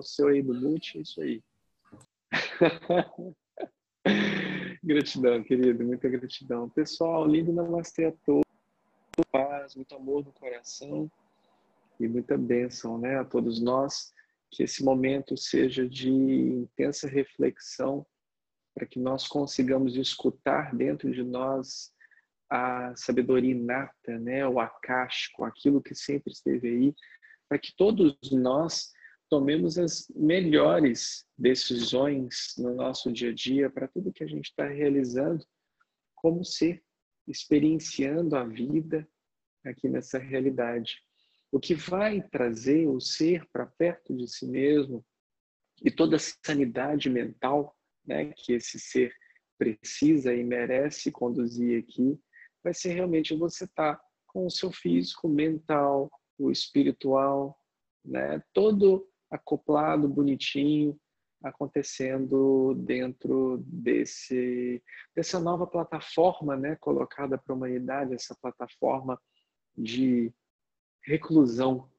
o seu aí do mute, é isso aí. gratidão, querido, muita gratidão. Pessoal, lindo namastê a todos. Paz, muito amor no coração e muita bênção né, a todos nós. Que esse momento seja de intensa reflexão para que nós consigamos escutar dentro de nós a sabedoria inata, né, o acástico, aquilo que sempre esteve aí, para que todos nós tomemos as melhores decisões no nosso dia a dia para tudo que a gente está realizando, como ser, experienciando a vida aqui nessa realidade. O que vai trazer o ser para perto de si mesmo e toda a sanidade mental né, que esse ser precisa e merece conduzir aqui, vai ser realmente você estar tá com o seu físico, mental, o espiritual, né, todo acoplado, bonitinho, acontecendo dentro desse dessa nova plataforma, né, colocada para a humanidade, essa plataforma de reclusão,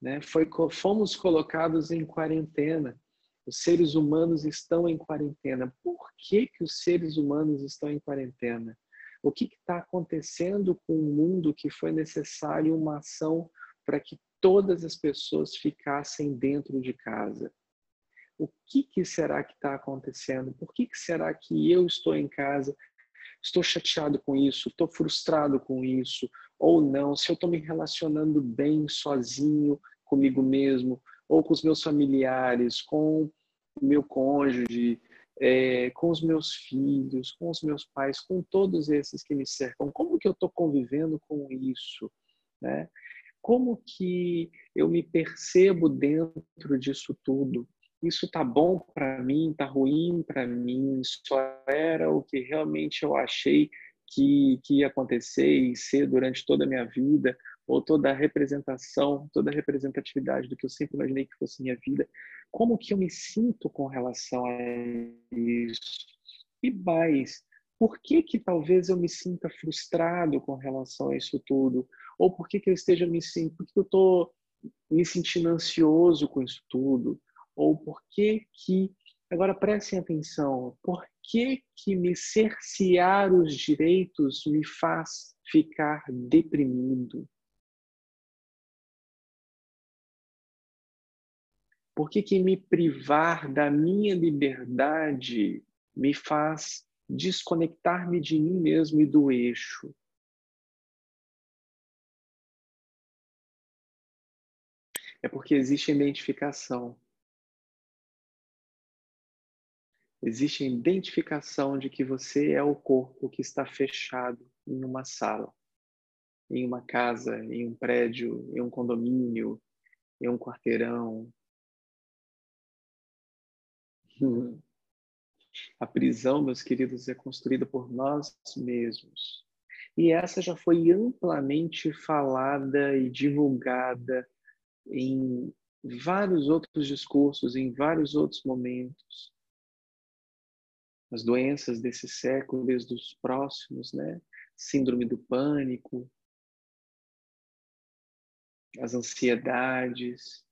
né? Foi fomos colocados em quarentena. Os seres humanos estão em quarentena. Por que que os seres humanos estão em quarentena? O que está acontecendo com o mundo que foi necessário uma ação para que todas as pessoas ficassem dentro de casa? O que, que será que está acontecendo? Por que, que será que eu estou em casa? Estou chateado com isso? Estou frustrado com isso? Ou não? Se eu estou me relacionando bem sozinho comigo mesmo? Ou com os meus familiares? Com o meu cônjuge? é, com os meus filhos, com os meus pais, com todos esses que me cercam. Como que eu estou convivendo com isso? Né? Como que eu me percebo dentro disso tudo? Isso tá bom para mim? Tá ruim para mim? Só era o que realmente eu achei que, que ia acontecer e ser durante toda a minha vida? ou toda a representação, toda a representatividade do que eu sempre imaginei que fosse minha vida, como que eu me sinto com relação a isso? E mais, por que que talvez eu me sinta frustrado com relação a isso tudo? Ou por que que eu esteja me sentindo, por que eu estou me sentindo ansioso com isso tudo? Ou por que que, agora prestem atenção, por que que me cercear os direitos me faz ficar deprimido? Por que, que me privar da minha liberdade me faz desconectar-me de mim mesmo e do eixo? É porque existe identificação. Existe a identificação de que você é o corpo que está fechado em uma sala, em uma casa, em um prédio, em um condomínio, em um quarteirão, a prisão, meus queridos, é construída por nós mesmos. E essa já foi amplamente falada e divulgada em vários outros discursos, em vários outros momentos. As doenças desse século, desde os próximos, né? Síndrome do pânico, as ansiedades,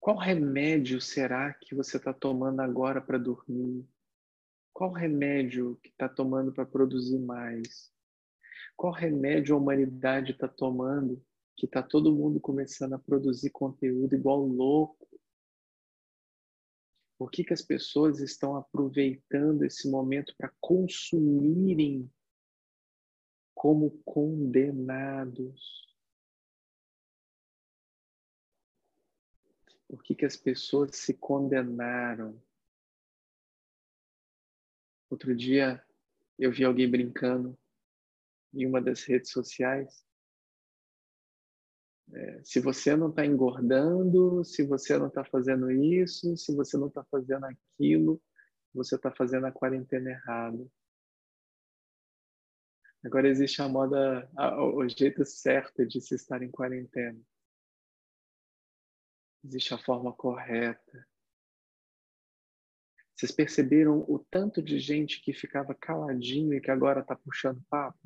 qual remédio será que você está tomando agora para dormir? Qual remédio que está tomando para produzir mais? Qual remédio a humanidade está tomando que está todo mundo começando a produzir conteúdo igual louco? Por que, que as pessoas estão aproveitando esse momento para consumirem como condenados? Por que, que as pessoas se condenaram? Outro dia eu vi alguém brincando em uma das redes sociais. É, se você não está engordando, se você não está fazendo isso, se você não está fazendo aquilo, você está fazendo a quarentena errado. Agora existe a moda, o jeito certo de se estar em quarentena. Existe a forma correta. Vocês perceberam o tanto de gente que ficava caladinho e que agora está puxando papo?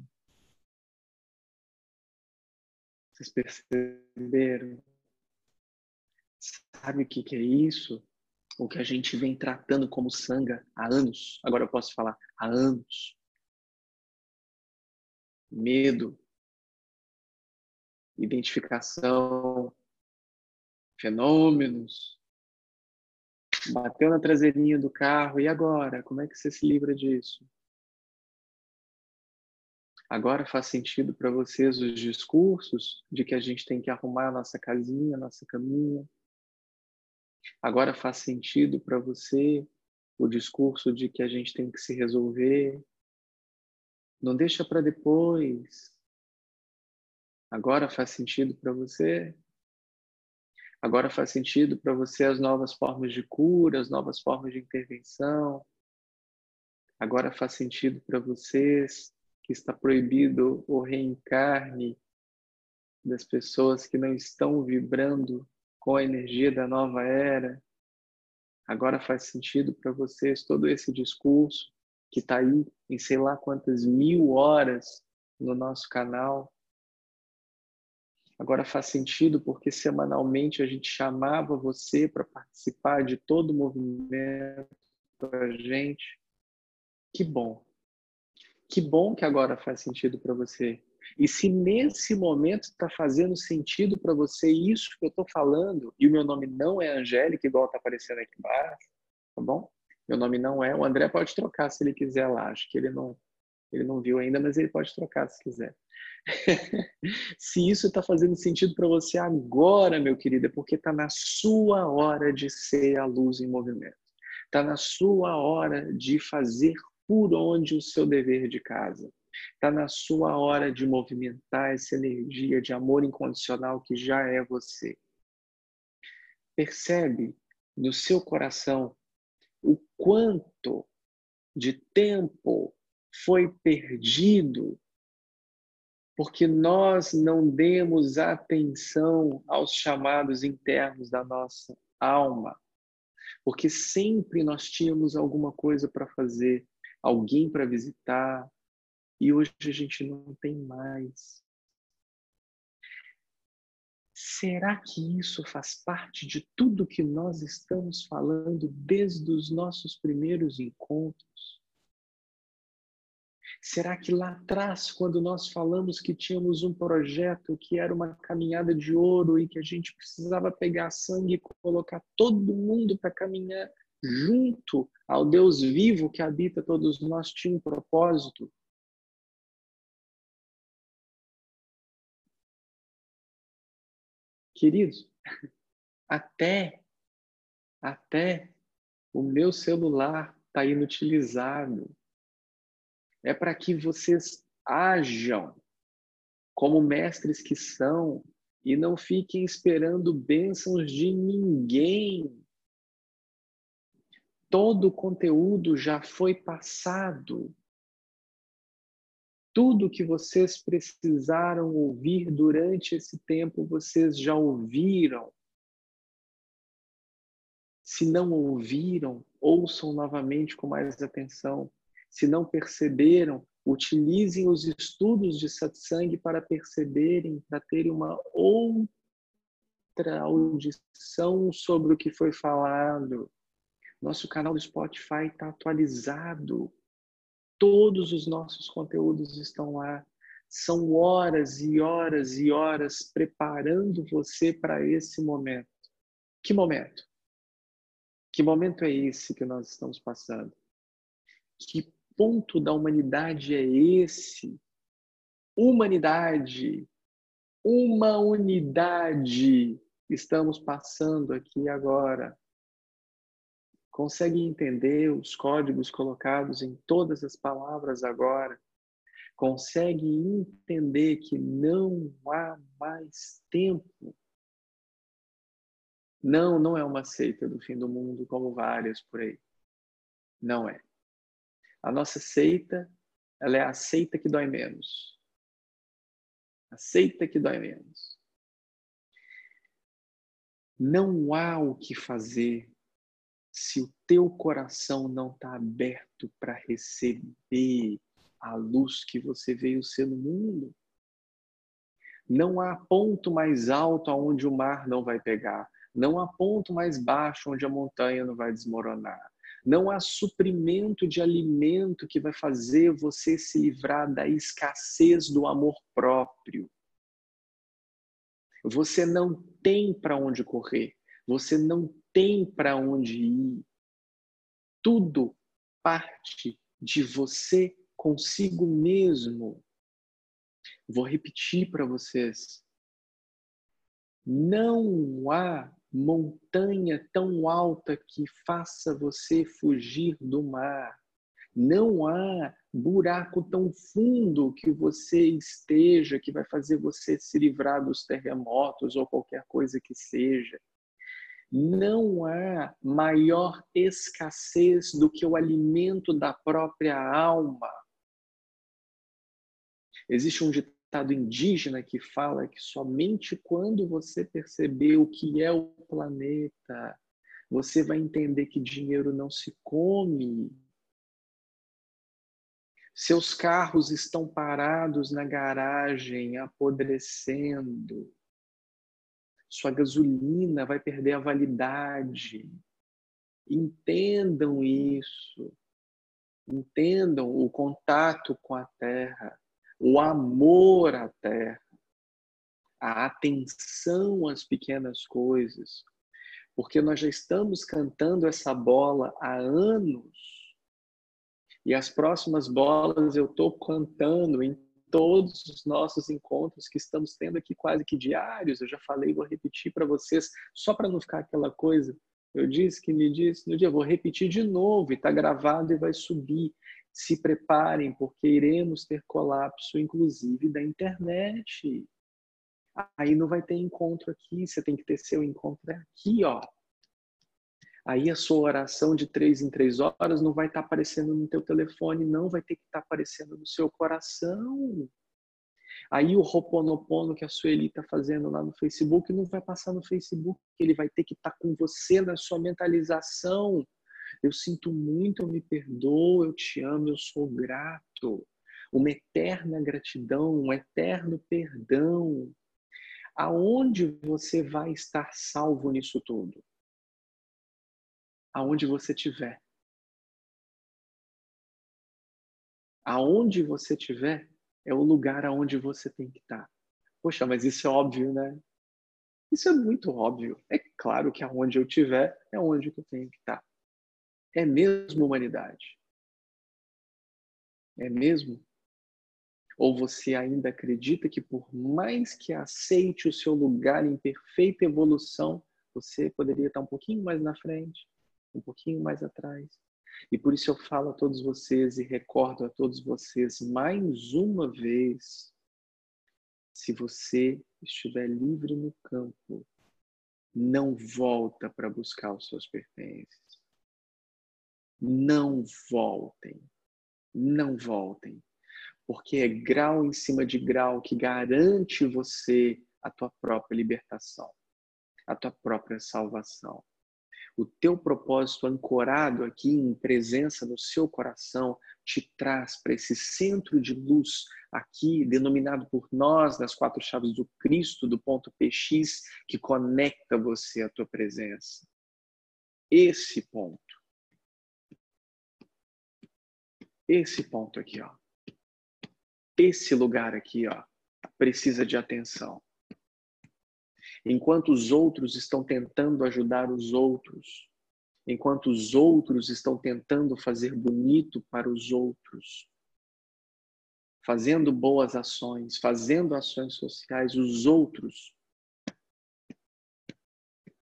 Vocês perceberam? Sabe o que, que é isso? O que a gente vem tratando como sanga há anos. Agora eu posso falar há anos. Medo, identificação, fenômenos. Bateu na traseirinha do carro, e agora? Como é que você se livra disso? Agora faz sentido para vocês os discursos de que a gente tem que arrumar a nossa casinha, a nossa caminha? Agora faz sentido para você o discurso de que a gente tem que se resolver? Não deixa para depois. Agora faz sentido para você? Agora faz sentido para você as novas formas de cura, as novas formas de intervenção? Agora faz sentido para vocês que está proibido o reencarne das pessoas que não estão vibrando com a energia da nova era? Agora faz sentido para vocês todo esse discurso que está aí em sei lá quantas mil horas no nosso canal? Agora faz sentido porque semanalmente a gente chamava você para participar de todo o movimento para a gente. Que bom. Que bom que agora faz sentido para você. E se nesse momento está fazendo sentido para você isso que eu estou falando, e o meu nome não é Angélica, igual está aparecendo aqui embaixo, tá bom? Meu nome não é. O André pode trocar se ele quiser lá. Acho que ele não, ele não viu ainda, mas ele pode trocar se quiser. Se isso está fazendo sentido para você agora, meu querido, é porque está na sua hora de ser a luz em movimento. Está na sua hora de fazer por onde o seu dever de casa. Está na sua hora de movimentar essa energia de amor incondicional que já é você. Percebe no seu coração o quanto de tempo foi perdido porque nós não demos atenção aos chamados internos da nossa alma. Porque sempre nós tínhamos alguma coisa para fazer, alguém para visitar, e hoje a gente não tem mais. Será que isso faz parte de tudo que nós estamos falando desde os nossos primeiros encontros? Será que lá atrás, quando nós falamos que tínhamos um projeto que era uma caminhada de ouro e que a gente precisava pegar sangue e colocar todo mundo para caminhar junto ao Deus vivo que habita todos nós, tinha um propósito? Queridos, até, até o meu celular está inutilizado é para que vocês ajam como mestres que são e não fiquem esperando bênçãos de ninguém. Todo o conteúdo já foi passado. Tudo que vocês precisaram ouvir durante esse tempo, vocês já ouviram. Se não ouviram, ouçam novamente com mais atenção. Se não perceberam, utilizem os estudos de satsang para perceberem, para terem uma outra audição sobre o que foi falado. Nosso canal do Spotify está atualizado. Todos os nossos conteúdos estão lá. São horas e horas e horas preparando você para esse momento. Que momento? Que momento é esse que nós estamos passando? Que ponto da humanidade é esse? Humanidade, uma unidade estamos passando aqui agora. Consegue entender os códigos colocados em todas as palavras agora? Consegue entender que não há mais tempo? Não, não é uma seita do fim do mundo como várias por aí. Não é. A nossa seita, ela é a seita que dói menos. A seita que dói menos. Não há o que fazer se o teu coração não está aberto para receber a luz que você veio ser no mundo. Não há ponto mais alto aonde o mar não vai pegar. Não há ponto mais baixo onde a montanha não vai desmoronar. Não há suprimento de alimento que vai fazer você se livrar da escassez do amor próprio. Você não tem para onde correr. Você não tem para onde ir. Tudo parte de você consigo mesmo. Vou repetir para vocês. Não há montanha tão alta que faça você fugir do mar. Não há buraco tão fundo que você esteja que vai fazer você se livrar dos terremotos ou qualquer coisa que seja. Não há maior escassez do que o alimento da própria alma. Existe um ditado indígena que fala que somente quando você perceber o que é o planeta, você vai entender que dinheiro não se come. Seus carros estão parados na garagem, apodrecendo sua gasolina vai perder a validade. Entendam isso. Entendam o contato com a terra, o amor à terra, a atenção às pequenas coisas. Porque nós já estamos cantando essa bola há anos. E as próximas bolas eu estou cantando todos os nossos encontros que estamos tendo aqui quase que diários. Eu já falei, vou repetir para vocês, só para não ficar aquela coisa. Eu disse que me disse no dia, vou repetir de novo, e está gravado e vai subir. Se preparem, porque iremos ter colapso, inclusive, da internet. Aí não vai ter encontro aqui, você tem que ter seu encontro aqui, ó. Aí a sua oração de três em três horas não vai estar aparecendo no teu telefone, não vai ter que estar aparecendo no seu coração. Aí o Roponopono que a Sueli está fazendo lá no Facebook não vai passar no Facebook, ele vai ter que estar com você na sua mentalização. Eu sinto muito, eu me perdoo, eu te amo, eu sou grato. Uma eterna gratidão, um eterno perdão. Aonde você vai estar salvo nisso tudo? Aonde você estiver. Aonde você estiver é o lugar aonde você tem que estar. Poxa, mas isso é óbvio, né? Isso é muito óbvio. É claro que aonde eu estiver é onde eu tenho que estar. É mesmo humanidade? É mesmo? Ou você ainda acredita que por mais que aceite o seu lugar em perfeita evolução, você poderia estar um pouquinho mais na frente? Um pouquinho mais atrás. E por isso eu falo a todos vocês e recordo a todos vocês mais uma vez: se você estiver livre no campo, não volta para buscar os seus pertences. Não voltem. Não voltem. Porque é grau em cima de grau que garante você a tua própria libertação, a tua própria salvação o teu propósito ancorado aqui em presença no seu coração te traz para esse centro de luz aqui, denominado por nós nas quatro chaves do Cristo, do ponto PX, que conecta você à tua presença. Esse ponto. Esse ponto aqui, ó. Esse lugar aqui, ó, precisa de atenção. Enquanto os outros estão tentando ajudar os outros, enquanto os outros estão tentando fazer bonito para os outros, fazendo boas ações, fazendo ações sociais, os outros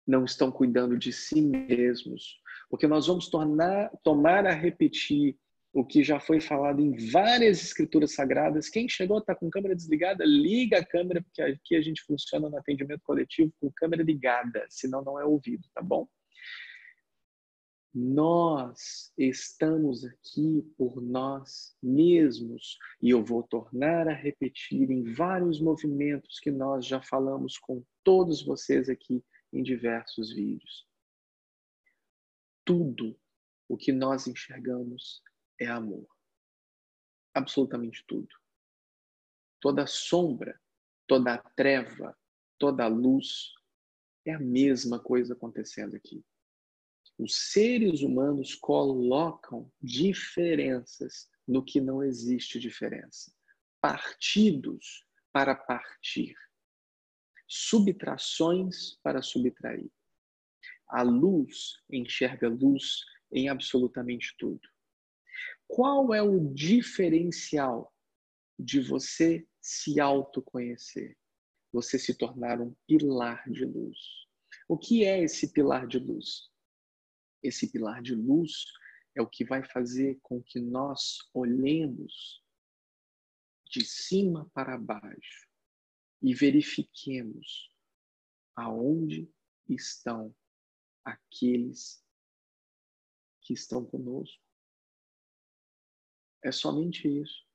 não estão cuidando de si mesmos, porque nós vamos tornar, tomar a repetir o que já foi falado em várias escrituras sagradas. Quem chegou está com câmera desligada, liga a câmera, porque aqui a gente funciona no atendimento coletivo com câmera ligada, senão não é ouvido, tá bom? Nós estamos aqui por nós mesmos e eu vou tornar a repetir em vários movimentos que nós já falamos com todos vocês aqui em diversos vídeos. Tudo o que nós enxergamos é amor. Absolutamente tudo. Toda sombra, toda treva, toda luz É a mesma coisa acontecendo aqui. Os seres humanos colocam diferenças no que não existe diferença. Partidos para partir. Subtrações para subtrair. A luz enxerga luz em absolutamente tudo. Qual é o diferencial de você se autoconhecer? Você se tornar um pilar de luz. O que é esse pilar de luz? Esse pilar de luz é o que vai fazer com que nós olhemos de cima para baixo e verifiquemos aonde estão aqueles que estão conosco. É somente isso.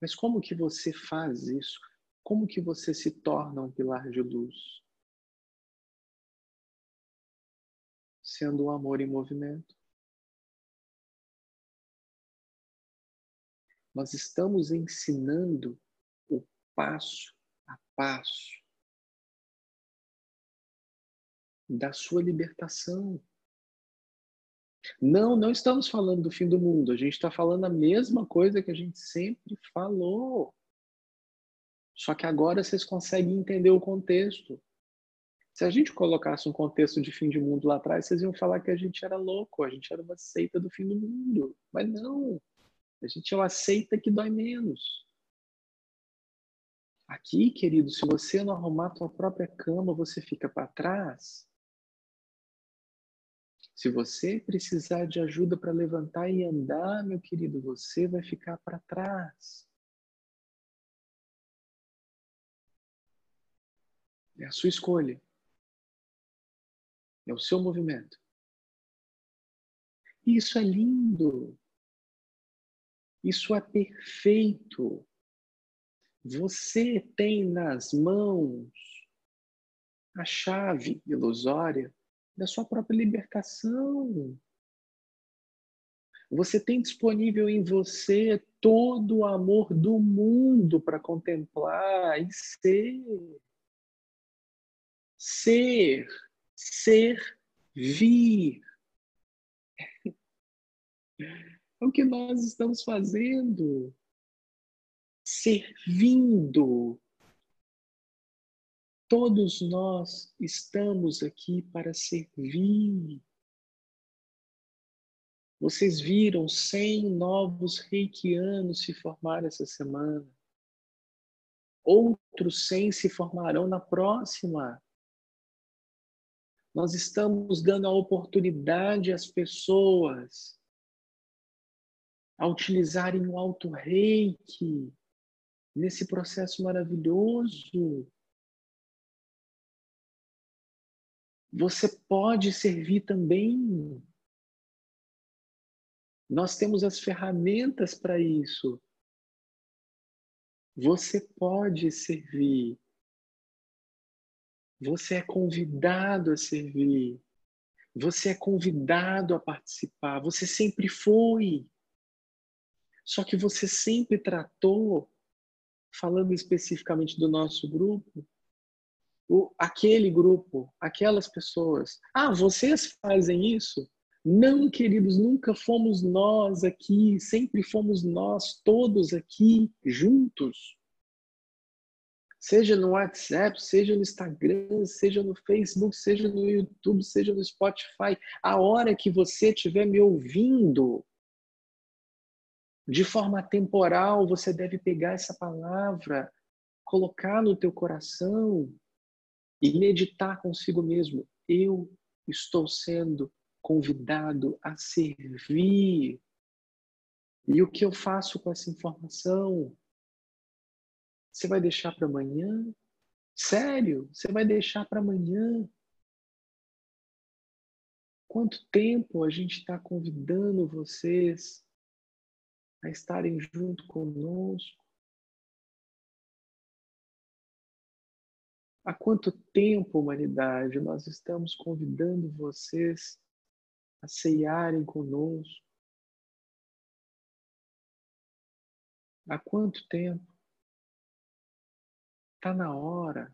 Mas como que você faz isso? Como que você se torna um pilar de luz? Sendo o amor em movimento. Nós estamos ensinando o passo a passo da sua libertação. Não, não estamos falando do fim do mundo. A gente está falando a mesma coisa que a gente sempre falou. Só que agora vocês conseguem entender o contexto. Se a gente colocasse um contexto de fim de mundo lá atrás, vocês iam falar que a gente era louco, a gente era uma seita do fim do mundo. Mas não. A gente é uma seita que dói menos. Aqui, querido, se você não arrumar a tua própria cama, você fica para trás. Se você precisar de ajuda para levantar e andar, meu querido, você vai ficar para trás. É a sua escolha. É o seu movimento. Isso é lindo. Isso é perfeito. Você tem nas mãos a chave ilusória da sua própria libertação. Você tem disponível em você todo o amor do mundo para contemplar e ser. Ser, ser, vir. É o que nós estamos fazendo. Servindo Todos nós estamos aqui para servir. Vocês viram 100 novos reikianos se formar essa semana. Outros 100 se formarão na próxima. Nós estamos dando a oportunidade às pessoas a utilizarem o alto reiki nesse processo maravilhoso. Você pode servir também. Nós temos as ferramentas para isso. Você pode servir. Você é convidado a servir. Você é convidado a participar. Você sempre foi. Só que você sempre tratou, falando especificamente do nosso grupo, o, aquele grupo, aquelas pessoas. Ah, vocês fazem isso? Não, queridos, nunca fomos nós aqui, sempre fomos nós, todos aqui, juntos. Seja no WhatsApp, seja no Instagram, seja no Facebook, seja no YouTube, seja no Spotify. A hora que você estiver me ouvindo, de forma temporal, você deve pegar essa palavra, colocar no teu coração e meditar consigo mesmo. Eu estou sendo convidado a servir. E o que eu faço com essa informação? Você vai deixar para amanhã? Sério? Você vai deixar para amanhã? Quanto tempo a gente está convidando vocês a estarem junto conosco? Há quanto tempo, humanidade, nós estamos convidando vocês a ceiarem conosco? Há quanto tempo? Está na hora.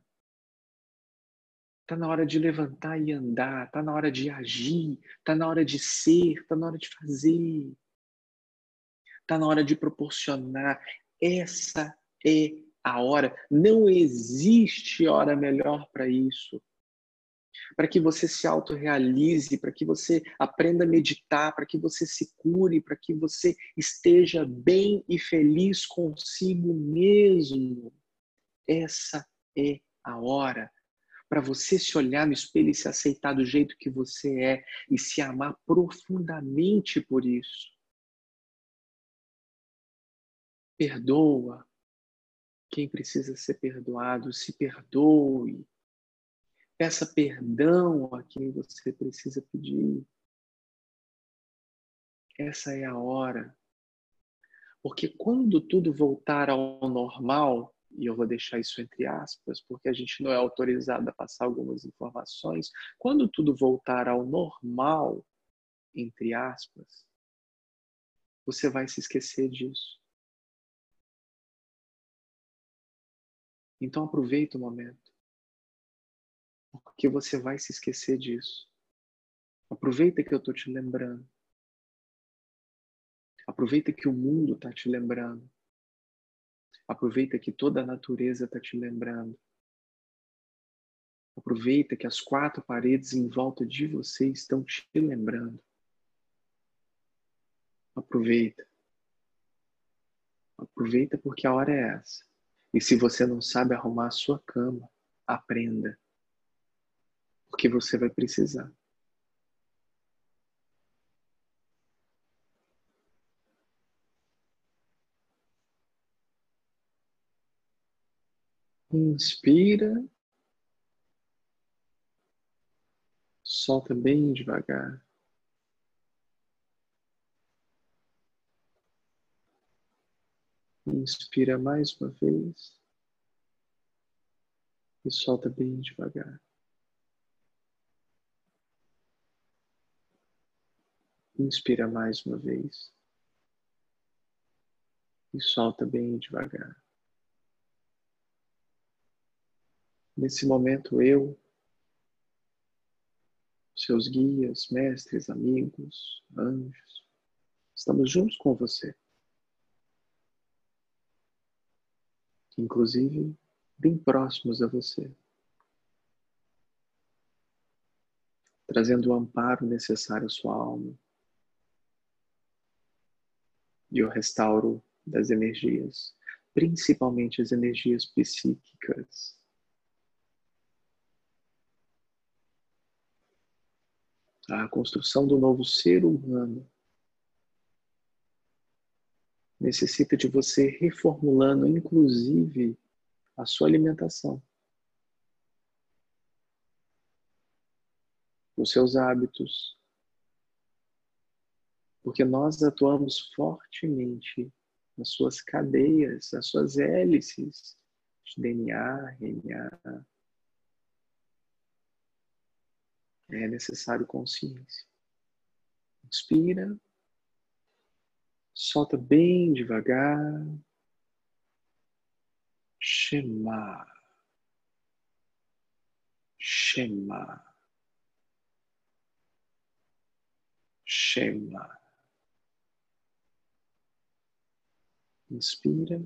Está na hora de levantar e andar, está na hora de agir, está na hora de ser, está na hora de fazer. Está na hora de proporcionar. Essa é a hora. Não existe hora melhor para isso. Para que você se autorrealize, para que você aprenda a meditar, para que você se cure, para que você esteja bem e feliz consigo mesmo. Essa é a hora para você se olhar no espelho e se aceitar do jeito que você é e se amar profundamente por isso. Perdoa quem precisa ser perdoado, se perdoe. Peça perdão a quem você precisa pedir. Essa é a hora. Porque quando tudo voltar ao normal, e eu vou deixar isso entre aspas, porque a gente não é autorizado a passar algumas informações. Quando tudo voltar ao normal, entre aspas, você vai se esquecer disso. Então aproveita o momento, porque você vai se esquecer disso. Aproveita que eu estou te lembrando. Aproveita que o mundo está te lembrando. Aproveita que toda a natureza está te lembrando. Aproveita que as quatro paredes em volta de você estão te lembrando. Aproveita. Aproveita porque a hora é essa. E se você não sabe arrumar a sua cama, aprenda. Porque você vai precisar. Inspira. Solta bem devagar. Inspira mais uma vez. E solta bem devagar. Inspira mais uma vez. E solta bem devagar. Nesse momento, eu, seus guias, mestres, amigos, anjos, estamos juntos com você. Inclusive, bem próximos a você. Trazendo o amparo necessário à sua alma e o restauro das energias, principalmente as energias psíquicas a construção do novo ser humano necessita de você reformulando, inclusive, a sua alimentação, os seus hábitos, porque nós atuamos fortemente nas suas cadeias, nas suas hélices de DNA, RNA, é necessário consciência. Inspira, solta bem devagar. Shema. Shema. Shema. Inspira,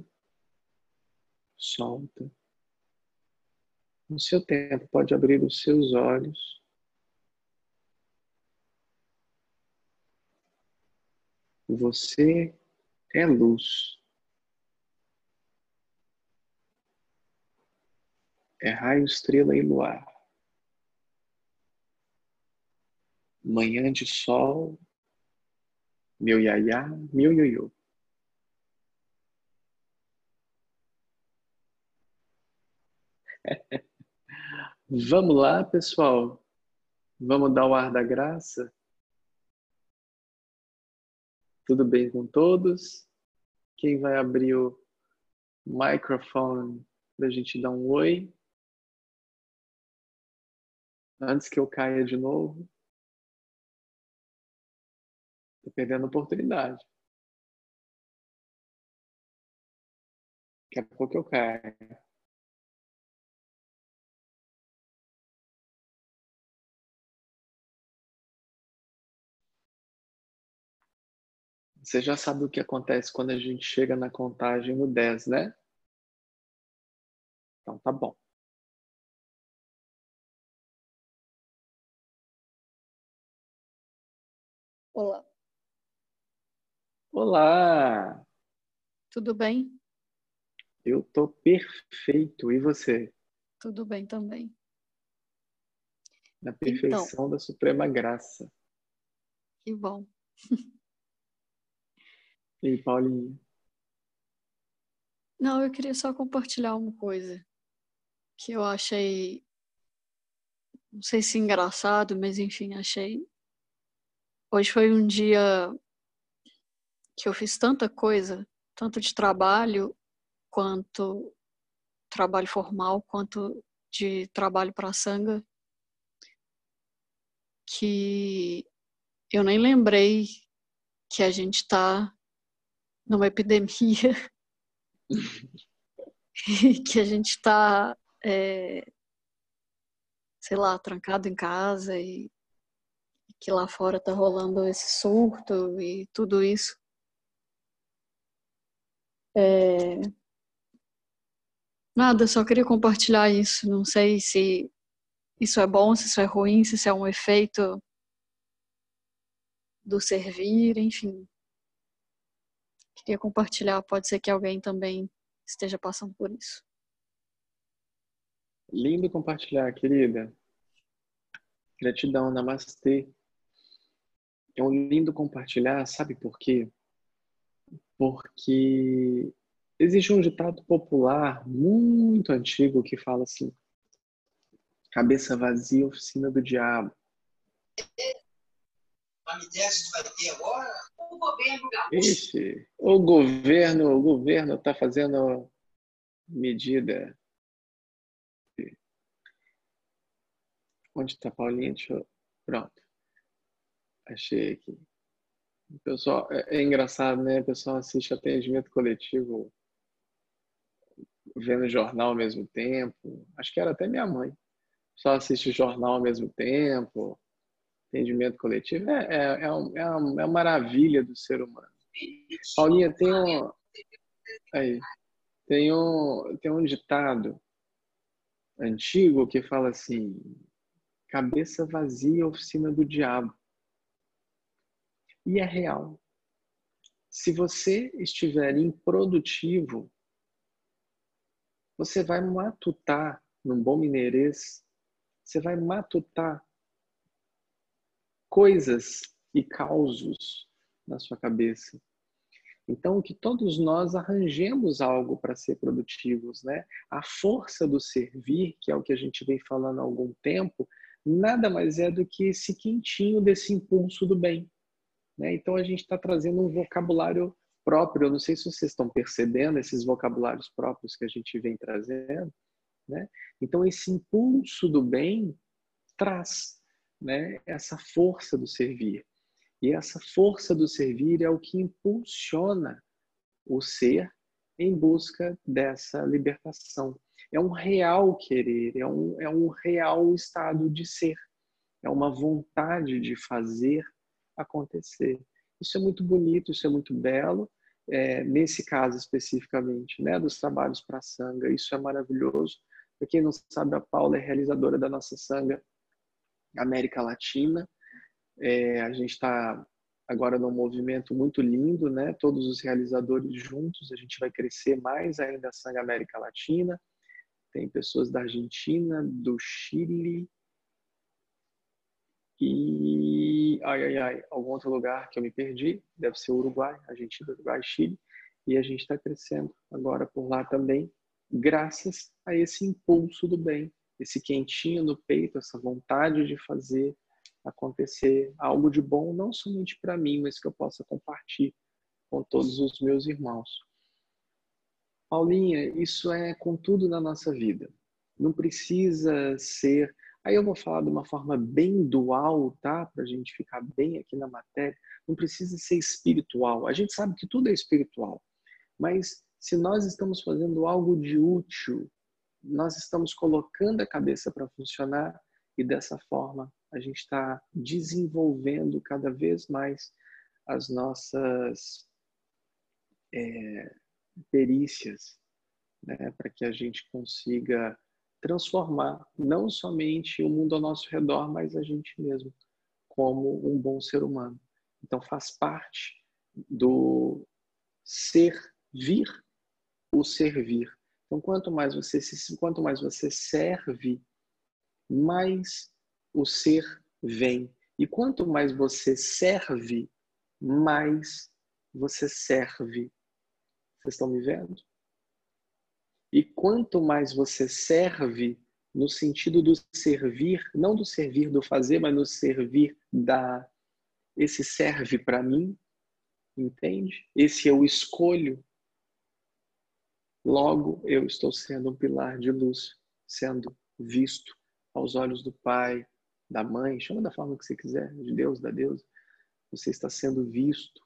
solta. No seu tempo, pode abrir os seus olhos. Você é luz. É raio, estrela e luar. Manhã de sol, meu iaiá, meu ioiô. Vamos lá, pessoal? Vamos dar o ar da graça? Tudo bem com todos? Quem vai abrir o microfone para a gente dar um oi? Antes que eu caia de novo. Estou perdendo a oportunidade. Daqui a pouco eu caio. Você já sabe o que acontece quando a gente chega na contagem no 10, né? Então tá bom. Olá. Olá! Tudo bem? Eu tô perfeito. E você? Tudo bem também. Na perfeição então, da suprema graça. Que bom. E aí, Paulinho? Não, eu queria só compartilhar uma coisa que eu achei, não sei se engraçado, mas enfim, achei. Hoje foi um dia que eu fiz tanta coisa, tanto de trabalho quanto trabalho formal, quanto de trabalho para sanga, que eu nem lembrei que a gente está numa epidemia que a gente está, é, sei lá, trancado em casa e que lá fora está rolando esse surto e tudo isso. É... Nada, só queria compartilhar isso. Não sei se isso é bom, se isso é ruim, se isso é um efeito do servir, enfim queria compartilhar. Pode ser que alguém também esteja passando por isso. Lindo compartilhar, querida. Gratidão, namastê. É um lindo compartilhar, sabe por quê? Porque existe um ditado popular muito antigo que fala assim: cabeça vazia, oficina do diabo. A vai ter agora? O governo gaúcho. Ixi, o governo, o governo está fazendo medida. Onde está Paulinha? Pronto. Achei aqui. Pessoal, é, é engraçado, né? O pessoal assiste atendimento coletivo vendo jornal ao mesmo tempo. Acho que era até minha mãe. Só assiste jornal ao mesmo tempo entendimento coletivo, é, é, é, é, uma, é uma maravilha do ser humano. Paulinha, tem um, aí, tem um, tem um ditado antigo que fala assim: cabeça vazia, oficina do diabo. E é real. Se você estiver improdutivo, você vai matutar, num bom mineirês, você vai matutar coisas e causos na sua cabeça. Então, que todos nós arranjemos algo para ser produtivos, né? A força do servir, que é o que a gente vem falando há algum tempo, nada mais é do que esse quentinho desse impulso do bem. Né? Então, a gente está trazendo um vocabulário próprio. Eu não sei se vocês estão percebendo esses vocabulários próprios que a gente vem trazendo. Né? Então, esse impulso do bem traz né, essa força do servir. E essa força do servir é o que impulsiona o ser em busca dessa libertação. É um real querer, é um, é um real estado de ser, é uma vontade de fazer acontecer. Isso é muito bonito, isso é muito belo. É, nesse caso especificamente, né, dos trabalhos para a sanga, isso é maravilhoso. Para quem não sabe, a Paula é realizadora da nossa sanga América Latina. É, a gente está agora num movimento muito lindo, né? Todos os realizadores juntos, a gente vai crescer mais ainda a Sanga América Latina. Tem pessoas da Argentina, do Chile e ai ai ai, algum outro lugar que eu me perdi, deve ser Uruguai, Argentina, Uruguai, Chile. E a gente está crescendo agora por lá também, graças a esse impulso do bem, esse quentinho no peito, essa vontade de fazer acontecer algo de bom, não somente para mim, mas que eu possa compartilhar com todos os meus irmãos. Paulinha, isso é com tudo na nossa vida. Não precisa ser. Aí eu vou falar de uma forma bem dual, tá? Para a gente ficar bem aqui na matéria. Não precisa ser espiritual. A gente sabe que tudo é espiritual. Mas se nós estamos fazendo algo de útil nós estamos colocando a cabeça para funcionar e dessa forma a gente está desenvolvendo cada vez mais as nossas é, perícias, né, para que a gente consiga transformar não somente o mundo ao nosso redor, mas a gente mesmo como um bom ser humano. Então faz parte do servir o servir. Então quanto mais você se quanto mais você serve, mais o ser vem. E quanto mais você serve, mais você serve. Vocês estão me vendo? E quanto mais você serve, no sentido do servir, não do servir do fazer, mas no servir da. Esse serve para mim, entende? Esse eu escolho. Logo, eu estou sendo um pilar de luz, sendo visto aos olhos do Pai, da Mãe, chama da forma que você quiser, de Deus, da Deus. Você está sendo visto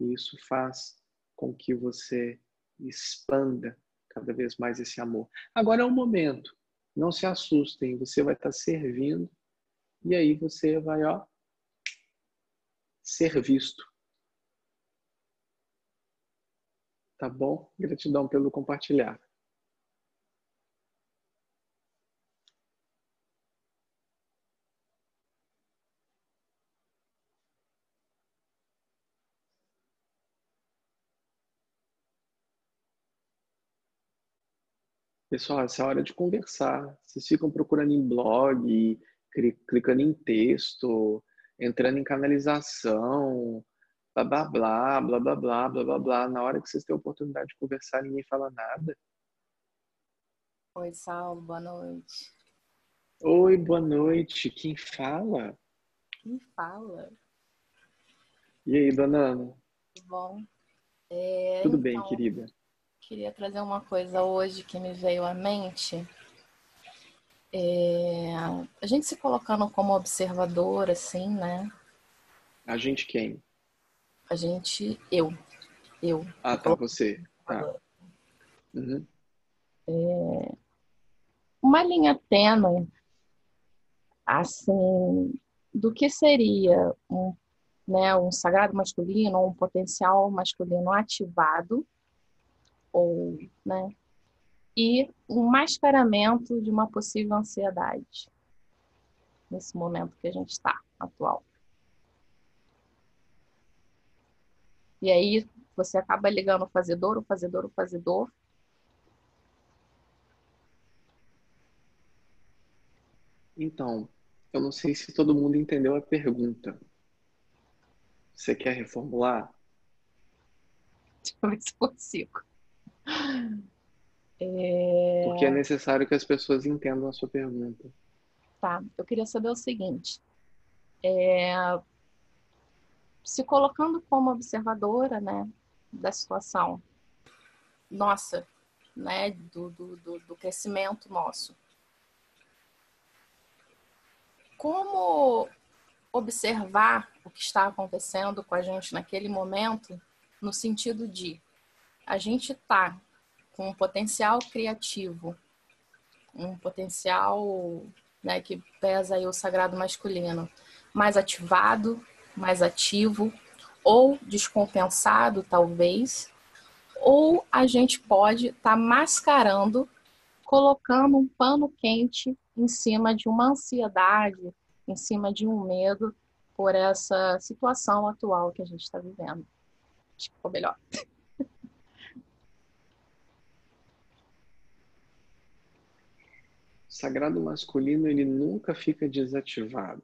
e isso faz com que você expanda cada vez mais esse amor. Agora é o momento. Não se assustem, você vai estar servindo e aí você vai, ó, ser visto. Tá bom? Gratidão pelo compartilhar. Pessoal, essa é a hora de conversar. Vocês ficam procurando em blog, clicando em texto, entrando em canalização, blá blá blá, blá blá blá, blá blá blá. Na hora que vocês têm a oportunidade de conversar, ninguém fala nada. Oi, Saulo, boa noite. Oi, boa noite. Quem fala? Quem fala? E aí, dona Ana? Tudo bom? É, Tudo então... bem, querida? queria trazer uma coisa hoje que me veio à mente. É, a gente se colocando como observador, assim, né? A gente quem? A gente, eu. Eu. Ah, tá, você. Tá. Uhum. É, uma linha tênue, assim, do que seria um, né, um sagrado masculino, um potencial masculino ativado ou, né? E um mascaramento de uma possível ansiedade nesse momento que a gente está atual. E aí você acaba ligando o fazedor, o fazedor, o fazedor. Então, eu não sei se todo mundo entendeu a pergunta. Você quer reformular? Deixa eu ver se consigo. É... Porque é necessário que as pessoas entendam a sua pergunta. Tá, eu queria saber o seguinte. É... Se colocando como observadora, né, da situação, nossa, né, do, do, do, do crescimento nosso. Como observar o que está acontecendo com a gente naquele momento, no sentido de a gente tá com um potencial criativo, um potencial né, que pesa aí o sagrado masculino, mais ativado, mais ativo, ou descompensado, talvez, ou a gente pode estar tá mascarando, colocando um pano quente em cima de uma ansiedade, em cima de um medo por essa situação atual que a gente está vivendo. Acho que ficou melhor. sagrado masculino ele nunca fica desativado.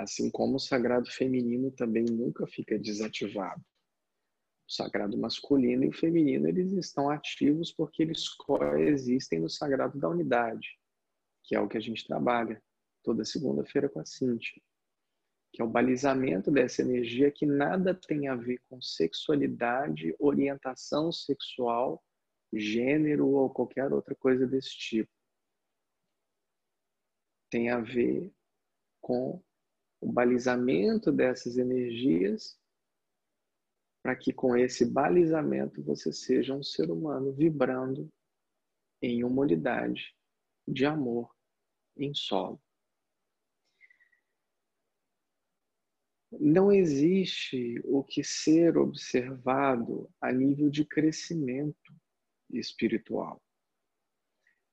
Assim como o sagrado feminino também nunca fica desativado. O sagrado masculino e o feminino eles estão ativos porque eles coexistem no sagrado da unidade, que é o que a gente trabalha toda segunda-feira com a Cintia, que é o balizamento dessa energia que nada tem a ver com sexualidade, orientação sexual, gênero ou qualquer outra coisa desse tipo tem a ver com o balizamento dessas energias, para que com esse balizamento você seja um ser humano vibrando em uma unidade de amor em solo. não existe o que ser observado a nível de crescimento espiritual.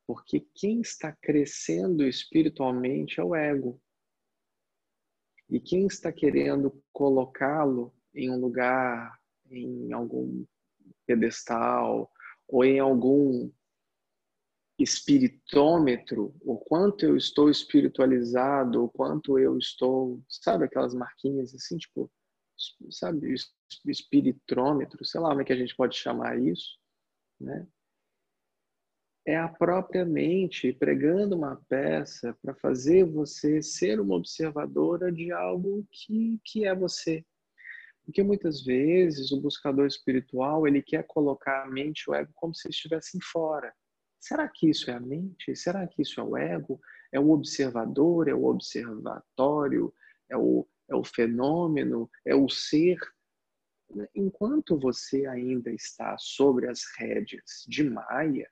Porque quem está crescendo espiritualmente é o ego. E quem está querendo colocá-lo em um lugar, em algum pedestal ou em algum espiritômetro, o quanto eu estou espiritualizado, o quanto eu estou, sabe aquelas marquinhas assim, tipo, sabe, espiritrômetro, sei lá como é que a gente pode chamar isso, né? É a própria mente pregando uma peça para fazer você ser uma observadora de algo que, que é você. Porque muitas vezes o buscador espiritual ele quer colocar a mente e o ego como se estivessem fora. Será que isso é a mente? Será que isso é o ego? É o observador? É o observatório? É o, é o fenômeno? É o ser? Enquanto você ainda está sobre as rédeas de Maia,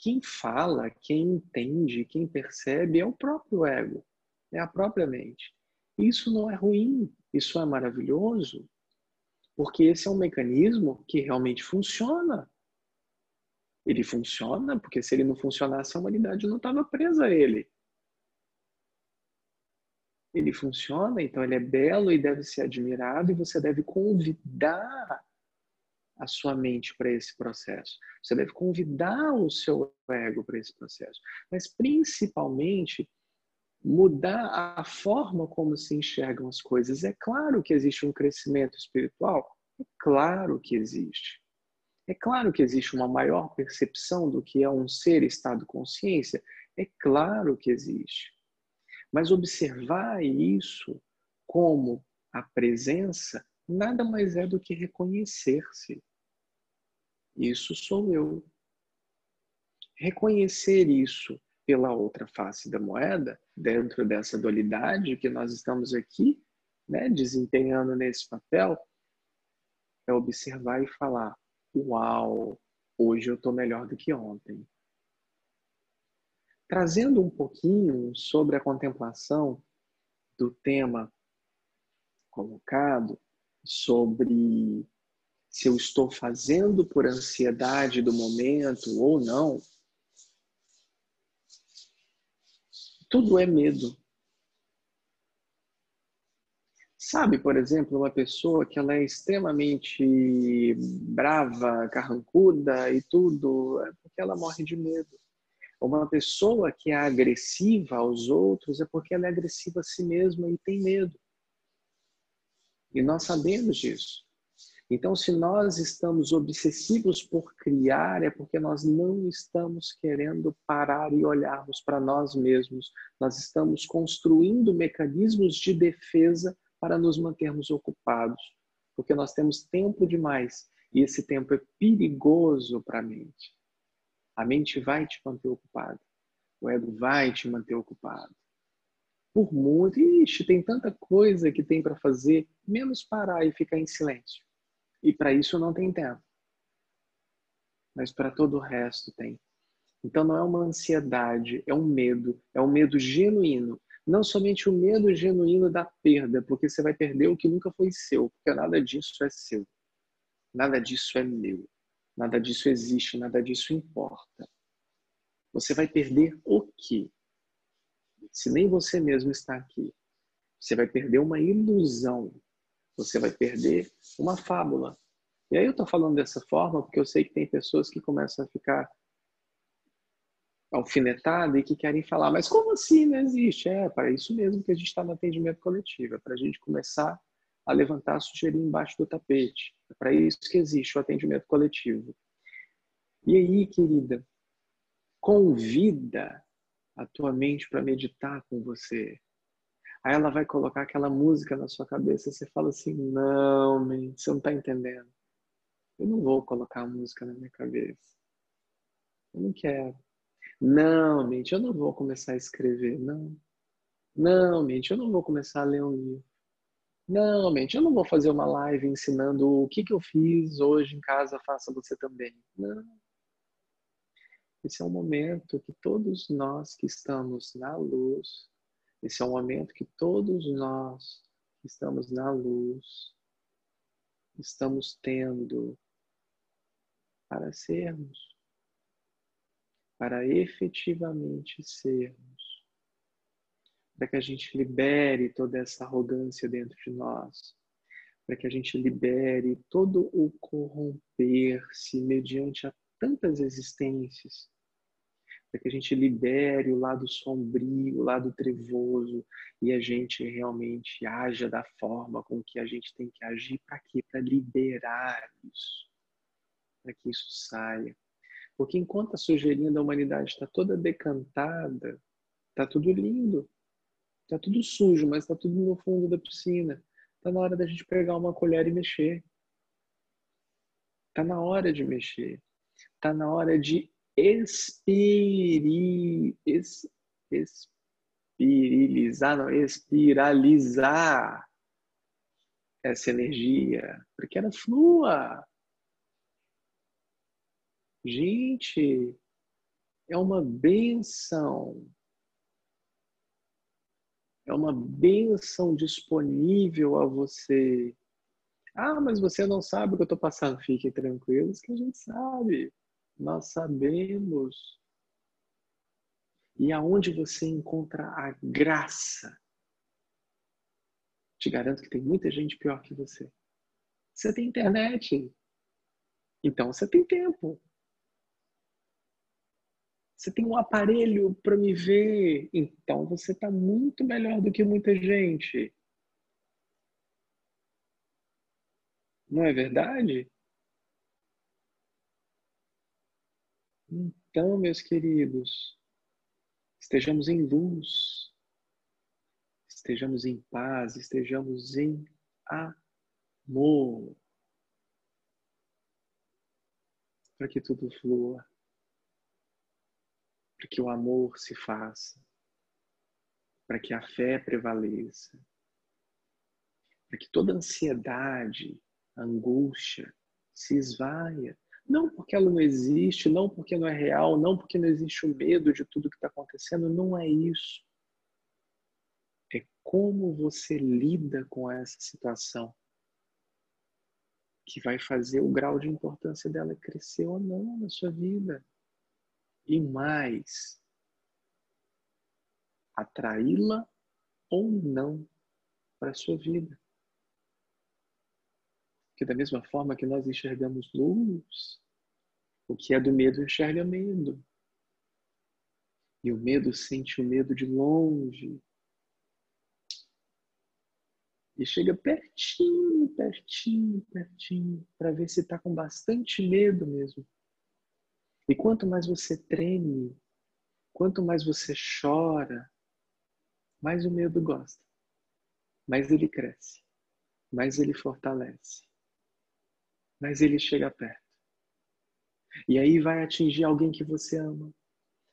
quem fala, quem entende, quem percebe é o próprio ego, é a própria mente. Isso não é ruim, isso é maravilhoso, porque esse é um mecanismo que realmente funciona. Ele funciona porque se ele não funcionasse, a humanidade não estava presa a ele. Ele funciona, então ele é belo e deve ser admirado, e você deve convidar a sua mente para esse processo. Você deve convidar o seu ego para esse processo. Mas principalmente mudar a forma como se enxergam as coisas. É claro que existe um crescimento espiritual, é claro que existe. É claro que existe uma maior percepção do que é um ser estado consciência. É claro que existe. Mas observar isso como a presença nada mais é do que reconhecer-se. Isso sou eu. Reconhecer isso pela outra face da moeda, dentro dessa dualidade que nós estamos aqui, né, desempenhando nesse papel, é observar e falar: Uau, hoje eu estou melhor do que ontem. Trazendo um pouquinho sobre a contemplação do tema colocado, sobre se eu estou fazendo por ansiedade do momento ou não, tudo é medo. Sabe, por exemplo, uma pessoa que ela é extremamente brava, carrancuda e tudo, é porque ela morre de medo. Uma pessoa que é agressiva aos outros é porque ela é agressiva a si mesma e tem medo. E nós sabemos disso. Então, se nós estamos obsessivos por criar, é porque nós não estamos querendo parar e olharmos para nós mesmos. Nós estamos construindo mecanismos de defesa para nos mantermos ocupados, porque nós temos tempo demais e esse tempo é perigoso para a mente. A mente vai te manter ocupado, o ego vai te manter ocupado. Por muito, ixi, tem tanta coisa que tem para fazer, menos parar e ficar em silêncio. E para isso não tem tempo. Mas para todo o resto tem. Então não é uma ansiedade, é um medo, é um medo genuíno não somente o medo genuíno da perda, porque você vai perder o que nunca foi seu, porque nada disso é seu. Nada disso é meu. Nada disso existe, nada disso importa. Você vai perder o quê? Se nem você mesmo está aqui, você vai perder uma ilusão. Você vai perder uma fábula. E aí eu estou falando dessa forma porque eu sei que tem pessoas que começam a ficar alfinetada e que querem falar, mas como assim não existe? É, para isso mesmo que a gente está no atendimento coletivo, é para a gente começar a levantar, sugerir embaixo do tapete. É para isso que existe o atendimento coletivo. E aí, querida, convida a tua mente para meditar com você. Aí ela vai colocar aquela música na sua cabeça e você fala assim: não, mente, você não está entendendo. Eu não vou colocar a música na minha cabeça. Eu não quero. Não, mente, eu não vou começar a escrever, não. Não, mente, eu não vou começar a ler um livro. Não, mente, eu não vou fazer uma live ensinando o que, que eu fiz hoje em casa, faça você também. Não. Esse é um momento que todos nós que estamos na luz, esse é um momento que todos nós que estamos na luz, estamos tendo para sermos, para efetivamente sermos, para que a gente libere toda essa arrogância dentro de nós, para que a gente libere todo o corromper-se mediante a tantas existências, para que a gente libere o lado sombrio, o lado trevoso e a gente realmente haja da forma com que a gente tem que agir para quê? Para liberar isso para que isso saia. Porque enquanto a sujeirinha da humanidade está toda decantada, está tudo lindo, está tudo sujo, mas está tudo no fundo da piscina. Está na hora da gente pegar uma colher e mexer. Está na hora de mexer. Está na hora de espiri, es, espirilizar, não, espiralizar essa energia, para que ela flua, Gente, é uma benção. É uma benção disponível a você. Ah, mas você não sabe o que eu estou passando. Fiquem tranquilos que a gente sabe. Nós sabemos. E aonde você encontra a graça? Te garanto que tem muita gente pior que você. Você tem internet. Então você tem tempo. Você tem um aparelho para me ver, então você está muito melhor do que muita gente. Não é verdade? Então, meus queridos, estejamos em luz, estejamos em paz, estejamos em amor, para que tudo flua para que o amor se faça, para que a fé prevaleça, para que toda ansiedade, angústia se esvaia. Não porque ela não existe, não porque não é real, não porque não existe o medo de tudo que está acontecendo, não é isso. É como você lida com essa situação que vai fazer o grau de importância dela crescer ou não na sua vida e mais atraí-la ou não para a sua vida. Que da mesma forma que nós enxergamos luz, o que é do medo enxerga medo. E o medo sente o medo de longe. E chega pertinho, pertinho, pertinho, para ver se está com bastante medo mesmo. E quanto mais você treme, quanto mais você chora, mais o medo gosta, mais ele cresce, mais ele fortalece, mais ele chega perto. E aí vai atingir alguém que você ama,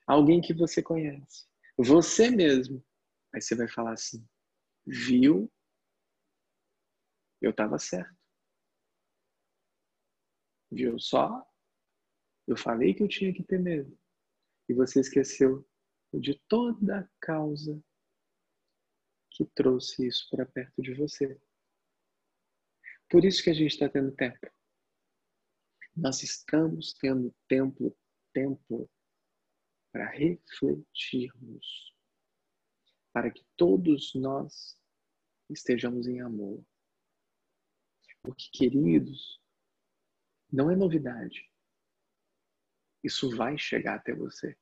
alguém que você conhece, você mesmo. Aí você vai falar assim: viu? Eu estava certo. Viu só? Eu falei que eu tinha que ter medo. E você esqueceu de toda a causa que trouxe isso para perto de você. Por isso que a gente está tendo tempo. Nós estamos tendo tempo, tempo para refletirmos, para que todos nós estejamos em amor. Porque, queridos, não é novidade isso vai chegar até você.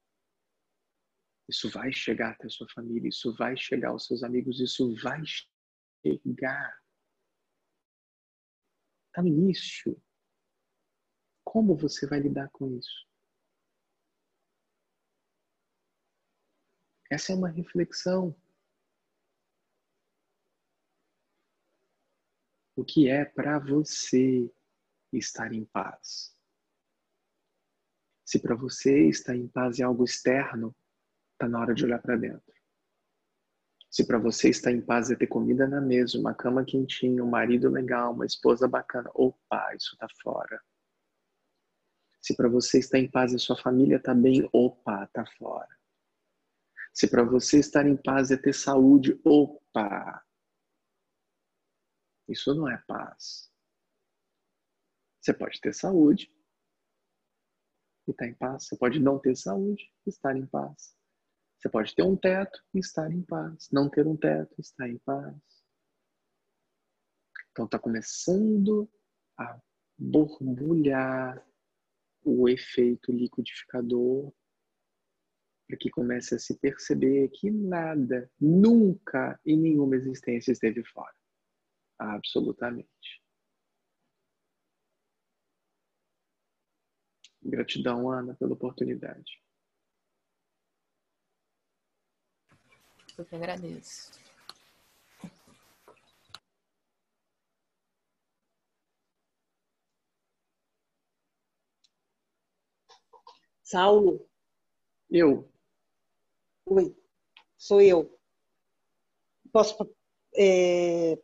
Isso vai chegar até a sua família, isso vai chegar aos seus amigos, isso vai chegar. Está no início. Como você vai lidar com isso? Essa é uma reflexão. O que é para você estar em paz? Se para você estar em paz é algo externo, está na hora de olhar para dentro. Se para você estar em paz é ter comida na mesa, uma cama quentinha, um marido legal, uma esposa bacana, opa, isso está fora. Se para você estar em paz e sua família está bem, opa, está fora. Se para você estar em paz é ter saúde, opa, Isso não é paz. Você pode ter saúde e estar tá em paz. Você pode não ter saúde e estar em paz. Você pode ter um teto e estar em paz. Não ter um teto e estar em paz. Então está começando a borbulhar o efeito liquidificador para que comece a se perceber que nada, nunca em nenhuma existência esteve fora. Absolutamente. Gratidão, Ana, pela oportunidade. Eu que agradeço. Saulo. Eu. Oi, sou eu. Posso é,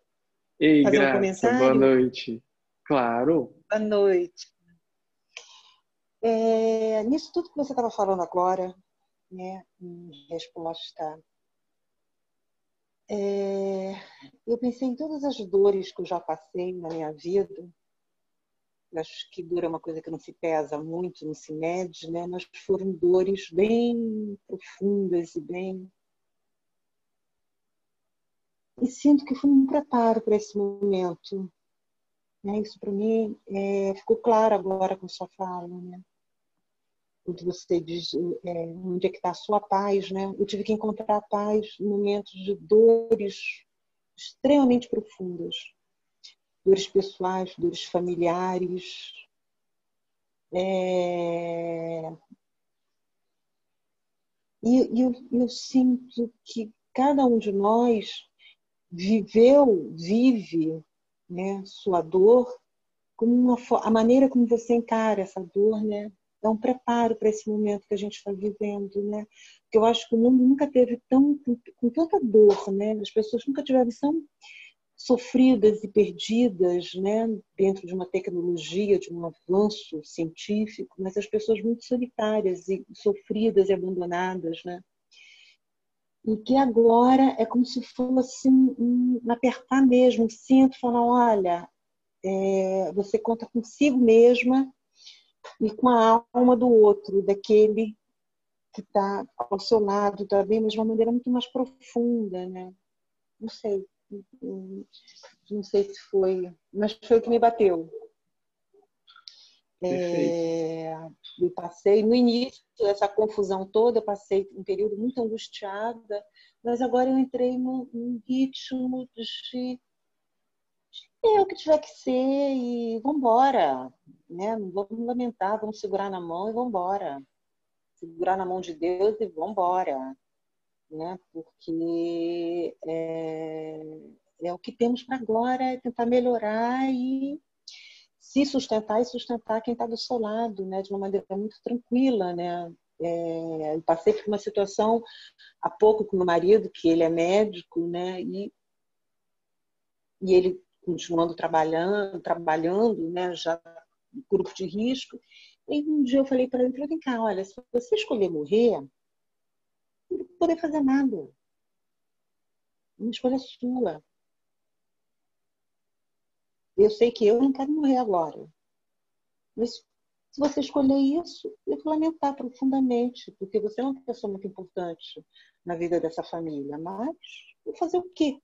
Ei, fazer Graça, um comentário? Boa noite. Claro. Boa noite. É, nisso tudo que você estava falando agora, né, em resposta, é, eu pensei em todas as dores que eu já passei na minha vida. Acho que dor é uma coisa que não se pesa muito, não se mede, né? Mas foram dores bem profundas e bem e sinto que foi um preparo para esse momento. Né? Isso para mim é, ficou claro agora com sua fala. Né? Quando você diz é, onde é que está a sua paz, né? eu tive que encontrar paz em momentos de dores extremamente profundas. Dores pessoais, dores familiares. É... E, eu, eu sinto que cada um de nós viveu, vive né, sua dor, como uma, a maneira como você encara essa dor, né, é um preparo para esse momento que a gente está vivendo, né? Porque eu acho que o mundo nunca teve tão com, com tanta dor, né? As pessoas nunca tiveram tão sofridas e perdidas, né? Dentro de uma tecnologia, de um avanço científico, mas as pessoas muito solitárias e sofridas e abandonadas, né? e que agora é como se fosse um, um apertar mesmo o cinto, falar, olha, é, você conta consigo mesma e com a alma do outro, daquele que está ao seu lado também, mas de uma maneira muito mais profunda, né? Não sei, não sei se foi, mas foi o que me bateu. É, eu passei no início dessa confusão toda, eu passei um período muito angustiada, mas agora eu entrei num, num ritmo de é o que tiver que ser e vamos embora, né? Não vamos lamentar, vamos segurar na mão e vamos embora. Segurar na mão de Deus e vamos embora, né? Porque é, é o que temos para agora, é tentar melhorar e se sustentar e sustentar quem está do seu lado, né, de uma maneira muito tranquila, né. É, eu passei por uma situação há pouco com meu marido, que ele é médico, né, e, e ele continuando trabalhando, trabalhando, né, já grupo de risco. E um dia eu falei para ele, vem cá, olha, se você escolher morrer, poder fazer nada. Uma escolha sua. Eu sei que eu não quero morrer agora. Mas se você escolher isso, eu vou lamentar profundamente, porque você é uma pessoa muito importante na vida dessa família. Mas vou fazer o quê?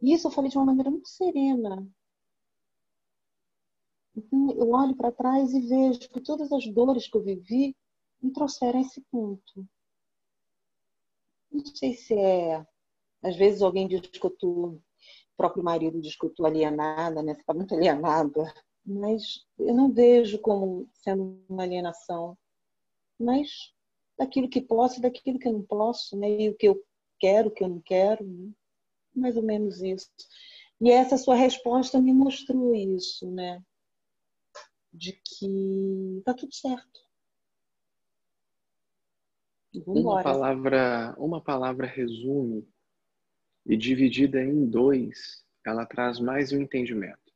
Isso eu falei de uma maneira muito serena. Então, eu olho para trás e vejo que todas as dores que eu vivi me trouxeram a esse ponto. Não sei se é. Às vezes alguém diz que eu estou próprio marido diz que eu estou alienada, né? Você está muito alienada. Mas eu não vejo como sendo uma alienação. Mas daquilo que posso, daquilo que eu não posso, né? E o que eu quero, o que eu não quero. Né? Mais ou menos isso. E essa sua resposta me mostrou isso, né? De que tá tudo certo. Uma palavra, uma palavra resume e dividida em dois, ela traz mais um entendimento.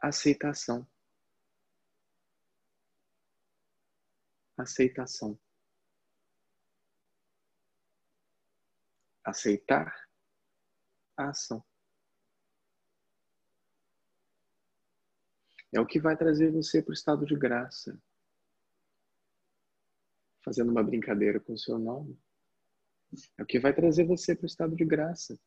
Aceitação. Aceitação. Aceitar a ação. É o que vai trazer você para o estado de graça. Fazendo uma brincadeira com o seu nome. É o que vai trazer você para o estado de graça.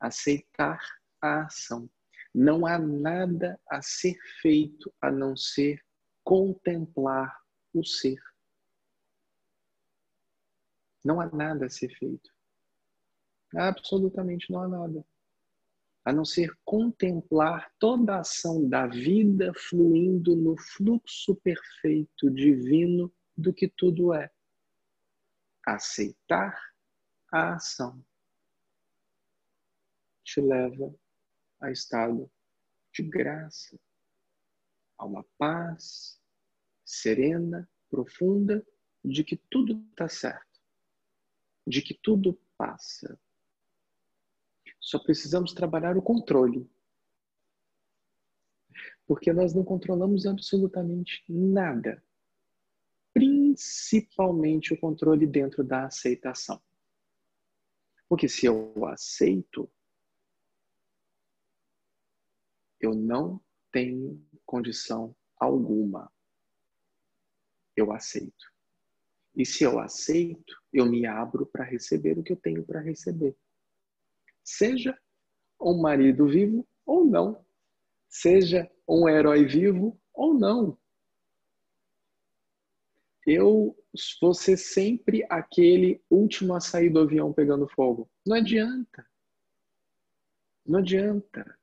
Aceitar a ação. Não há nada a ser feito a não ser contemplar o ser. Não há nada a ser feito. Absolutamente não há nada a não ser contemplar toda a ação da vida fluindo no fluxo perfeito divino do que tudo é. Aceitar a ação te leva a estado de graça, a uma paz serena, profunda, de que tudo está certo, de que tudo passa, só precisamos trabalhar o controle. Porque nós não controlamos absolutamente nada. Principalmente o controle dentro da aceitação. Porque se eu aceito, eu não tenho condição alguma. Eu aceito. E se eu aceito, eu me abro para receber o que eu tenho para receber seja um marido vivo ou não, seja um herói vivo ou não. Eu vou ser sempre aquele último a sair do avião pegando fogo. Não adianta. Não adianta.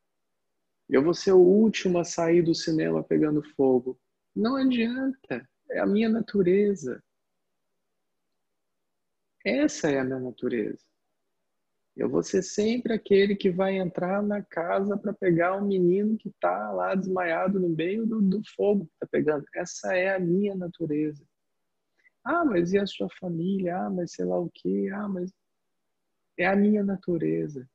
Eu vou ser o último a sair do cinema pegando fogo. Não adianta. É a minha natureza. Essa é a minha natureza. Eu vou ser sempre aquele que vai entrar na casa para pegar o um menino que está lá desmaiado no meio do, do fogo que está pegando. Essa é a minha natureza. Ah, mas e a sua família? Ah, mas sei lá o quê? Ah, mas. É a minha natureza.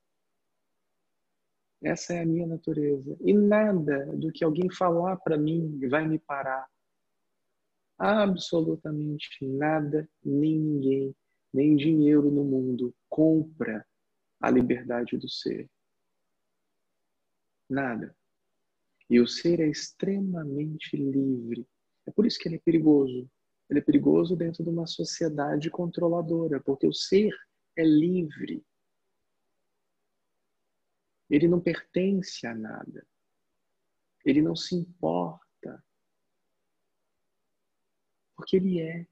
Essa é a minha natureza. E nada do que alguém falar para mim vai me parar. Absolutamente nada, nem ninguém, nem dinheiro no mundo compra a liberdade do ser. Nada. E o ser é extremamente livre. É por isso que ele é perigoso. Ele é perigoso dentro de uma sociedade controladora, porque o ser é livre. Ele não pertence a nada. Ele não se importa. Porque ele é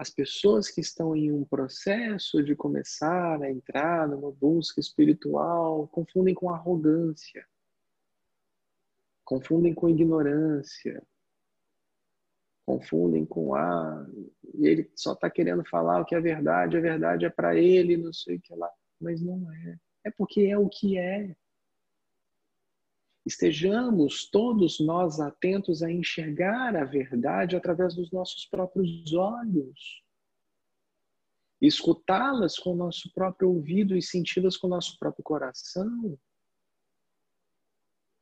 as pessoas que estão em um processo de começar a entrar numa busca espiritual confundem com arrogância, confundem com ignorância, confundem com ah, ele só está querendo falar o que é verdade, a verdade é para ele, não sei o que lá, mas não é. É porque é o que é. Estejamos todos nós atentos a enxergar a verdade através dos nossos próprios olhos. Escutá-las com o nosso próprio ouvido e senti-las com o nosso próprio coração.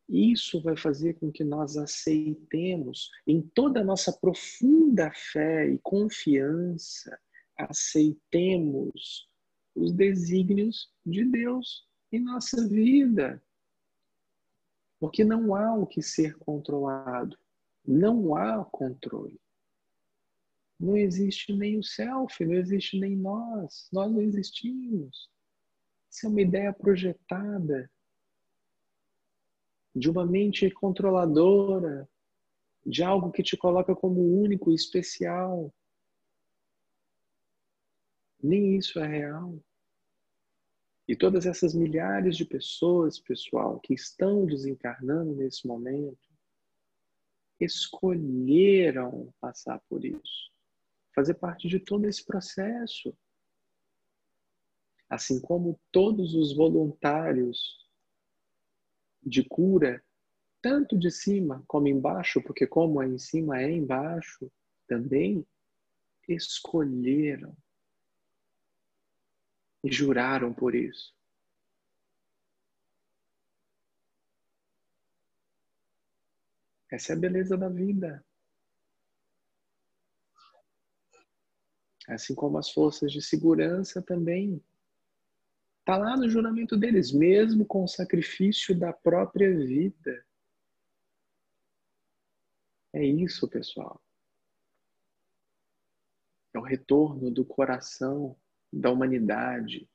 Isso vai fazer com que nós aceitemos, em toda a nossa profunda fé e confiança, aceitemos os desígnios de Deus em nossa vida. Porque não há o que ser controlado. Não há controle. Não existe nem o self, não existe nem nós. Nós não existimos. Isso é uma ideia projetada de uma mente controladora, de algo que te coloca como único especial. Nem isso é real. E todas essas milhares de pessoas, pessoal, que estão desencarnando nesse momento, escolheram passar por isso, fazer parte de todo esse processo. Assim como todos os voluntários de cura, tanto de cima como embaixo, porque como é em cima é embaixo, também escolheram e juraram por isso. Essa é a beleza da vida. Assim como as forças de segurança também Está lá no juramento deles, mesmo com o sacrifício da própria vida. É isso, pessoal. É o retorno do coração da humanidade.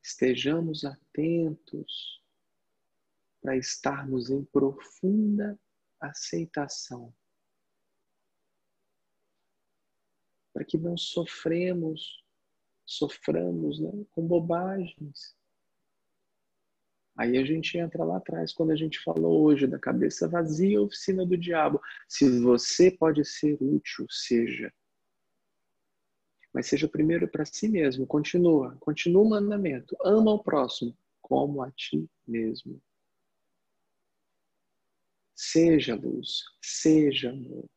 Estejamos atentos para estarmos em profunda aceitação. Para que não sofremos, soframos né, com bobagens. Aí a gente entra lá atrás, quando a gente falou hoje da cabeça vazia, oficina do diabo. Se você pode ser útil, seja. Mas seja primeiro para si mesmo. Continua, continua o mandamento. Ama o próximo como a ti mesmo. Seja luz, seja amor.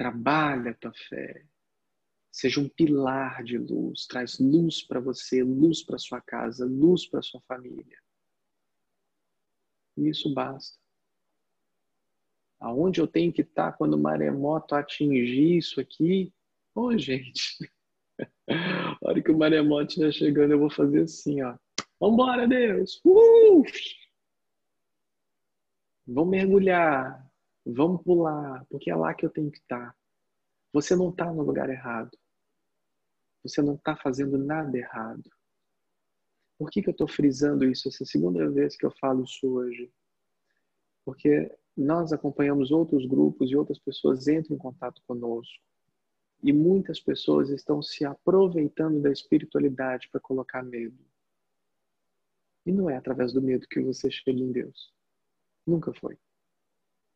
Trabalha a tua fé. Seja um pilar de luz. Traz luz para você, luz para sua casa, luz para sua família. Isso basta. Aonde eu tenho que estar quando o maremoto atingir isso aqui? Ô, oh, gente. A hora que o maremoto estiver chegando, eu vou fazer assim, ó. Vambora, Deus! Uh! Vamos mergulhar, vamos pular, porque é lá que eu tenho que estar. Você não está no lugar errado. Você não está fazendo nada errado. Por que, que eu estou frisando isso? Essa é a segunda vez que eu falo isso hoje. Porque nós acompanhamos outros grupos e outras pessoas entram em contato conosco. E muitas pessoas estão se aproveitando da espiritualidade para colocar medo. E não é através do medo que você chega em Deus. Nunca foi.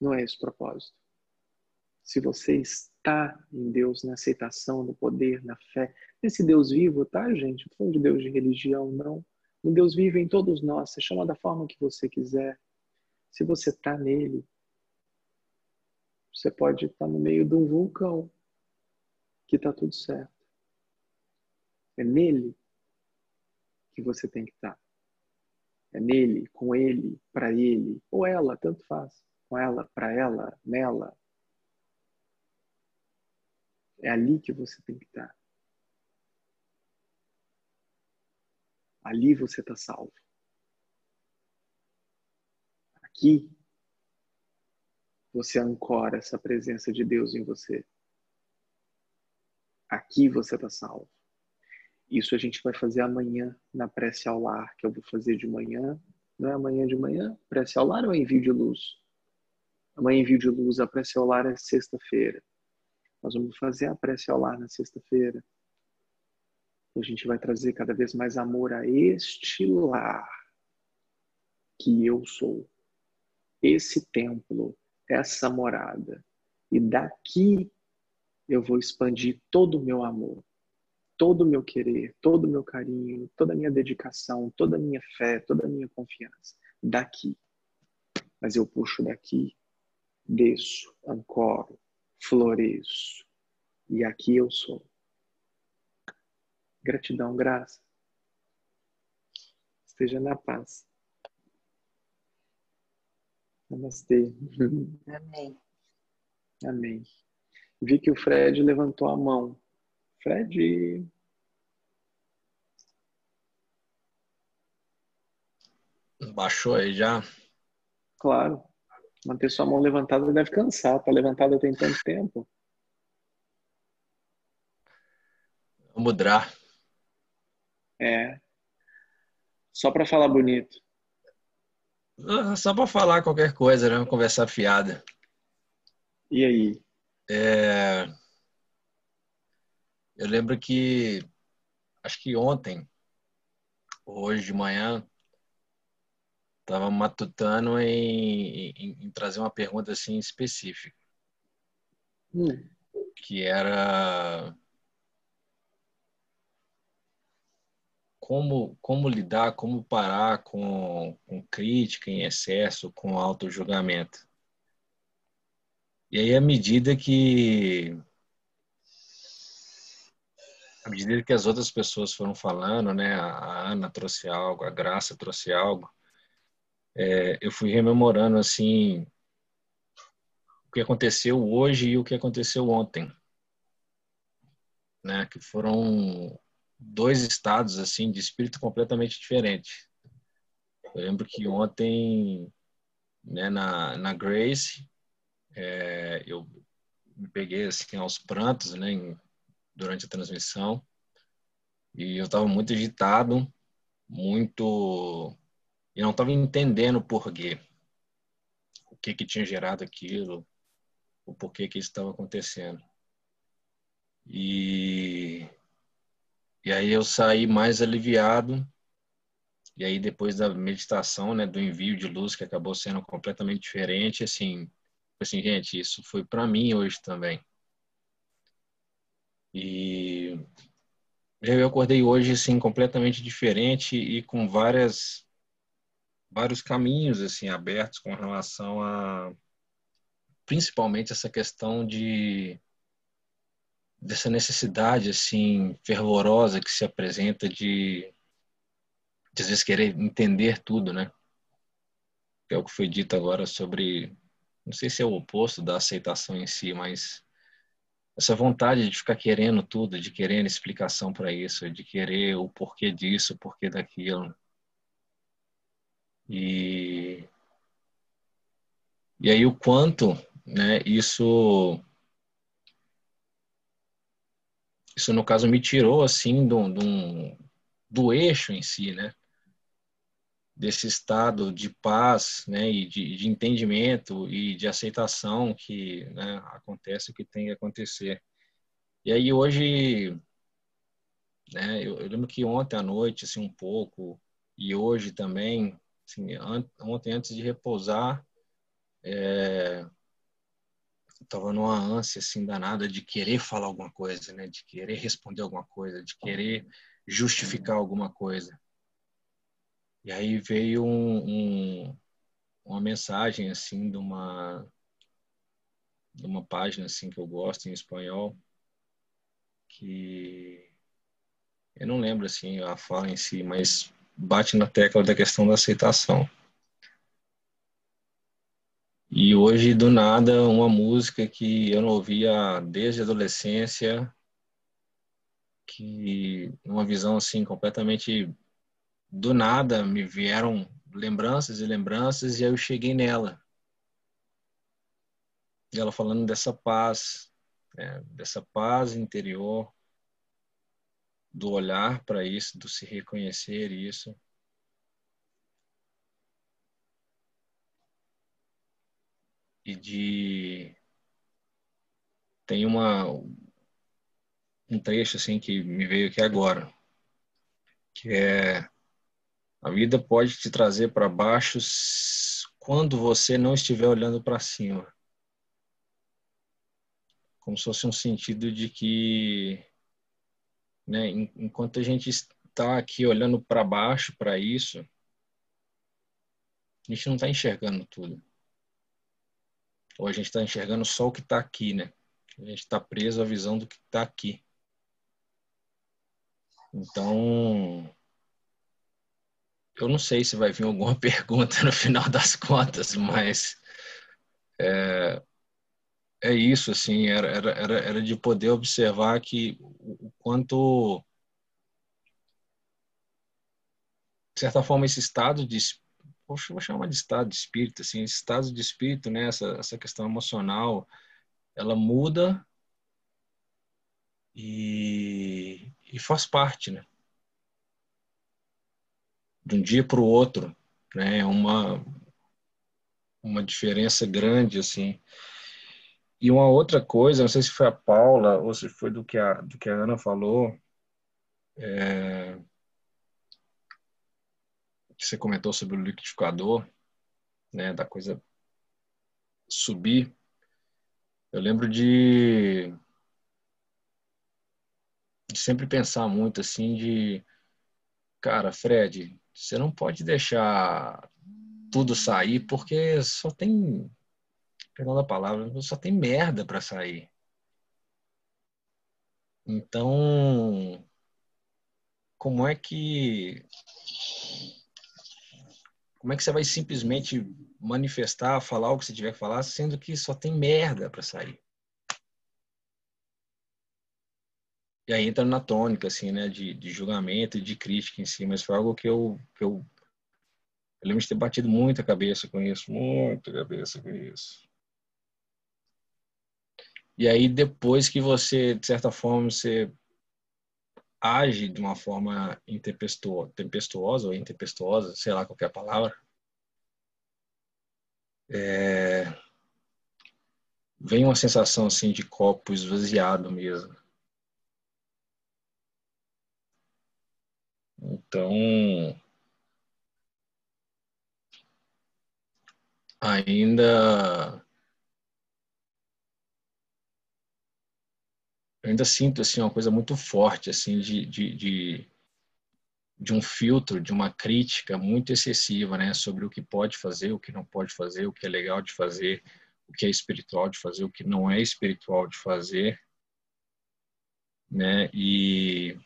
Não é esse o propósito. Se você está em Deus, na aceitação, no poder, na fé, nesse Deus vivo, tá, gente? Não de Deus de religião, não. O Deus vive em todos nós. Você chama da forma que você quiser. Se você está nele, você pode estar no meio de um vulcão que está tudo certo. É nele que você tem que estar. É nele, com ele, para ele, ou ela, tanto faz. Com ela, para ela, nela. É ali que você tem que estar. Ali você está salvo. Aqui você ancora essa presença de Deus em você. Aqui você está salvo. Isso a gente vai fazer amanhã na prece ao lar, que eu vou fazer de manhã. Não é amanhã de manhã? Prece ao lar ou é envio de luz? Amanhã envio de luz, a prece ao lar é sexta-feira. Nós vamos fazer a prece ao lar na sexta-feira. A gente vai trazer cada vez mais amor a este lar que eu sou. Esse templo, essa morada. E daqui eu vou expandir todo o meu amor todo o meu querer, todo o meu carinho, toda a minha dedicação, toda a minha fé, toda a minha confiança daqui. Mas eu puxo daqui, desço, ancoro, floresço. E aqui eu sou. Gratidão, graça. Esteja na paz. Namastê. Amém. Amém. Vi que o Fred levantou a mão. Fred. Baixou aí já? Claro. Manter sua mão levantada deve cansar. Tá levantada tem tanto tempo. Mudar. É. Só para falar bonito. Ah, só para falar qualquer coisa, né? Conversar fiada. E aí? É... Eu lembro que, acho que ontem, hoje de manhã, estava matutando em, em, em, trazer uma pergunta assim específica. Hum. Que era como, como lidar, como parar com, com crítica em excesso, com auto-julgamento. E aí, à medida que à medida que as outras pessoas foram falando, né, a Ana trouxe algo, a Graça trouxe algo, é, eu fui rememorando assim o que aconteceu hoje e o que aconteceu ontem. né? Que foram dois estados assim de espírito completamente diferentes. Eu lembro que ontem, né, na, na Grace, é, eu me peguei assim aos prantos, né, em, durante a transmissão, e eu estava muito agitado, muito e não estava entendendo o porquê, o que que tinha gerado aquilo, o porquê que isso estava acontecendo. E e aí eu saí mais aliviado. E aí depois da meditação, né, do envio de luz que acabou sendo completamente diferente, assim, assim, gente, isso foi para mim hoje também. E eu acordei hoje assim completamente diferente e com várias vários caminhos assim abertos com relação a principalmente essa questão de dessa necessidade assim fervorosa que se apresenta de, de às vezes querer entender tudo, né? É o que foi dito agora sobre não sei se é o oposto da aceitação em si, mas essa vontade de ficar querendo tudo, de querer explicação para isso, de querer o porquê disso, o porquê daquilo. E e aí o quanto, né, isso isso no caso me tirou assim do, do, do eixo em si, né? Desse estado de paz, né, e de, de entendimento e de aceitação que né, acontece o que tem que acontecer. E aí hoje, né, eu, eu lembro que ontem à noite, assim, um pouco, e hoje também, assim, an ontem antes de repousar, é, tava numa ânsia assim danada de querer falar alguma coisa, né? De querer responder alguma coisa, de querer justificar alguma coisa. E aí veio um, um, uma mensagem assim de uma de uma página assim que eu gosto em espanhol que eu não lembro assim a fala em si, mas bate na tecla da questão da aceitação. E hoje, do nada, uma música que eu não ouvia desde a adolescência, que uma visão assim completamente do nada me vieram lembranças e lembranças e aí eu cheguei nela. E ela falando dessa paz, né, dessa paz interior, do olhar para isso, do se reconhecer isso. e de tem uma um trecho assim que me veio aqui agora, que é a vida pode te trazer para baixo quando você não estiver olhando para cima. Como se fosse um sentido de que né, enquanto a gente está aqui olhando para baixo para isso, a gente não está enxergando tudo. Ou a gente está enxergando só o que está aqui, né? A gente está preso à visão do que está aqui. Então, eu não sei se vai vir alguma pergunta no final das contas, mas é, é isso, assim, era, era, era de poder observar que o quanto, de certa forma, esse estado de vou chamar de estado de espírito, assim, esse estado de espírito, né, essa, essa questão emocional, ela muda e, e faz parte, né? De um dia para o outro, né? É uma uma diferença grande, assim. E uma outra coisa, não sei se foi a Paula ou se foi do que a, do que a Ana falou, é, que você comentou sobre o liquidificador, né, da coisa subir. Eu lembro de, de sempre pensar muito assim de, cara, Fred, você não pode deixar tudo sair porque só tem, pegando a palavra, só tem merda para sair. Então, como é que como é que você vai simplesmente manifestar, falar o que você tiver que falar, sendo que só tem merda para sair? e aí entra na tônica, assim, né, de, de julgamento e de crítica em si, mas foi algo que eu, que eu, eu lembro de ter batido muita cabeça com isso, muita cabeça com isso. E aí, depois que você, de certa forma, você age de uma forma tempestuosa ou intempestuosa, sei lá qualquer palavra, é... vem uma sensação assim de copo esvaziado mesmo. Então, ainda eu ainda sinto assim uma coisa muito forte assim de, de, de, de, um filtro, de uma crítica muito excessiva, né, sobre o que pode fazer, o que não pode fazer, o que é legal de fazer, o que é espiritual de fazer, o que não é espiritual de fazer, né? E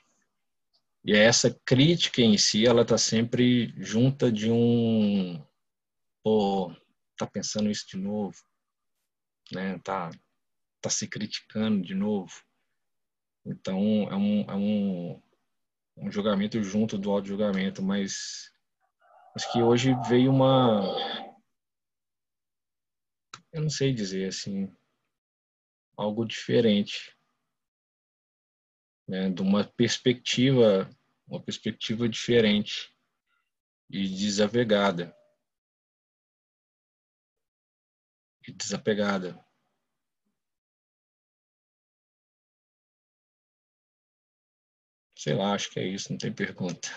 e essa crítica em si, ela está sempre junta de um, pô, tá pensando isso de novo, né? Tá, tá se criticando de novo. Então é um, é um, um julgamento junto do auto julgamento, mas acho que hoje veio uma, eu não sei dizer assim, algo diferente, né? De uma perspectiva uma perspectiva diferente e desavegada e desapegada. Sei lá, acho que é isso, não tem pergunta.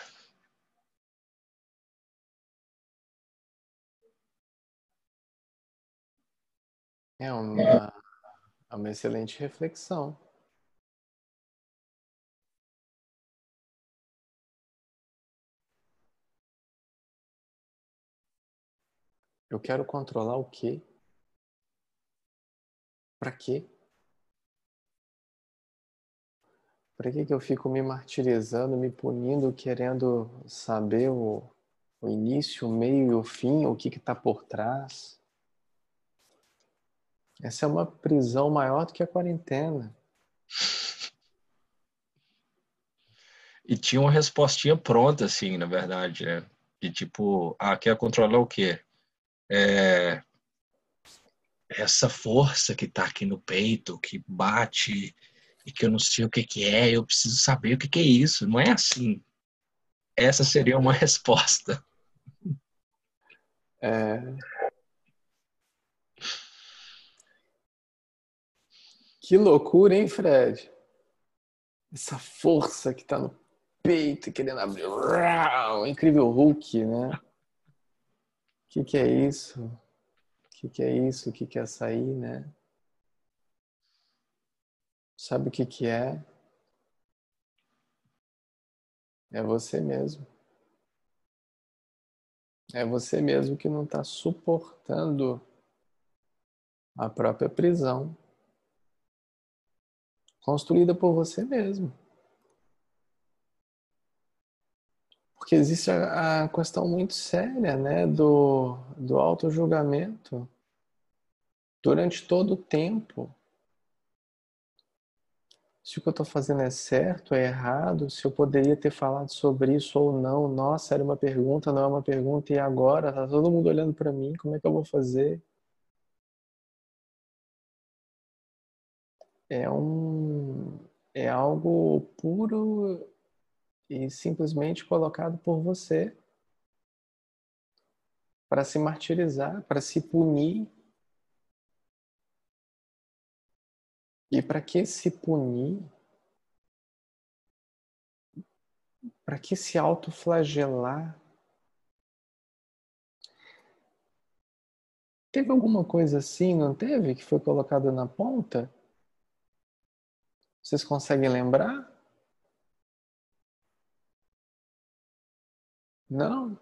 É uma, é uma excelente reflexão. Eu quero controlar o quê? Para quê? Para que, que eu fico me martirizando, me punindo, querendo saber o, o início, o meio e o fim, o que está por trás? Essa é uma prisão maior do que a quarentena. E tinha uma respostinha pronta, assim, na verdade, né? De tipo, ah, quer controlar o quê? é, essa força que está aqui no peito, que bate e que eu não sei o que, que é, eu preciso saber o que, que é isso. Não é assim. Essa seria uma resposta. É... Que loucura, hein, Fred? Essa força que está no peito querendo abrir. O incrível Hulk, né? que, que é isso? O que, que é isso? O que, que é sair, né? Sabe o que, que é? É você mesmo. É você mesmo que não está suportando a própria prisão construída por você mesmo. Porque existe a, a questão muito séria né, do, do auto-julgamento durante todo o tempo. Se o que eu estou fazendo é certo, é errado, se eu poderia ter falado sobre isso ou não. Nossa, era uma pergunta, não é uma pergunta, e agora? Tá todo mundo olhando para mim, como é que eu vou fazer? É um é algo puro e simplesmente colocado por você para se martirizar, para se punir. E para que se punir? Para que se autoflagelar? Teve alguma coisa assim, não teve, que foi colocada na ponta? Vocês conseguem lembrar? Não.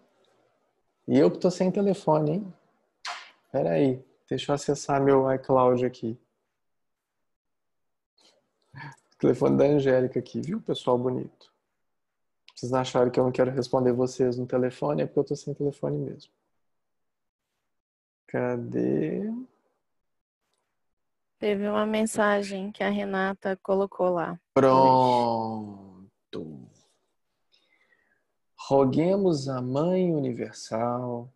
E eu que tô sem telefone, hein? Espera aí, deixa eu acessar meu iCloud aqui. Telefone da Angélica aqui, viu, pessoal bonito? Vocês acharam que eu não quero responder vocês no telefone? É porque eu tô sem telefone mesmo. Cadê? Teve uma mensagem que a Renata colocou lá. Pronto. Roguemos a Mãe Universal,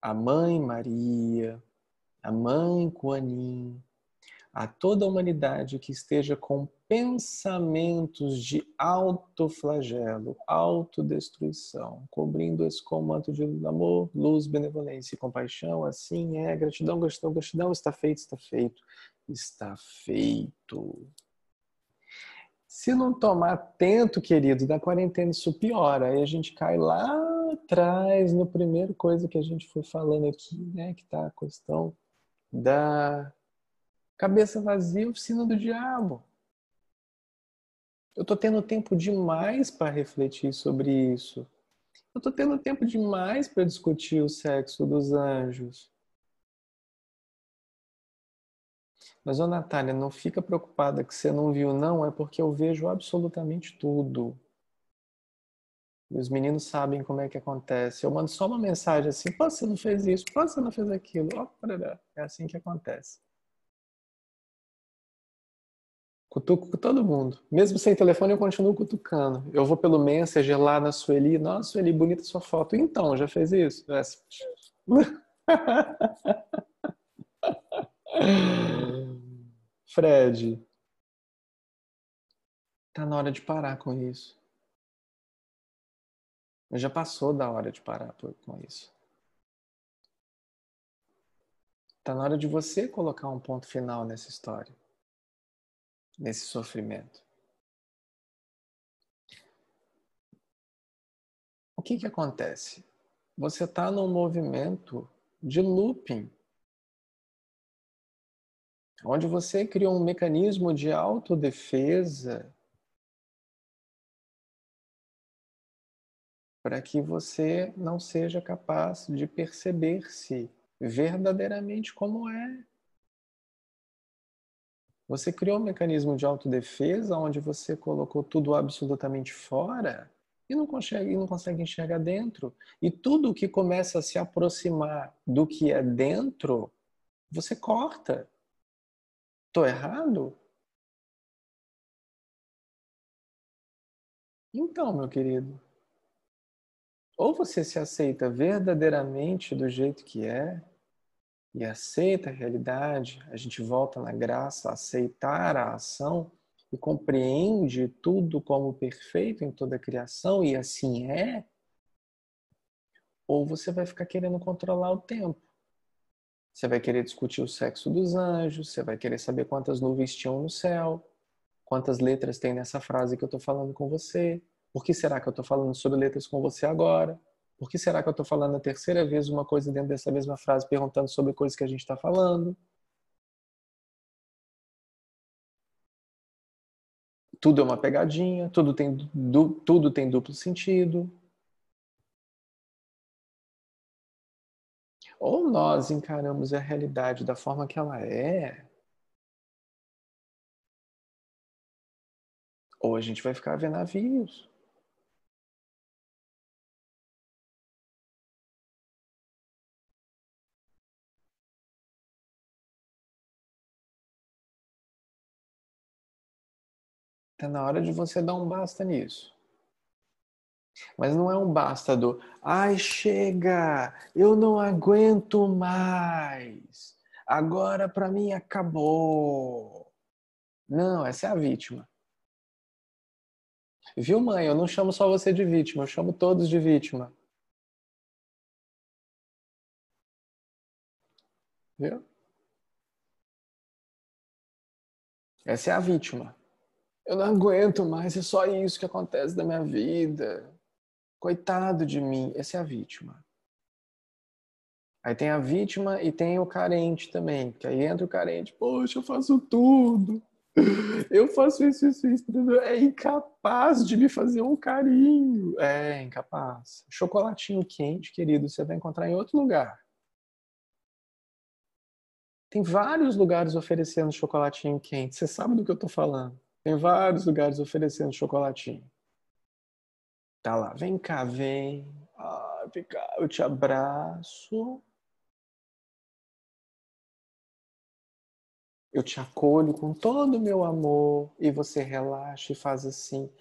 a Mãe Maria, a Mãe Kuan a toda a humanidade que esteja com pensamentos de autoflagelo, autodestruição, cobrindo-se com o manto de amor, luz, benevolência e compaixão. Assim é, gratidão, gratidão, gratidão, está feito, está feito, está feito. Se não tomar atento, querido, da quarentena isso piora. Aí a gente cai lá atrás, no primeiro coisa que a gente foi falando aqui, né? Que tá a questão da Cabeça vazia, oficina do diabo. Eu estou tendo tempo demais para refletir sobre isso. Eu estou tendo tempo demais para discutir o sexo dos anjos. Mas, ô Natália, não fica preocupada que você não viu, não, é porque eu vejo absolutamente tudo. E os meninos sabem como é que acontece. Eu mando só uma mensagem assim: pô, você não fez isso, pô, você não fez aquilo. é assim que acontece. Cutuco todo mundo. Mesmo sem telefone, eu continuo cutucando. Eu vou pelo Messenger lá na Sueli. Nossa, Sueli, bonita sua foto. Então, já fez isso? É. Fred, tá na hora de parar com isso. Já passou da hora de parar com isso. Tá na hora de você colocar um ponto final nessa história nesse sofrimento. O que, que acontece? Você está num movimento de looping, onde você criou um mecanismo de autodefesa para que você não seja capaz de perceber-se verdadeiramente como é. Você criou um mecanismo de autodefesa onde você colocou tudo absolutamente fora e não consegue, não consegue enxergar dentro. E tudo que começa a se aproximar do que é dentro, você corta. Tô errado? Então, meu querido, ou você se aceita verdadeiramente do jeito que é, e aceita a realidade, a gente volta na graça a aceitar a ação e compreende tudo como perfeito em toda a criação e assim é, ou você vai ficar querendo controlar o tempo. Você vai querer discutir o sexo dos anjos, você vai querer saber quantas nuvens tinham no céu, quantas letras tem nessa frase que eu estou falando com você, por que será que eu estou falando sobre letras com você agora? Por que será que eu estou falando a terceira vez uma coisa dentro dessa mesma frase, perguntando sobre coisas que a gente está falando? Tudo é uma pegadinha, tudo tem, du, tudo tem duplo sentido. Ou nós encaramos a realidade da forma que ela é, ou a gente vai ficar vendo navios. Está na hora de você dar um basta nisso. Mas não é um basta do ai, chega, eu não aguento mais. Agora para mim acabou. Não, essa é a vítima. Viu, mãe? Eu não chamo só você de vítima, eu chamo todos de vítima. Viu? Essa é a vítima. Eu não aguento mais, é só isso que acontece na minha vida. Coitado de mim. Essa é a vítima. Aí tem a vítima e tem o carente também. Que aí entra o carente. Poxa, eu faço tudo. Eu faço isso, isso, isso. É incapaz de me fazer um carinho. É incapaz. Chocolatinho quente, querido, você vai encontrar em outro lugar. Tem vários lugares oferecendo chocolatinho quente. Você sabe do que eu estou falando. Tem vários lugares oferecendo chocolatinho. Tá lá, vem cá, vem. Ah, vem cá, eu te abraço. eu te acolho com todo o meu amor e você relaxa e faz assim.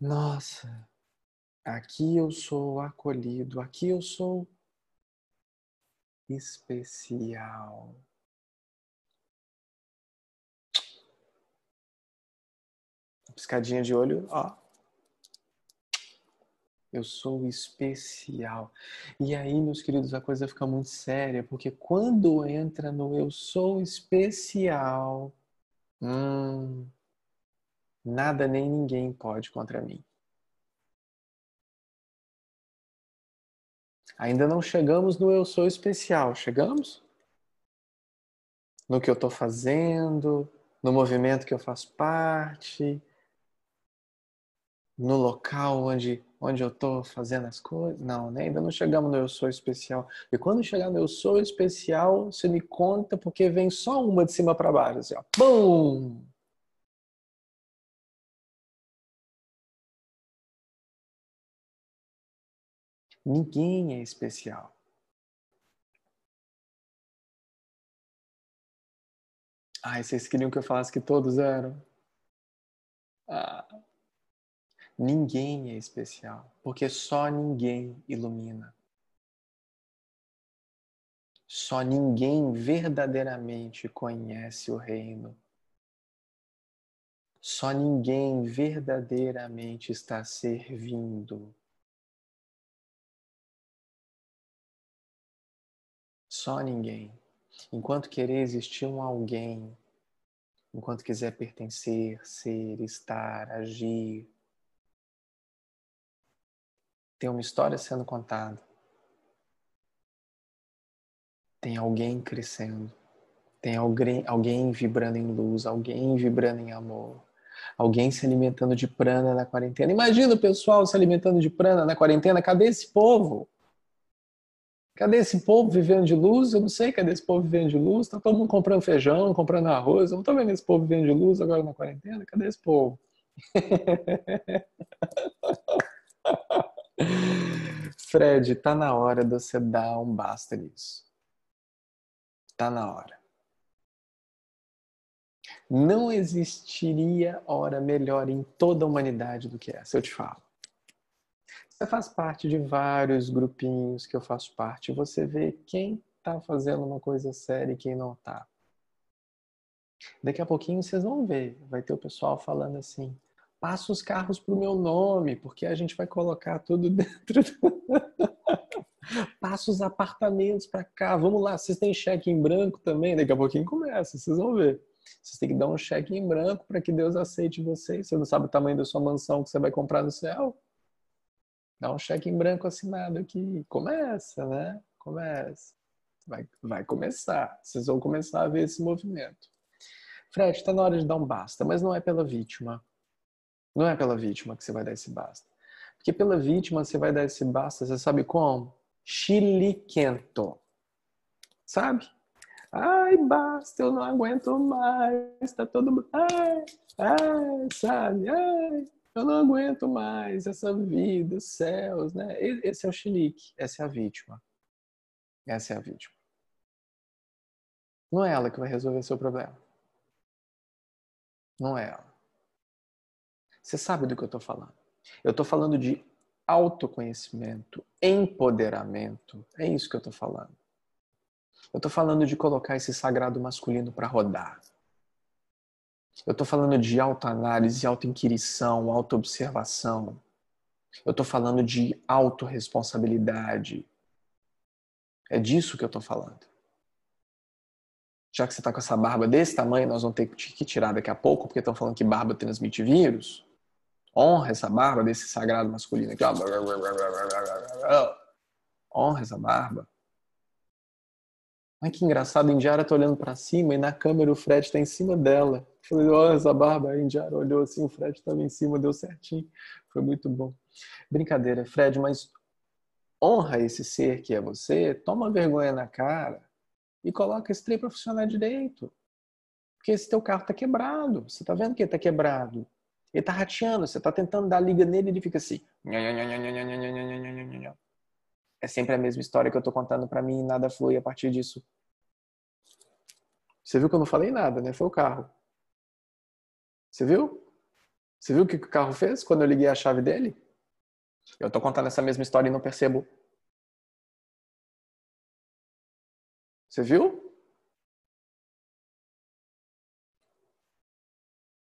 Nossa, aqui eu sou acolhido, aqui eu sou especial. Piscadinha de olho, ó. Eu sou especial. E aí, meus queridos, a coisa fica muito séria, porque quando entra no eu sou especial, hum, nada nem ninguém pode contra mim. Ainda não chegamos no eu sou especial, chegamos? No que eu estou fazendo, no movimento que eu faço parte, no local onde, onde eu estou fazendo as coisas. Não, né? ainda não chegamos no eu sou especial. E quando chegar no eu sou especial, você me conta porque vem só uma de cima para baixo, assim, ó. Bum! Ninguém é especial. Ai, vocês queriam que eu falasse que todos eram? Ah. Ninguém é especial, porque só ninguém ilumina. Só ninguém verdadeiramente conhece o reino. Só ninguém verdadeiramente está servindo. Só ninguém. Enquanto querer existir um alguém, enquanto quiser pertencer, ser, estar, agir, tem uma história sendo contada. Tem alguém crescendo. Tem alguém, alguém vibrando em luz, alguém vibrando em amor. Alguém se alimentando de prana na quarentena. Imagina o pessoal se alimentando de prana na quarentena. Cadê esse povo? Cadê esse povo vivendo de luz? Eu não sei cadê esse povo vivendo de luz. Tá todo mundo comprando feijão, comprando arroz. Eu não tô vendo esse povo vivendo de luz agora na quarentena. Cadê esse povo? Fred, tá na hora de você dar um basta nisso. Tá na hora. Não existiria hora melhor em toda a humanidade do que essa, eu te falo. Você faz parte de vários grupinhos que eu faço parte. Você vê quem tá fazendo uma coisa séria e quem não tá. Daqui a pouquinho vocês vão ver. Vai ter o pessoal falando assim: passa os carros para o meu nome, porque a gente vai colocar tudo dentro. Do... passa os apartamentos para cá, vamos lá. Vocês têm cheque em branco também? Daqui a pouquinho começa, vocês vão ver. Vocês têm que dar um cheque em branco para que Deus aceite vocês. Você não sabe o tamanho da sua mansão que você vai comprar no céu? Dá um cheque em branco assinado aqui. Começa, né? Começa. Vai, vai começar. Vocês vão começar a ver esse movimento. Fred, está na hora de dar um basta, mas não é pela vítima. Não é pela vítima que você vai dar esse basta. Porque pela vítima você vai dar esse basta, você sabe como? Chiliquento. Sabe? Ai, basta, eu não aguento mais. Tá todo mundo. Ai, ai, sabe? Ai, eu não aguento mais essa vida, os céus, né? Esse é o chilique, essa é a vítima. Essa é a vítima. Não é ela que vai resolver seu problema. Não é ela. Você sabe do que eu estou falando. Eu estou falando de autoconhecimento, empoderamento. É isso que eu estou falando. Eu estou falando de colocar esse sagrado masculino para rodar. Eu estou falando de autoanálise, autoinquirição, autoobservação. Eu estou falando de autorresponsabilidade. É disso que eu estou falando. Já que você está com essa barba desse tamanho, nós vamos ter que tirar daqui a pouco, porque estão falando que barba transmite vírus honra essa barba desse sagrado masculino aqui, ó. Honra essa barba. Ai, que engraçado, a Indiara tá olhando para cima e na câmera o Fred tá em cima dela. Falei, olha essa barba. A Indiara olhou assim, o Fred estava em cima, deu certinho. Foi muito bom. Brincadeira, Fred, mas honra esse ser que é você, toma vergonha na cara e coloca esse trem para funcionar direito. Porque esse teu carro tá quebrado. Você tá vendo que ele tá quebrado. Ele tá rateando, você tá tentando dar liga nele e ele fica assim. É sempre a mesma história que eu tô contando para mim e nada flui a partir disso. Você viu que eu não falei nada, né? Foi o carro. Você viu? Você viu o que o carro fez quando eu liguei a chave dele? Eu tô contando essa mesma história e não percebo. Você viu?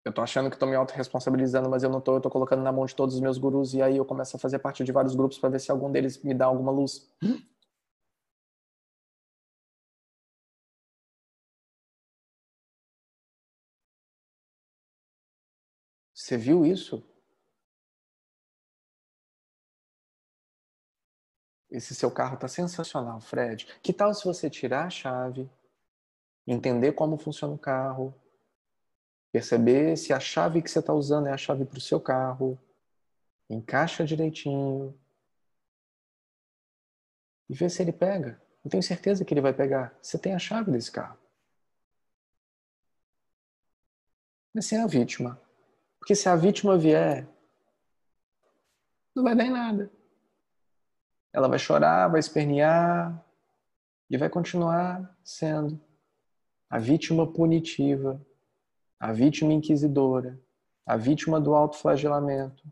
Eu tô achando que tô me autorresponsabilizando, mas eu não tô, eu tô colocando na mão de todos os meus gurus e aí eu começo a fazer parte de vários grupos para ver se algum deles me dá alguma luz. Você viu isso? Esse seu carro está sensacional, Fred. Que tal se você tirar a chave, entender como funciona o carro, perceber se a chave que você está usando é a chave para o seu carro, encaixa direitinho e ver se ele pega. Eu tenho certeza que ele vai pegar. Você tem a chave desse carro. Mas sem a vítima. Porque se a vítima vier, não vai dar em nada. Ela vai chorar, vai espernear e vai continuar sendo a vítima punitiva, a vítima inquisidora, a vítima do autoflagelamento.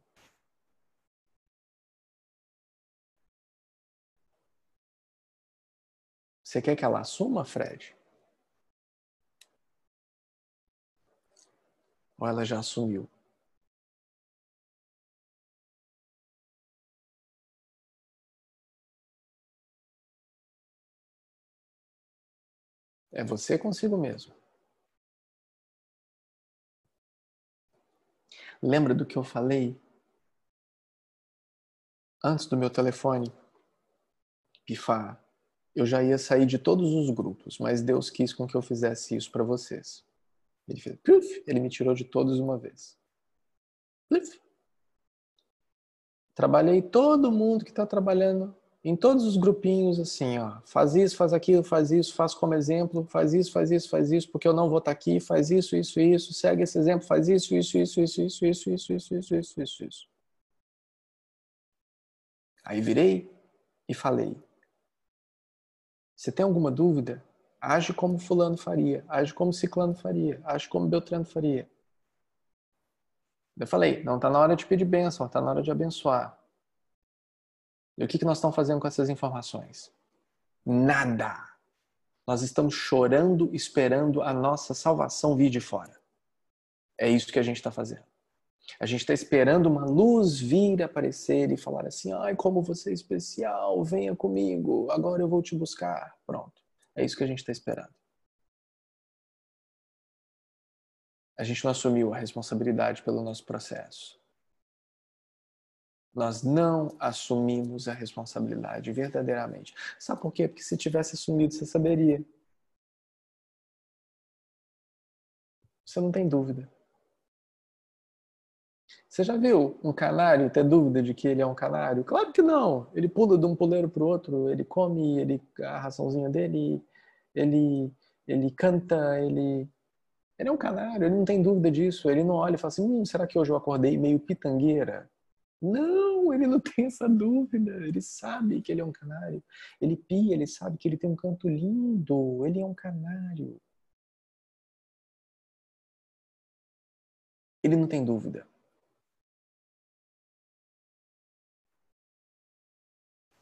Você quer que ela assuma, Fred? Ou ela já assumiu? É você consigo mesmo. Lembra do que eu falei antes do meu telefone pifar? Eu já ia sair de todos os grupos, mas Deus quis com que eu fizesse isso para vocês. Ele fez, puff, ele me tirou de todos uma vez. Puff. Trabalhei todo mundo que está trabalhando em todos os grupinhos assim, ó, faz isso, faz aquilo, faz isso, faz como exemplo, faz isso, faz isso, faz isso, porque eu não vou estar aqui, faz isso, isso, isso, segue esse exemplo, faz isso, isso, isso, isso, isso, isso, isso, isso, isso, isso, isso, isso. Aí virei e falei: Você tem alguma dúvida? Age como fulano faria, age como ciclano faria, age como Beltrano faria. Eu falei, não está na hora de pedir bênção, está na hora de abençoar. E o que, que nós estamos fazendo com essas informações? Nada. Nós estamos chorando, esperando a nossa salvação vir de fora. É isso que a gente está fazendo. A gente está esperando uma luz vir aparecer e falar assim: ai, como você é especial, venha comigo, agora eu vou te buscar. Pronto. É isso que a gente está esperando. A gente não assumiu a responsabilidade pelo nosso processo. Nós não assumimos a responsabilidade verdadeiramente. Sabe por quê? Porque se tivesse assumido, você saberia. Você não tem dúvida. Você já viu um canário ter dúvida de que ele é um canário? Claro que não. Ele pula de um puleiro para o outro, ele come, ele a raçãozinha dele, ele ele canta, ele ele é um canário, ele não tem dúvida disso. Ele não olha e fala assim: hum, será que hoje eu acordei meio pitangueira? Não, ele não tem essa dúvida. Ele sabe que ele é um canário. Ele pia, ele sabe que ele tem um canto lindo. Ele é um canário. Ele não tem dúvida.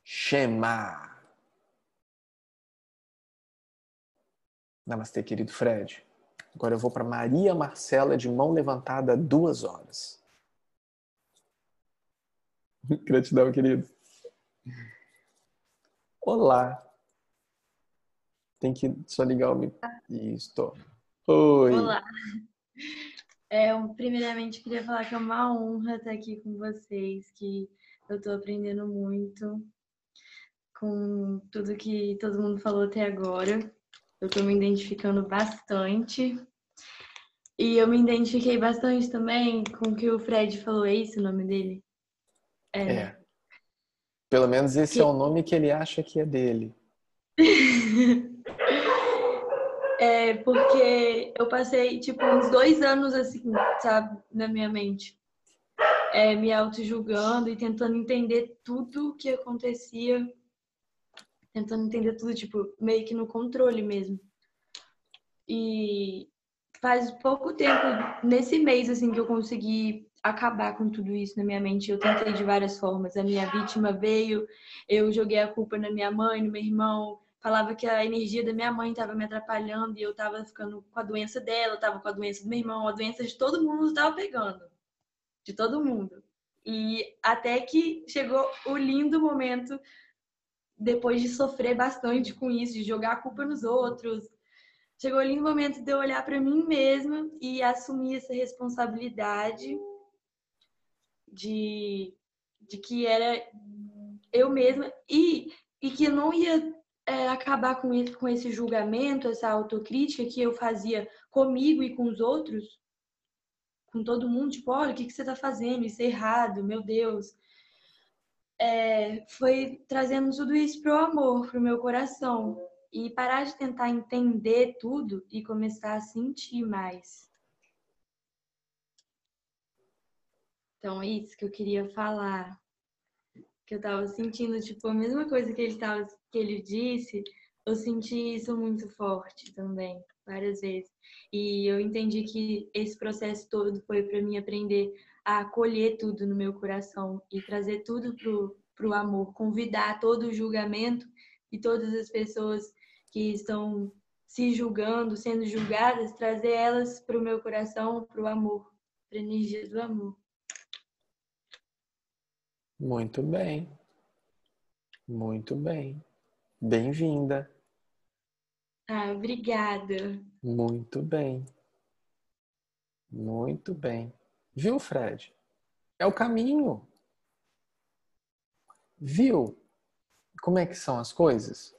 Shema. Namastê, querido Fred. Agora eu vou para Maria Marcela de mão levantada duas horas. Gratidão, querido. Olá. Tem que só ligar o microfone. Isso. Oi. Olá. É, primeiramente, queria falar que é uma honra estar aqui com vocês, que eu estou aprendendo muito com tudo que todo mundo falou até agora. Eu estou me identificando bastante. E eu me identifiquei bastante também com o que o Fred falou, é isso o nome dele? É. é. Pelo menos esse que... é o nome que ele acha que é dele. é, porque eu passei, tipo, uns dois anos, assim, sabe, na minha mente. É, me auto-julgando e tentando entender tudo o que acontecia. Tentando entender tudo, tipo, meio que no controle mesmo. E faz pouco tempo, nesse mês, assim, que eu consegui acabar com tudo isso na minha mente. Eu tentei de várias formas. A minha vítima veio, eu joguei a culpa na minha mãe, no meu irmão, falava que a energia da minha mãe estava me atrapalhando e eu estava ficando com a doença dela, estava com a doença do meu irmão, a doença de todo mundo estava pegando. De todo mundo. E até que chegou o lindo momento, depois de sofrer bastante com isso, de jogar a culpa nos outros, chegou o lindo momento de eu olhar para mim mesma e assumir essa responsabilidade de, de que era eu mesma e, e que não ia é, acabar com esse, com esse julgamento, essa autocrítica que eu fazia comigo e com os outros, com todo mundo, tipo, olha, o que, que você está fazendo? Isso é errado, meu Deus. É, foi trazendo tudo isso pro amor, pro meu coração. E parar de tentar entender tudo e começar a sentir mais. Então, é isso que eu queria falar. Que eu tava sentindo, tipo, a mesma coisa que ele, tava, que ele disse, eu senti isso muito forte também, várias vezes. E eu entendi que esse processo todo foi para mim aprender a acolher tudo no meu coração e trazer tudo pro, pro amor, convidar todo o julgamento e todas as pessoas que estão se julgando, sendo julgadas, trazer elas para o meu coração, para o amor, para a energia do amor. Muito bem. Muito bem. Bem-vinda. Ah, obrigada. Muito bem. Muito bem. Viu, Fred? É o caminho. Viu como é que são as coisas?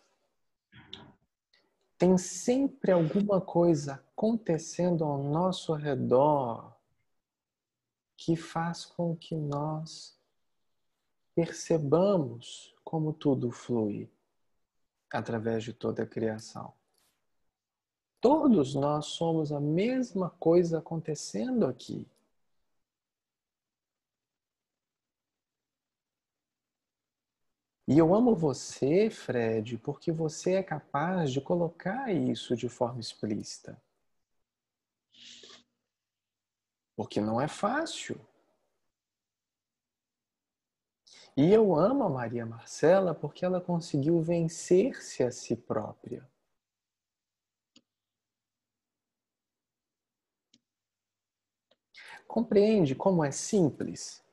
Tem sempre alguma coisa acontecendo ao nosso redor que faz com que nós percebamos como tudo flui através de toda a criação. Todos nós somos a mesma coisa acontecendo aqui. E eu amo você, Fred, porque você é capaz de colocar isso de forma explícita. Porque não é fácil. E eu amo a Maria Marcela porque ela conseguiu vencer-se a si própria. Compreende como é simples?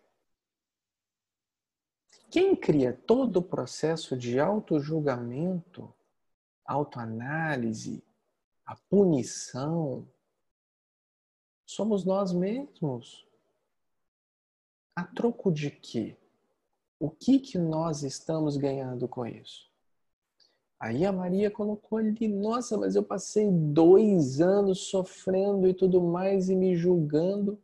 Quem cria todo o processo de auto-julgamento, autoanálise, a punição, somos nós mesmos. A troco de quê? O que, que nós estamos ganhando com isso? Aí a Maria colocou ali, nossa, mas eu passei dois anos sofrendo e tudo mais e me julgando.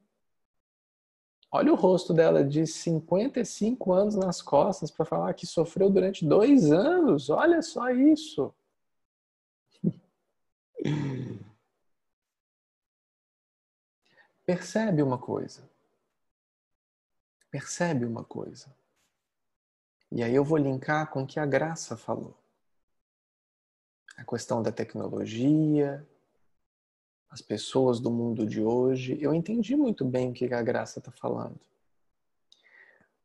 Olha o rosto dela de 55 anos nas costas para falar que sofreu durante dois anos. Olha só isso. Percebe uma coisa. Percebe uma coisa. E aí eu vou linkar com o que a Graça falou. A questão da tecnologia, as pessoas do mundo de hoje, eu entendi muito bem o que a Graça está falando.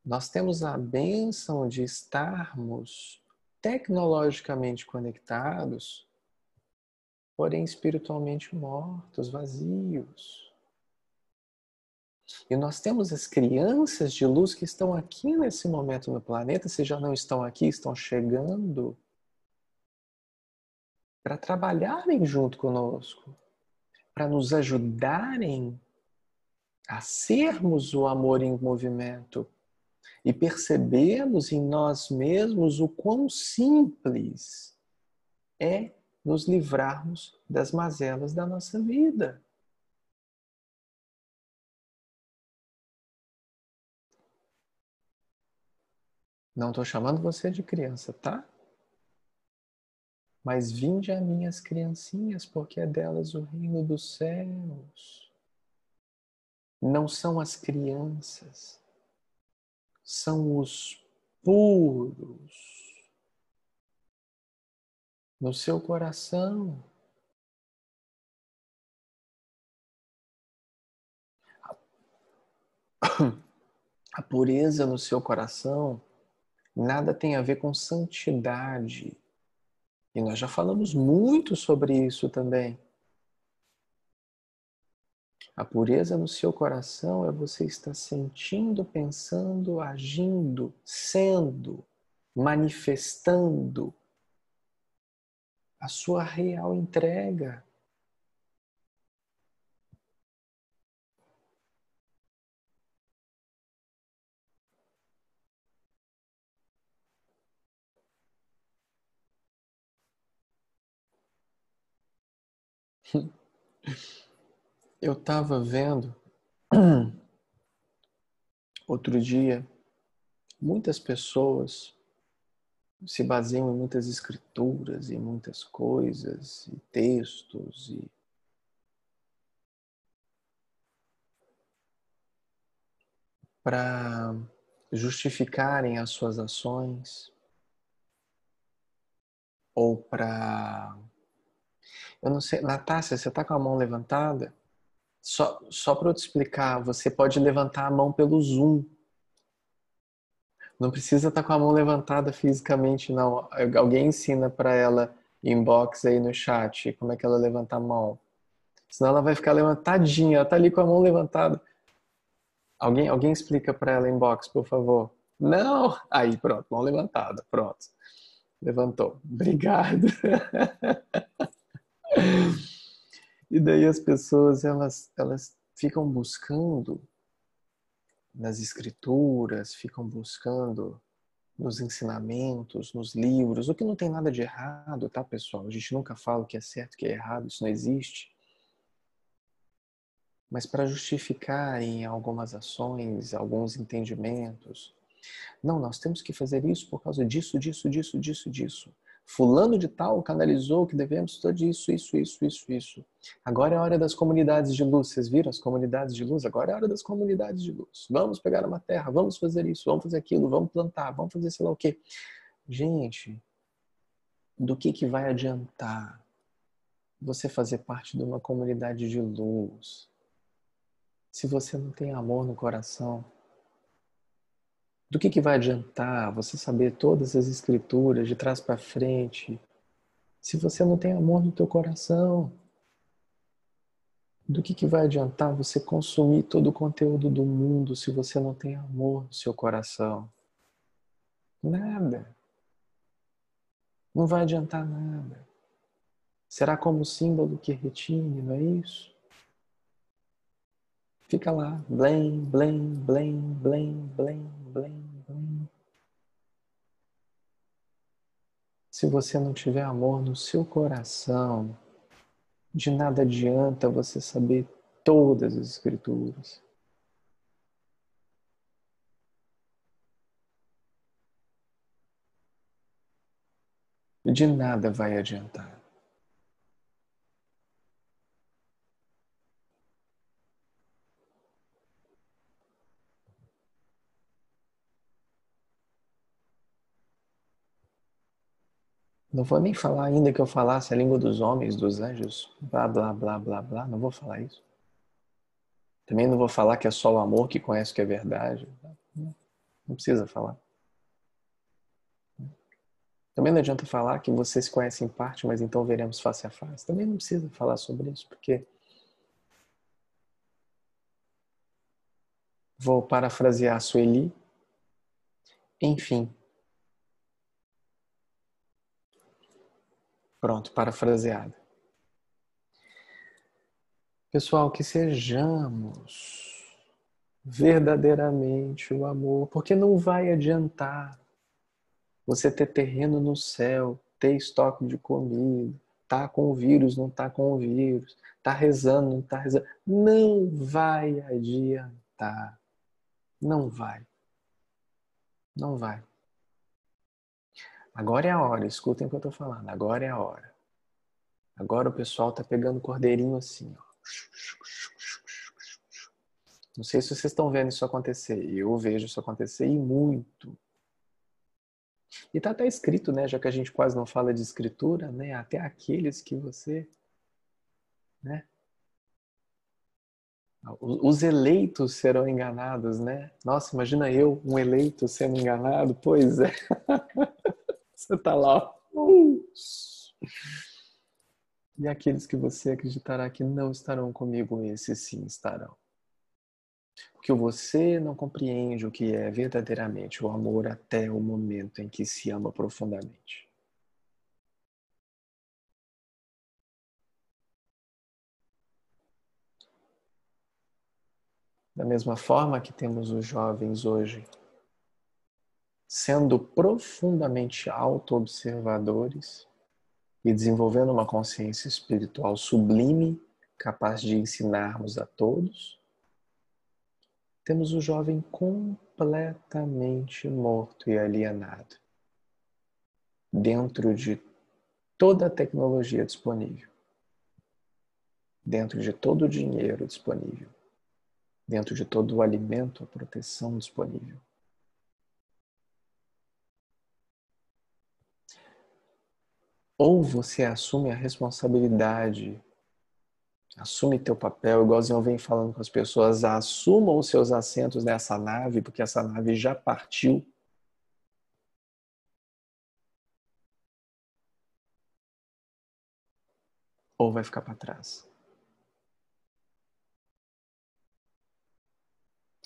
Nós temos a benção de estarmos tecnologicamente conectados, porém espiritualmente mortos, vazios. E nós temos as crianças de luz que estão aqui nesse momento no planeta, se já não estão aqui, estão chegando, para trabalharem junto conosco para nos ajudarem a sermos o amor em movimento e percebemos em nós mesmos o quão simples é nos livrarmos das mazelas da nossa vida. Não estou chamando você de criança, tá? Mas vinde a minhas criancinhas, porque é delas o reino dos céus. Não são as crianças, são os puros. No seu coração. A pureza no seu coração nada tem a ver com santidade. E nós já falamos muito sobre isso também. A pureza no seu coração é você estar sentindo, pensando, agindo, sendo, manifestando a sua real entrega. Eu estava vendo outro dia muitas pessoas se baseiam em muitas escrituras e muitas coisas e textos e para justificarem as suas ações ou para eu não sei, Natácia, você está com a mão levantada? Só, só para eu te explicar, você pode levantar a mão pelo Zoom. Não precisa estar tá com a mão levantada fisicamente, não. Alguém ensina para ela inbox aí no chat como é que ela levanta a mão. Senão ela vai ficar levantadinha, ela tá ali com a mão levantada. Alguém, alguém explica para ela inbox, por favor. Não! Aí, pronto, mão levantada, pronto. Levantou. Obrigado. E daí as pessoas elas, elas ficam buscando nas escrituras, ficam buscando nos ensinamentos, nos livros, o que não tem nada de errado, tá, pessoal? A gente nunca fala o que é certo, o que é errado, isso não existe. Mas para justificar em algumas ações, alguns entendimentos, não, nós temos que fazer isso por causa disso, disso, disso, disso, disso. Fulano de tal canalizou que devemos tudo isso, isso, isso, isso, isso. Agora é a hora das comunidades de luz. Vocês viram as comunidades de luz? Agora é a hora das comunidades de luz. Vamos pegar uma terra, vamos fazer isso, vamos fazer aquilo, vamos plantar, vamos fazer sei lá o quê. Gente, do que, que vai adiantar você fazer parte de uma comunidade de luz se você não tem amor no coração? Do que, que vai adiantar você saber todas as escrituras de trás para frente se você não tem amor no teu coração? Do que, que vai adiantar você consumir todo o conteúdo do mundo se você não tem amor no seu coração? Nada. Não vai adiantar nada. Será como símbolo que retine, não é isso? Fica lá, blém, blém, blém, blém, blém, blém, blém. Se você não tiver amor no seu coração, de nada adianta você saber todas as escrituras. De nada vai adiantar. Não vou nem falar ainda que eu falasse a língua dos homens, dos anjos, blá, blá, blá, blá, blá. Não vou falar isso. Também não vou falar que é só o amor que conhece o que é verdade. Não precisa falar. Também não adianta falar que vocês conhecem parte, mas então veremos face a face. Também não precisa falar sobre isso, porque vou parafrasear Sueli. Enfim, Pronto, parafraseada. Pessoal, que sejamos verdadeiramente o amor, porque não vai adiantar você ter terreno no céu, ter estoque de comida, tá com o vírus, não tá com o vírus, tá rezando, não tá rezando. Não vai adiantar. Não vai. Não vai. Agora é a hora, escutem o que eu estou falando. Agora é a hora. Agora o pessoal está pegando cordeirinho assim, ó. Não sei se vocês estão vendo isso acontecer. Eu vejo isso acontecer e muito. E está até escrito, né? Já que a gente quase não fala de escritura, né? Até aqueles que você, né? Os eleitos serão enganados, né? Nossa, imagina eu, um eleito, sendo enganado. Pois é. Você tá lá. E aqueles que você acreditará que não estarão comigo, esses sim estarão. Porque você não compreende o que é verdadeiramente o amor até o momento em que se ama profundamente. Da mesma forma que temos os jovens hoje sendo profundamente auto-observadores e desenvolvendo uma consciência espiritual sublime, capaz de ensinarmos a todos, temos o jovem completamente morto e alienado dentro de toda a tecnologia disponível, dentro de todo o dinheiro disponível dentro de todo o alimento, a proteção disponível. Ou você assume a responsabilidade, assume teu papel, igualzinho eu venho falando com as pessoas, assumam os seus assentos nessa nave, porque essa nave já partiu. Ou vai ficar para trás.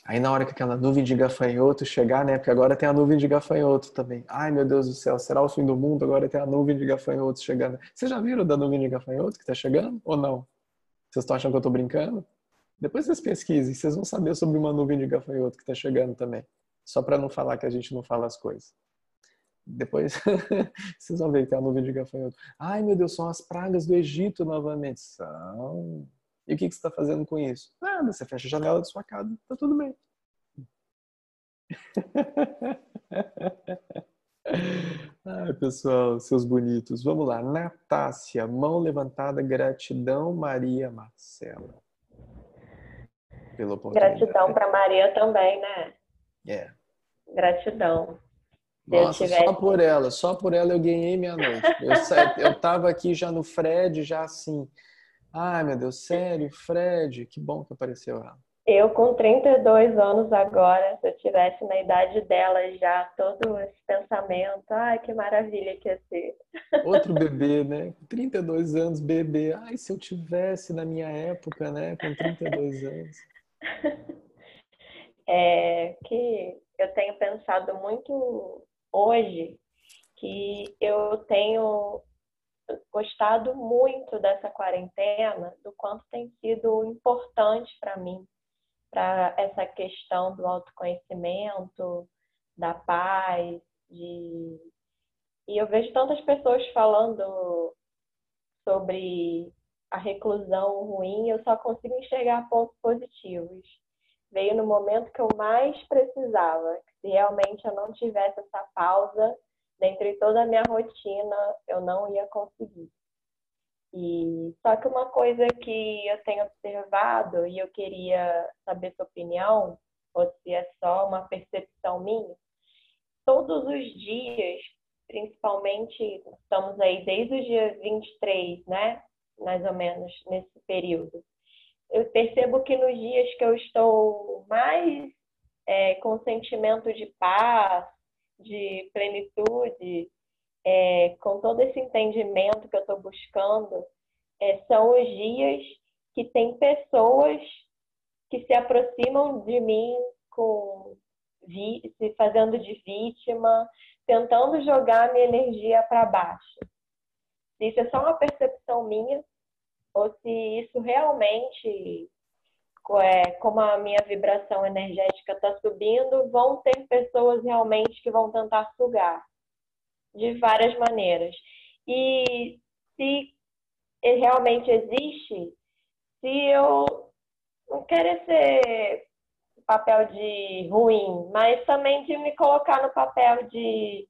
Aí na hora que aquela nuvem de gafanhoto chegar, né? Porque agora tem a nuvem de gafanhoto também. Ai meu Deus do céu, será o fim do mundo? Agora tem a nuvem de gafanhoto chegando. Vocês já viram da nuvem de gafanhoto que tá chegando ou não? Vocês estão achando que eu tô brincando? Depois vocês pesquisem, vocês vão saber sobre uma nuvem de gafanhoto que tá chegando também. Só para não falar que a gente não fala as coisas. Depois vocês vão ver que tem a nuvem de gafanhoto. Ai meu Deus, são as pragas do Egito novamente. São. E o que, que você está fazendo com isso? Nada, você fecha a janela da sua casa, tá tudo bem. Ai, pessoal, seus bonitos. Vamos lá. Natácia, mão levantada, gratidão, Maria Marcela. Pela oportunidade. Gratidão para Maria também, né? É. Gratidão. Nossa, tivesse... só por ela, só por ela eu ganhei minha noite. Eu, eu tava aqui já no Fred, já assim, Ai, meu Deus, sério, Fred, que bom que apareceu ela. Eu, com 32 anos agora, se eu tivesse na idade dela já, todo esse pensamento, ai, que maravilha que ia ser. Outro bebê, né? 32 anos, bebê. Ai, se eu tivesse na minha época, né? Com 32 anos. É que eu tenho pensado muito hoje que eu tenho gostado muito dessa quarentena, do quanto tem sido importante para mim, para essa questão do autoconhecimento, da paz, de... e eu vejo tantas pessoas falando sobre a reclusão ruim, eu só consigo enxergar pontos positivos. Veio no momento que eu mais precisava, se realmente eu não tivesse essa pausa, dentro de toda a minha rotina, eu não ia conseguir. E só que uma coisa que eu tenho observado e eu queria saber sua opinião, ou se é só uma percepção minha, todos os dias, principalmente estamos aí desde o dia 23, né? Mais ou menos nesse período. Eu percebo que nos dias que eu estou mais é, com sentimento de paz, de plenitude, é, com todo esse entendimento que eu estou buscando, é, são os dias que tem pessoas que se aproximam de mim com se fazendo de vítima, tentando jogar minha energia para baixo. Isso é só uma percepção minha, ou se isso realmente é, como a minha vibração energética está subindo, vão ter pessoas realmente que vão tentar sugar de várias maneiras. E se realmente existe, se eu não quero ser papel de ruim, mas também de me colocar no papel de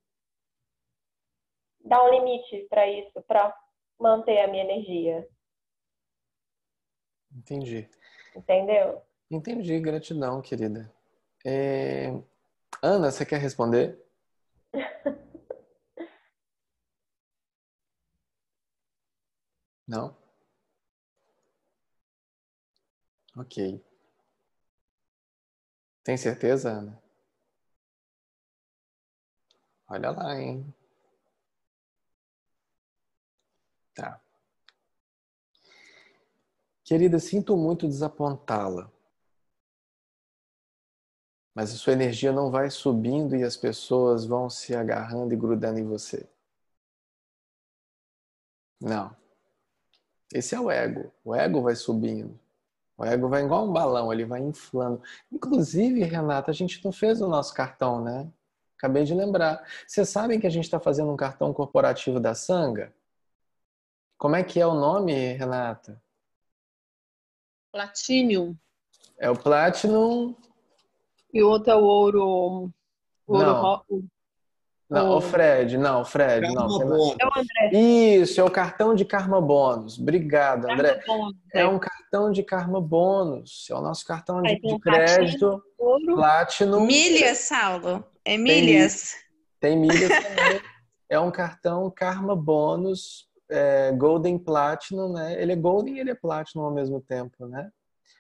dar um limite para isso, para manter a minha energia. Entendi. Entendeu? Entendi, gratidão, querida. É... Ana, você quer responder? Não? Ok. Tem certeza, Ana? Olha lá, hein? Tá. Querida, sinto muito desapontá-la. Mas a sua energia não vai subindo e as pessoas vão se agarrando e grudando em você. Não. Esse é o ego. O ego vai subindo. O ego vai igual um balão, ele vai inflando. Inclusive, Renata, a gente não fez o nosso cartão, né? Acabei de lembrar. Vocês sabem que a gente está fazendo um cartão corporativo da Sanga? Como é que é o nome, Renata? Platinum. É o Platinum. E o outro é o ouro. ouro Não. Não, o Fred, não, Fred, não. Karma tem- Bônus. É o André. Isso, é o cartão de Karma Bônus. Obrigado, André. Bom, É um cartão de Karma Bônus. É o nosso cartão de, tem de o crédito ouro. Platinum. Milhas, Saulo. É milhas. Tem milhas também. É um cartão Karma Bônus é, Golden Platinum, né? Ele é Golden e ele é Platinum ao mesmo tempo, né?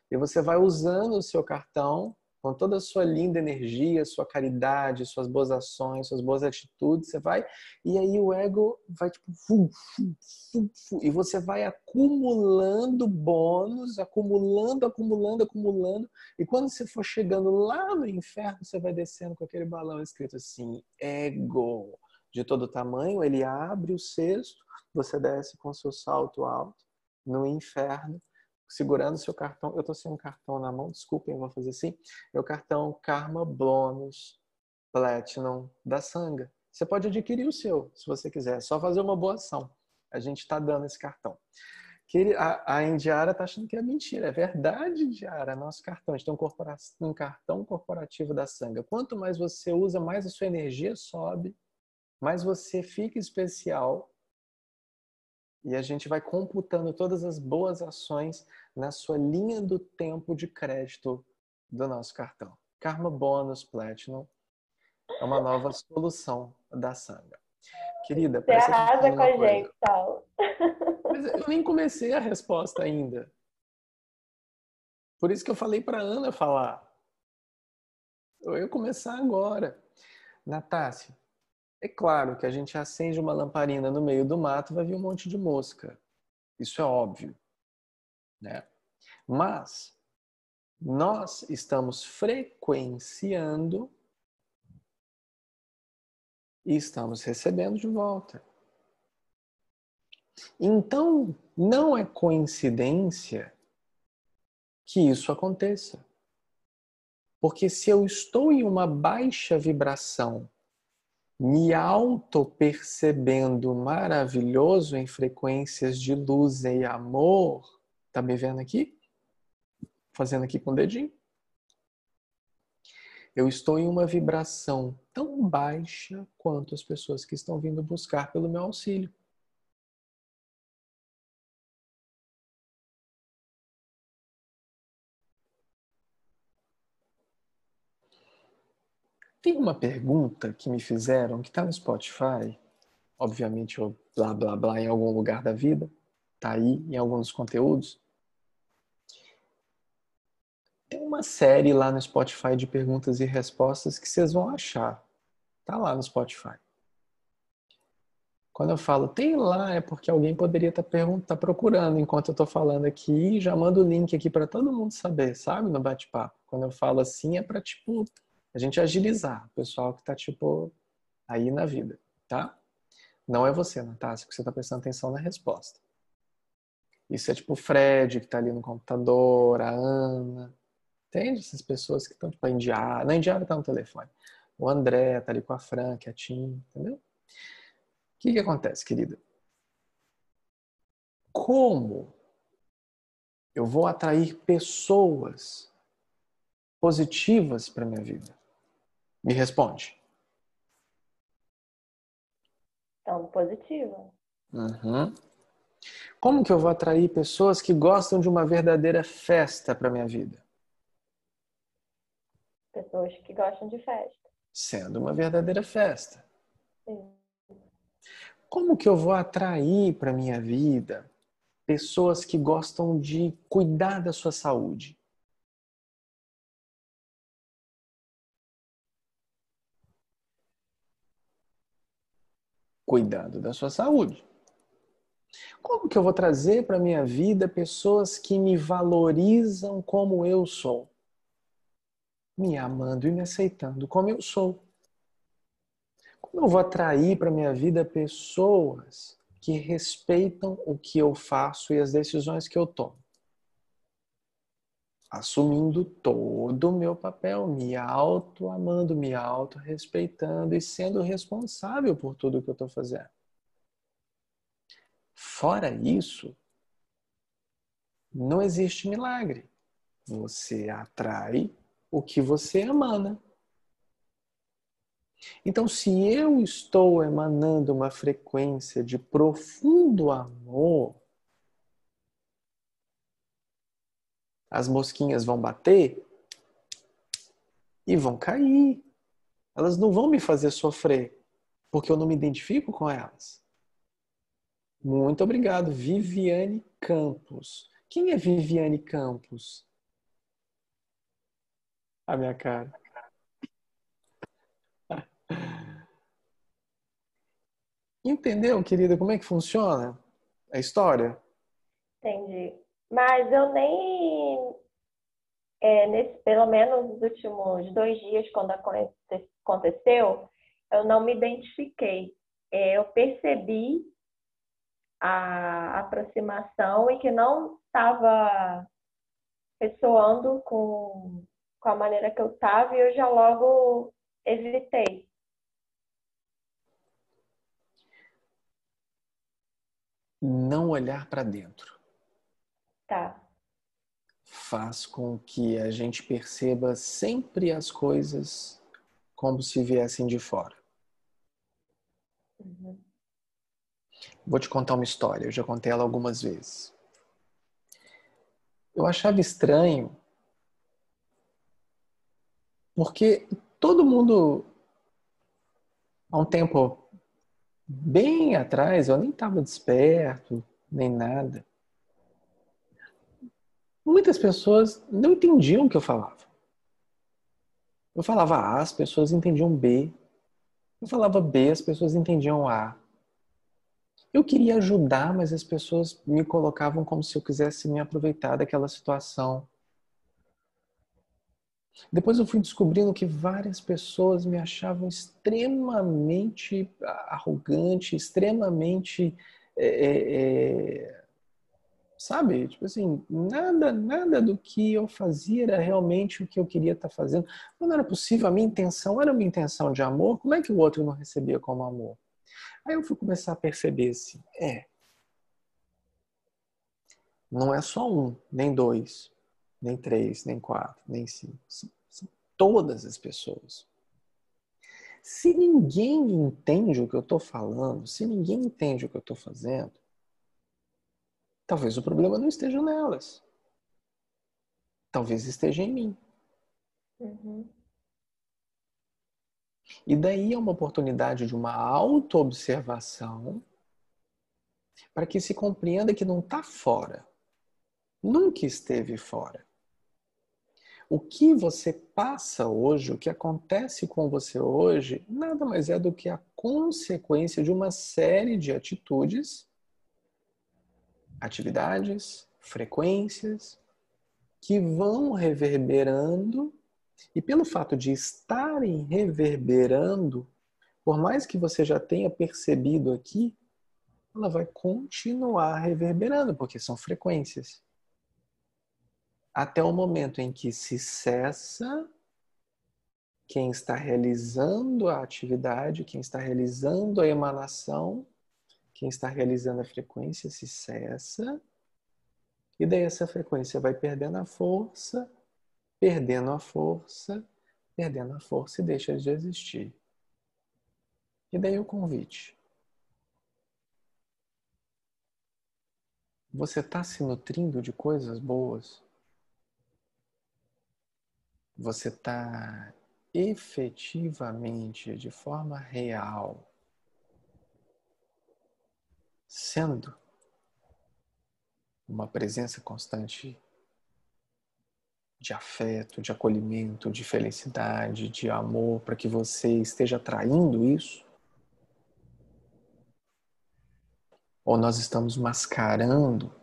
E você vai usando o seu cartão com toda a sua linda energia, sua caridade, suas boas ações, suas boas atitudes, você vai e aí o ego vai tipo fu, fu, fu, e você vai acumulando bônus, acumulando, acumulando, acumulando, e quando você for chegando lá no inferno, você vai descendo com aquele balão escrito assim, ego, de todo tamanho, ele abre o cesto, você desce com seu salto alto no inferno, segurando seu cartão. Eu tô sem um cartão na mão, desculpem, vou fazer assim. É o cartão Karma Bônus Platinum da Sanga. Você pode adquirir o seu, se você quiser. É só fazer uma boa ação. A gente está dando esse cartão. Que a, a Indiara tá achando que é mentira. É verdade, Indiara. Nosso cartão. A gente tem um, corpora- um cartão corporativo da Sanga. Quanto mais você usa, mais a sua energia sobe, mais você fica especial. E a gente vai computando todas as boas ações na sua linha do tempo de crédito do nosso cartão. Karma Bônus Platinum é uma nova solução da Sanga. Querida, Você arrasa com a coisa. gente, Saulo. Mas eu nem comecei a resposta ainda. Por isso que eu falei para Ana falar. Eu ia começar agora. Natácia, é claro que a gente acende uma lamparina no meio do mato vai vir um monte de mosca. Isso é óbvio. Né? Mas nós estamos frequenciando e estamos recebendo de volta. Então, não é coincidência que isso aconteça. Porque se eu estou em uma baixa vibração, me auto-percebendo maravilhoso em frequências de luz e amor, tá me vendo aqui? Fazendo aqui com o dedinho. Eu estou em uma vibração tão baixa quanto as pessoas que estão vindo buscar pelo meu auxílio. Tem uma pergunta que me fizeram que está no Spotify. Obviamente, eu blá blá blá em algum lugar da vida. Tá aí em alguns conteúdos. Tem uma série lá no Spotify de perguntas e respostas que vocês vão achar. Tá lá no Spotify. Quando eu falo tem lá, é porque alguém poderia estar tá procurando enquanto eu estou falando aqui. Já mando o link aqui para todo mundo saber, sabe? No bate-papo. Quando eu falo assim, é para tipo a gente agilizar o pessoal que está tipo aí na vida, tá? Não é você, Natácia, que você está prestando atenção na resposta. Isso é tipo o Fred, que está ali no computador, a Ana. Entende? Essas pessoas que estão tipo a Indiara. Na Indiara está no telefone. O André está ali com a Fran, que é a Tim, entendeu? O que, que acontece, querida? Como eu vou atrair pessoas positivas para minha vida? Me responde. Então, positiva. Uhum. Como que eu vou atrair pessoas que gostam de uma verdadeira festa para minha vida? Pessoas que gostam de festa. Sendo uma verdadeira festa. Sim. Como que eu vou atrair para minha vida pessoas que gostam de cuidar da sua saúde? Cuidando da sua saúde. Como que eu vou trazer para minha vida pessoas que me valorizam como eu sou? Me amando e me aceitando como eu sou. Como eu vou atrair para minha vida pessoas que respeitam o que eu faço e as decisões que eu tomo? Assumindo todo o meu papel, me auto-amando, me auto-respeitando e sendo responsável por tudo que eu estou fazendo. Fora isso, não existe milagre. Você atrai o que você emana. Então, se eu estou emanando uma frequência de profundo amor, as mosquinhas vão bater e vão cair. Elas não vão me fazer sofrer, porque eu não me identifico com elas. Muito obrigado, Viviane Campos. Quem é Viviane Campos? A minha cara. Entendeu, querida, como é que funciona a história? Entendi. Mas eu nem, é, nesse, pelo menos nos últimos dois dias, quando aconteceu, eu não me identifiquei. É, eu percebi a aproximação e que não estava ressoando com, com a maneira que eu estava e eu já logo evitei. Não olhar para dentro. Tá. Faz com que a gente perceba sempre as coisas como se viessem de fora. Uhum. Vou te contar uma história, eu já contei ela algumas vezes. Eu achava estranho porque todo mundo, há um tempo bem atrás, eu nem estava desperto, nem nada. Muitas pessoas não entendiam o que eu falava. Eu falava A, as pessoas entendiam B. Eu falava B, as pessoas entendiam A. Eu queria ajudar, mas as pessoas me colocavam como se eu quisesse me aproveitar daquela situação. Depois eu fui descobrindo que várias pessoas me achavam extremamente arrogante, extremamente. É, sabe? Tipo assim, nada, nada do que eu fazia era realmente o que eu queria estar fazendo. Não era possível, a minha intenção era uma intenção de amor, como é que o outro não recebia como amor? Aí eu fui começar a perceber assim, é, não é só um, nem dois, nem três, nem quatro, nem cinco. São, são todas as pessoas. Se ninguém entende o que eu estou falando, se ninguém entende o que eu estou fazendo, talvez o problema não esteja nelas. Talvez esteja em mim. Uhum. E daí é uma oportunidade de uma autoobservação para que se compreenda que não está fora. Nunca esteve fora. O que você passa hoje, o que acontece com você hoje, nada mais é do que a consequência de uma série de atitudes, atividades, frequências, que vão reverberando e pelo fato de estarem reverberando, por mais que você já tenha percebido aqui, ela vai continuar reverberando, porque são frequências. Até o momento em que se cessa quem está realizando a atividade, quem está realizando a emanação, quem está realizando a frequência se cessa, e daí essa frequência vai perdendo a força perdendo a força, perdendo a força e deixa de existir. E daí o convite. Você está se nutrindo de coisas boas? Você está efetivamente, de forma real, sendo uma presença constante de afeto, de acolhimento, de felicidade, de amor, para que você esteja atraindo isso? Ou nós estamos mascarando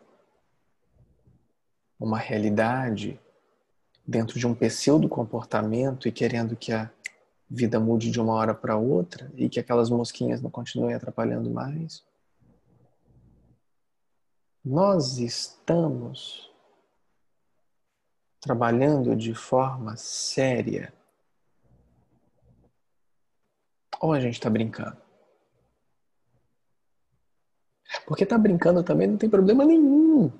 uma realidade dentro de um pseudo comportamento e querendo que a vida mude de uma hora para outra e que aquelas mosquinhas não continuem atrapalhando mais. Nós estamos trabalhando de forma séria ou a gente está brincando? Porque tá brincando também não tem problema nenhum.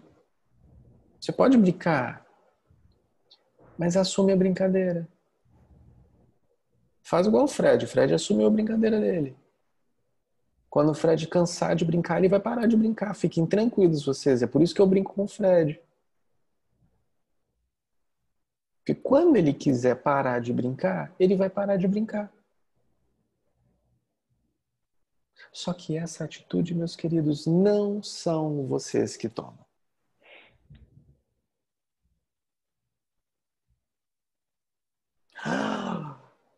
Você pode brincar, mas assume a brincadeira. Faz igual o Fred. O Fred assumiu a brincadeira dele. Quando o Fred cansar de brincar, ele vai parar de brincar. Fiquem tranquilos vocês. É por isso que eu brinco com o Fred. Porque quando ele quiser parar de brincar, ele vai parar de brincar. Só que essa atitude, meus queridos, não são vocês que tomam.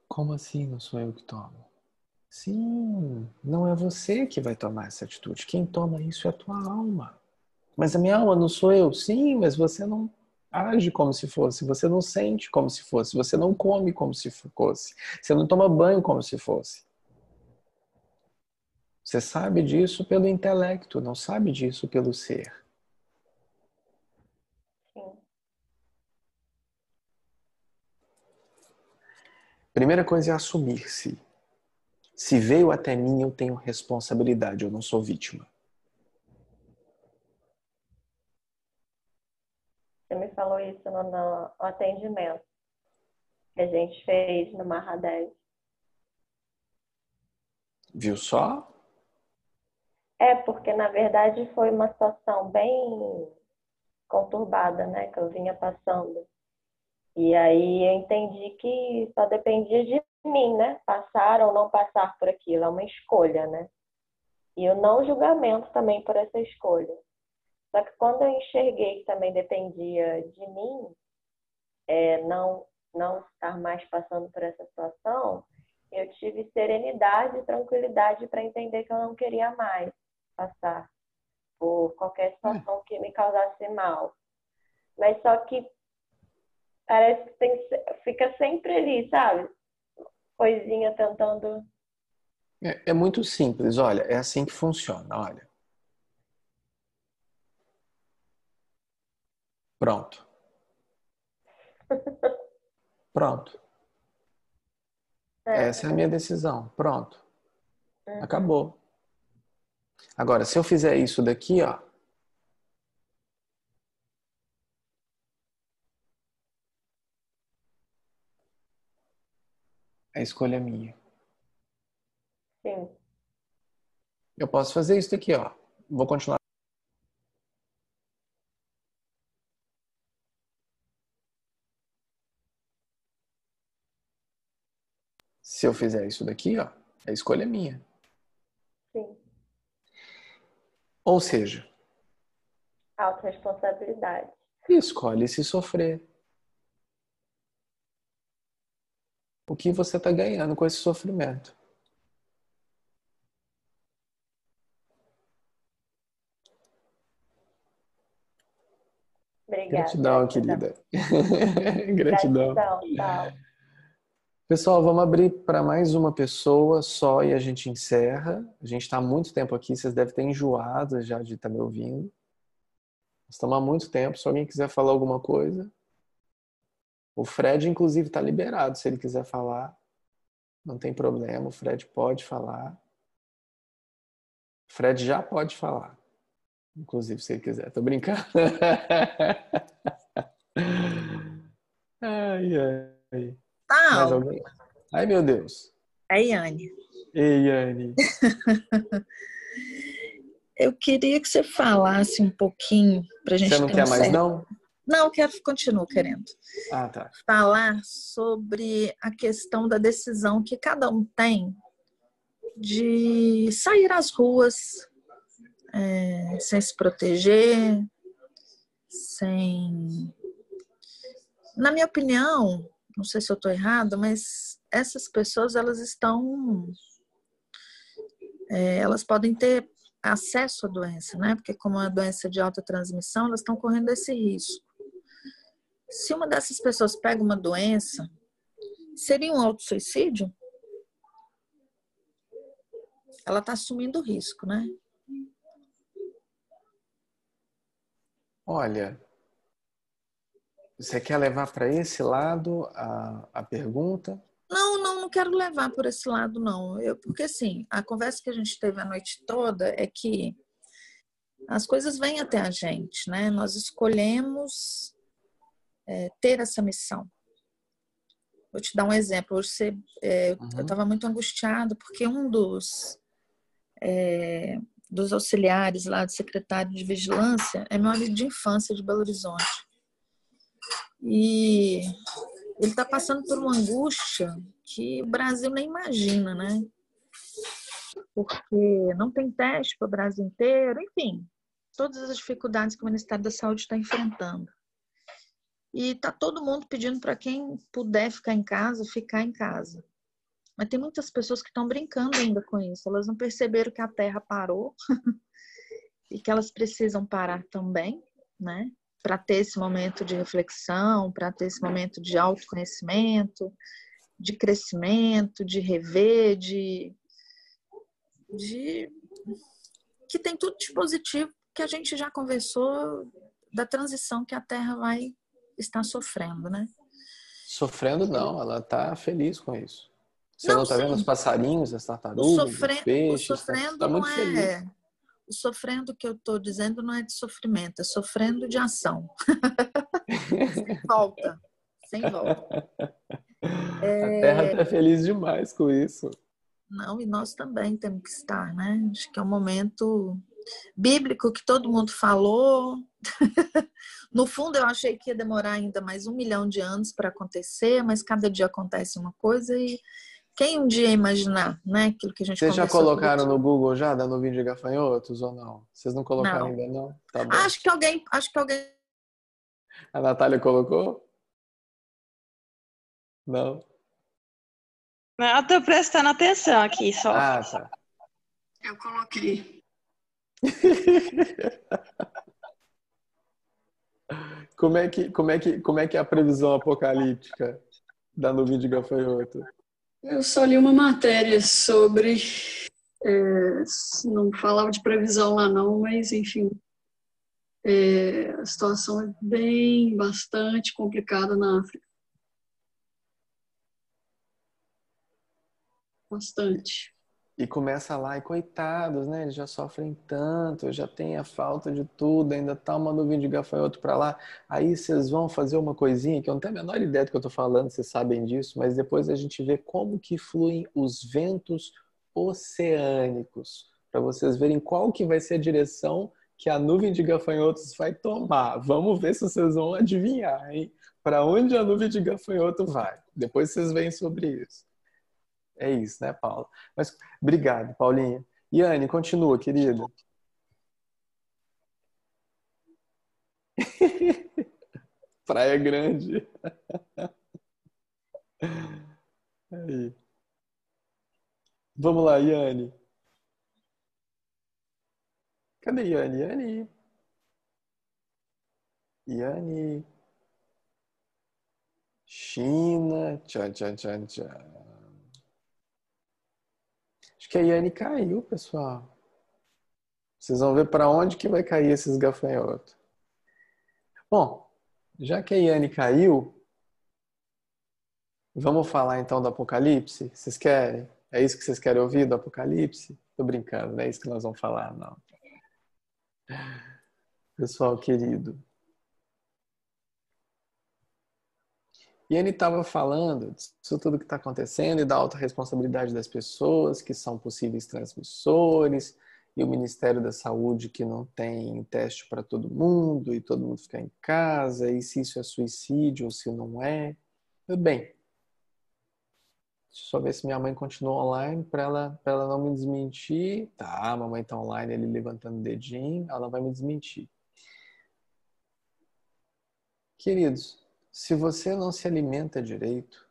Como assim não sou eu que tomo? Sim, não é você que vai tomar essa atitude. Quem toma isso é a tua alma. Mas a minha alma não sou eu. Sim, mas você não age como se fosse, você não sente como se fosse, você não come como se fosse, você não toma banho como se fosse. Você sabe disso pelo intelecto, não sabe disso pelo ser. Sim. Primeira coisa é assumir-se. Se veio até mim, eu tenho responsabilidade, eu não sou vítima. Você me falou isso no, no atendimento que a gente fez no 10. Viu só? É, porque na verdade foi uma situação bem conturbada, né, que eu vinha passando. E aí eu entendi que só dependia de mim, né, passar ou não passar por aquilo, é uma escolha, né? E o não julgamento também por essa escolha. Só que quando eu enxerguei que também dependia de mim, é, não não estar mais passando por essa situação, eu tive serenidade e tranquilidade para entender que eu não queria mais passar por qualquer situação que me causasse mal. Mas só que parece que tem, fica sempre ali, sabe? Coisinha tentando. É, é muito simples, olha, é assim que funciona, olha. Pronto. Pronto. É. Essa é a minha decisão. Pronto. Uhum. Acabou. Agora, se eu fizer isso daqui, ó. A escolha minha. Sim. Eu posso fazer isso daqui, ó. Vou continuar. Se eu fizer isso daqui, ó, a escolha é minha. Sim. Ou seja, autorresponsabilidade. Escolhe se sofrer. O que você está ganhando com esse sofrimento? Obrigada. Gratidão, querida. gratidão. gratidão Pessoal, vamos abrir para mais uma pessoa só e a gente encerra. A gente está há muito tempo aqui, vocês devem ter enjoado já de estar tá me ouvindo. Estamos há muito tempo. Se alguém quiser falar alguma coisa. O Fred, inclusive, está liberado. Se ele quiser falar, não tem problema. O Fred pode falar. O Fred já pode falar. Inclusive, se ele quiser. Tô brincando. ai, ai. Tá. Alguém? Ai, meu Deus. É Yane. Ei, Yane. Eu queria que você falasse um pouquinho pra gente. Você não quer um mais, certo... não? Não, quero, continuo querendo. Ah, tá. Falar sobre a questão da decisão que cada um tem de sair às ruas é, sem se proteger, sem. Na minha opinião, não sei se eu estou errada, mas essas pessoas elas estão, é, elas podem ter acesso à doença, né? Porque como é uma doença de alta transmissão, elas estão correndo esse risco. Se uma dessas pessoas pega uma doença, seria um auto-suicídio? Ela está assumindo o risco, né? Olha, você quer levar para esse lado a, a pergunta? Não, não, não quero levar por esse lado, não. Eu, porque, assim, a conversa que a gente teve a noite toda é que as coisas vêm até a gente, né? Nós escolhemos é, ter essa missão. Vou te dar um exemplo. Hoje você, é, uhum. eu estava muito angustiado porque um dos é, dos auxiliares lá do secretário de vigilância é meu amigo de infância de Belo Horizonte. E ele está passando por uma angústia que o Brasil nem imagina, né? Porque não tem teste para o Brasil inteiro, enfim, todas as dificuldades que o Ministério da Saúde está enfrentando. E está todo mundo pedindo para quem puder ficar em casa, ficar em casa. Mas tem muitas pessoas que estão brincando ainda com isso. Elas não perceberam que a Terra parou e que elas precisam parar também, né? Para ter esse momento de reflexão, para ter esse momento de autoconhecimento, de crescimento, de rever, de, de que tem tudo de positivo que a gente já conversou da transição que a Terra vai estar sofrendo, né? Sofrendo não, ela está feliz com isso. Você não, está vendo os passarinhos, as tartarugas, sofre... os peixes? O sofrendo tá, tá não é... Feliz. O sofrendo que eu estou dizendo não é de sofrimento, é sofrendo de ação. sem volta. Sem volta. É... A Terra está feliz demais com isso. Não, e nós também temos que estar, né? Acho que é um momento bíblico que todo mundo falou. no fundo, eu achei que ia demorar ainda mais um milhão de anos para acontecer, mas cada dia acontece uma coisa e quem um dia imaginar, né? Aquilo que a gente Vocês já colocaram no Google já, da nuvem de gafanhotos ou não? Vocês não colocaram não. ainda, não? Tá bom. Acho que alguém, acho que alguém. A Natália colocou? Não. Não, eu tô prestando atenção aqui só. Ah, tá. Eu coloquei. como é que como é que como é que é a previsão apocalíptica da nuvem de gafanhoto? Eu só li uma matéria sobre. É, não falava de previsão lá, não, mas enfim. É, a situação é bem, bastante complicada na África. Bastante. E começa lá, e coitados, né? Eles já sofrem tanto, já tem a falta de tudo, ainda tá uma nuvem de gafanhoto para lá. Aí vocês vão fazer uma coisinha que eu não tenho a menor ideia do que eu tô falando, vocês sabem disso, mas depois a gente vê como que fluem os ventos oceânicos, para vocês verem qual que vai ser a direção que a nuvem de gafanhotos vai tomar. Vamos ver se vocês vão adivinhar, hein? Para onde a nuvem de gafanhoto vai. Depois vocês veem sobre isso. É isso, né, Paula? Mas obrigado, Paulinha. Yane, continua, querida. Praia Grande. Aí. Vamos lá, Yane. Cadê Yane? Yane. Yane. China. Tchan, tchan, tchan, tchan. Acho que a Yane caiu, pessoal. Vocês vão ver para onde que vai cair esses gafanhotos. Bom, já que a Yane caiu, vamos falar então do Apocalipse? Vocês querem? É isso que vocês querem ouvir do Apocalipse? Tô brincando, não é isso que nós vamos falar, não. Pessoal querido, E ele estava falando disso tudo que está acontecendo e da alta responsabilidade das pessoas que são possíveis transmissores e o Ministério da Saúde que não tem teste para todo mundo e todo mundo ficar em casa e se isso é suicídio ou se não é. Tudo bem. Deixa eu só ver se minha mãe continua online para ela, ela não me desmentir. Tá, a mamãe está online, ele levantando o dedinho, ela vai me desmentir. Queridos, se você não se alimenta direito,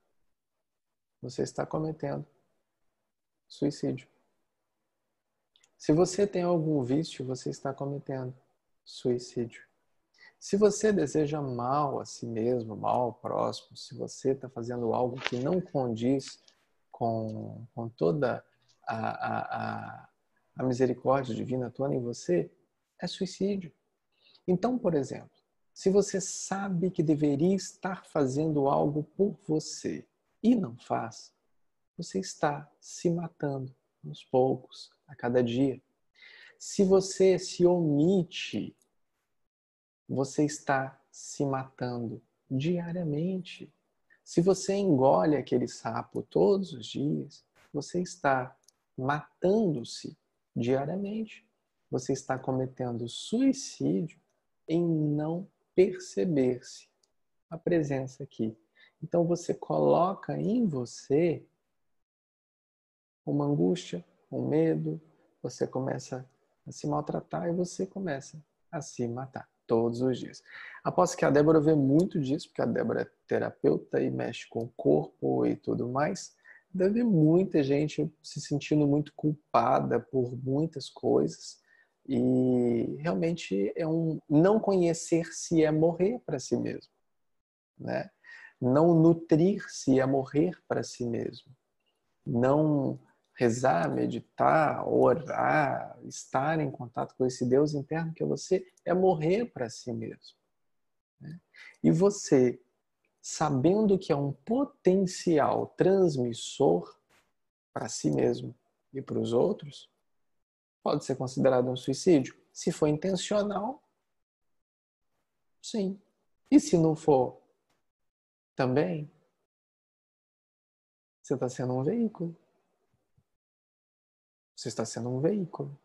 você está cometendo suicídio. Se você tem algum vício, você está cometendo suicídio. Se você deseja mal a si mesmo, mal ao próximo, se você está fazendo algo que não condiz com, com toda a, a, a, a misericórdia divina atuando em você, é suicídio. Então, por exemplo, se você sabe que deveria estar fazendo algo por você e não faz, você está se matando aos poucos, a cada dia. Se você se omite, você está se matando diariamente. Se você engole aquele sapo todos os dias, você está matando-se diariamente. Você está cometendo suicídio em não perceber-se a presença aqui. Então você coloca em você uma angústia, um medo, você começa a se maltratar e você começa a se matar todos os dias. Aposto que a Débora vê muito disso, porque a Débora é terapeuta e mexe com o corpo e tudo mais. Deve muita gente se sentindo muito culpada por muitas coisas e realmente é um não conhecer se é morrer para si mesmo, né? Não nutrir-se é morrer para si mesmo. Não rezar, meditar, orar, estar em contato com esse Deus interno que é você é morrer para si mesmo. Né? E você, sabendo que é um potencial transmissor para si mesmo e para os outros, pode ser considerado um suicídio? Se for intencional, sim. E se não for, também? Você está sendo um veículo. Você está sendo um veículo.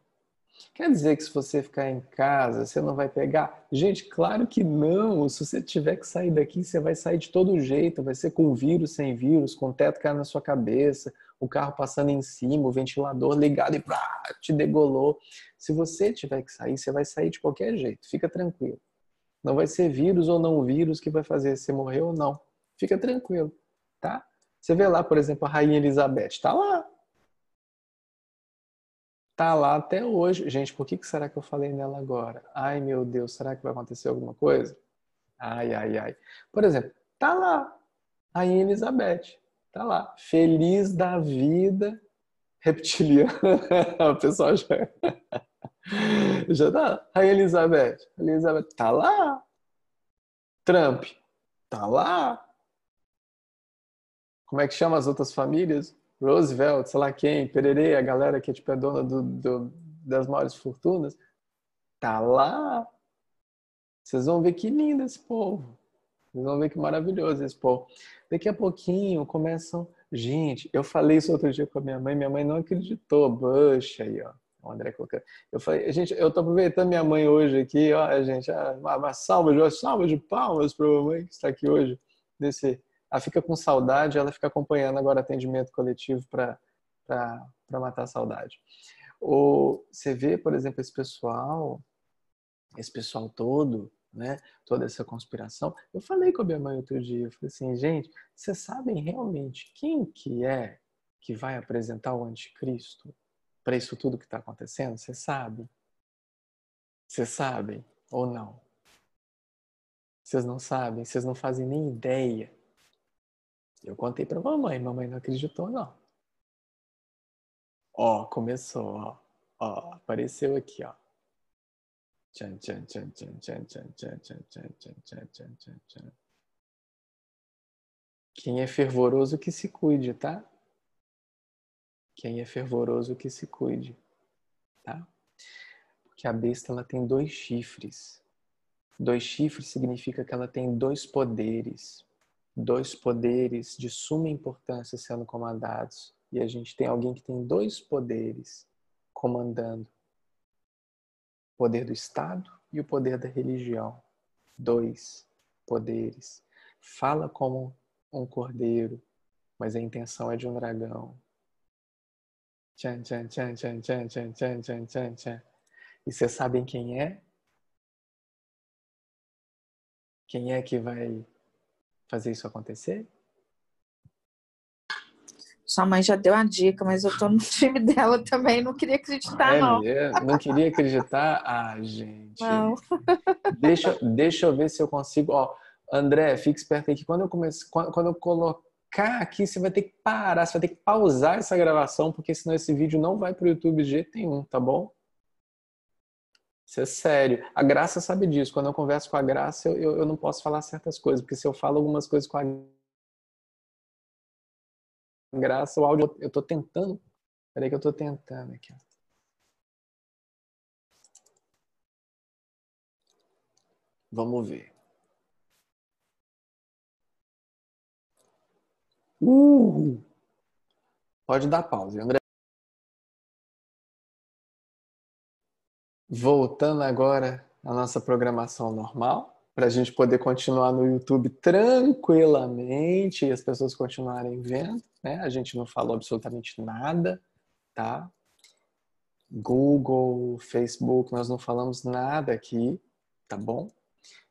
Quer dizer que se você ficar em casa, você não vai pegar? Gente, claro que não. Se você tiver que sair daqui, você vai sair de todo jeito. Vai ser com vírus, sem vírus, com teto caindo na sua cabeça, o carro passando em cima, o ventilador ligado e pá, te degolou. Se você tiver que sair, você vai sair de qualquer jeito. Fica tranquilo. Não vai ser vírus ou não vírus que vai fazer você morrer ou não. Fica tranquilo, tá? Você vê lá, por exemplo, a Rainha Elizabeth. Tá lá. Tá lá até hoje. Gente, por que, que será que eu falei nela agora? Ai, meu Deus, será que vai acontecer alguma coisa? Ai, ai, ai. Por exemplo, tá lá. Rainha Elizabeth. Tá lá, feliz da vida reptiliana. o pessoal já. já tá. A Elizabeth. Elizabeth tá lá. Trump tá lá. Como é que chama as outras famílias? Roosevelt, sei lá quem, Pererê, a galera que é, tipo, é dona do, do, das maiores fortunas. Tá lá. Vocês vão ver que lindo esse povo. Vocês vão ver que maravilhoso esse povo. Daqui a pouquinho começam. Gente, eu falei isso outro dia com a minha mãe, minha mãe não acreditou. Bush aí, ó. O André colocando. Eu falei, gente, eu tô aproveitando minha mãe hoje aqui, ó, gente, ah, uma, uma salva de salva de palmas para mamãe que está aqui hoje. Desse, ela fica com saudade, ela fica acompanhando agora atendimento coletivo para matar a saudade. Ou você vê, por exemplo, esse pessoal, esse pessoal todo, né, toda essa conspiração. Eu falei com a minha mãe outro dia, eu falei assim, gente, vocês sabem realmente quem que é que vai apresentar o anticristo para isso tudo que está acontecendo? Vocês sabem? Vocês sabem ou não? Vocês não sabem, vocês não fazem nem ideia. Eu contei para mamãe, mamãe não acreditou não. Ó, começou, ó, ó, apareceu aqui, ó. Tchan, tchan, tchan, tchan, tchan, tchan, tchan, tchan, tchan, tchan, tchan, tchan, tchan. Quem é fervoroso que se cuide, tá? Quem é fervoroso que se cuide, tá? Porque a besta ela tem dois chifres. Dois chifres significa que ela tem dois poderes. Dois poderes de suma importância sendo comandados. E a gente tem alguém que tem dois poderes comandando poder do Estado e o poder da religião. Dois poderes. Fala como um cordeiro, mas a intenção é de um dragão. Tchan, tchan, tchan, tchan, tchan, tchan, tchan, tchan, tchan, tchan. E vocês sabem quem é? Quem é que vai fazer isso acontecer? Sua mãe já deu a dica, mas eu tô no time dela também. Não queria acreditar, É, não. não queria acreditar? Ah, gente. Não. Deixa, deixa eu ver se eu consigo. Ó, André, fique esperto aí que quando eu comece, quando, quando eu colocar aqui, você vai ter que parar, você vai ter que pausar essa gravação, porque senão esse vídeo não vai pro YouTube de jeito nenhum, tá bom? Isso é sério. A Graça sabe disso. Quando eu converso com a Graça, eu, eu, eu não posso falar certas coisas, porque se eu falo algumas coisas com a Graça, o áudio. Eu tô tentando. Peraí que eu tô tentando aqui. Vamos ver. Uh! Pode dar pausa, André. Voltando agora à nossa programação normal, para a gente poder continuar no YouTube tranquilamente e as pessoas continuarem vendo, né? A gente não falou absolutamente nada, tá? Google, Facebook, nós não falamos nada aqui, tá bom?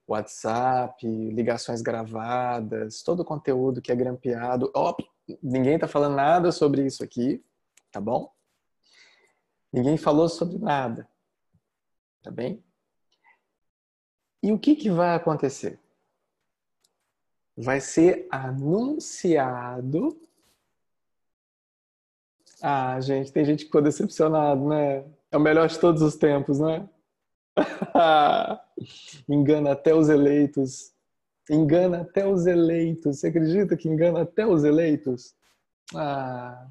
WhatsApp, ligações gravadas, todo o conteúdo que é grampeado. Ó, ninguém tá falando nada sobre isso aqui, tá bom? Ninguém falou sobre nada, tá bem? E o que, que vai acontecer? Vai ser anunciado. Ah, gente, tem gente que ficou decepcionado, né? É o melhor de todos os tempos, né? engana até os eleitos. Engana até os eleitos. Você acredita que engana até os eleitos? Ah,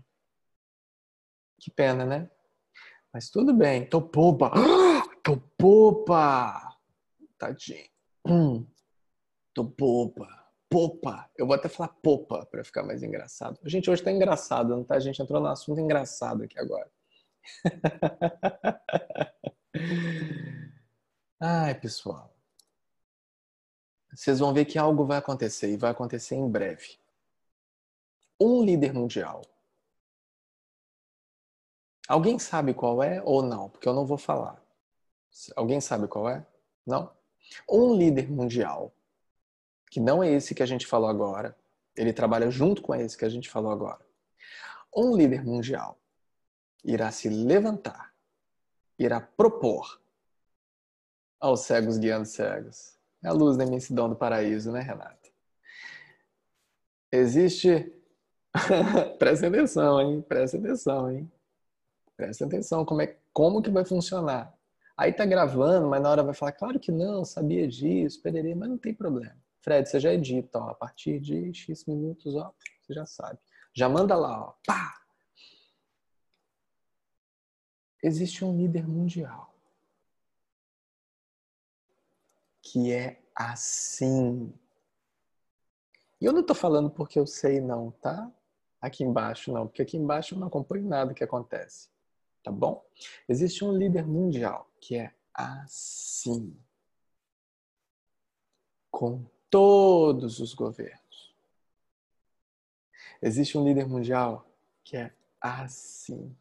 que pena, né? Mas tudo bem. Tô popa. Tô popa. Tadinho. Hum. Tô popa. Popa. Eu vou até falar popa para ficar mais engraçado. Gente, hoje tá engraçado, não tá? A gente entrou no assunto engraçado aqui agora. Ai, pessoal. Vocês vão ver que algo vai acontecer e vai acontecer em breve. Um líder mundial. Alguém sabe qual é ou não? Porque eu não vou falar. Alguém sabe qual é? Não? Um líder mundial, que não é esse que a gente falou agora, ele trabalha junto com esse que a gente falou agora. Um líder mundial irá se levantar, irá propor aos cegos guiando cegos. É a luz da imensidão do paraíso, né, Renata? Existe. Presta atenção, hein? Presta atenção, hein? Presta atenção como, é, como que vai funcionar. Aí tá gravando, mas na hora vai falar, claro que não, sabia disso, pererê, mas não tem problema. Fred, você já edita, ó, a partir de X minutos, ó, você já sabe. Já manda lá, ó, pá! Existe um líder mundial que é assim. E eu não tô falando porque eu sei não, tá? Aqui embaixo não, porque aqui embaixo eu não acompanho nada que acontece. Tá bom? Existe um líder mundial que é assim. Com todos os governos. Existe um líder mundial que é assim.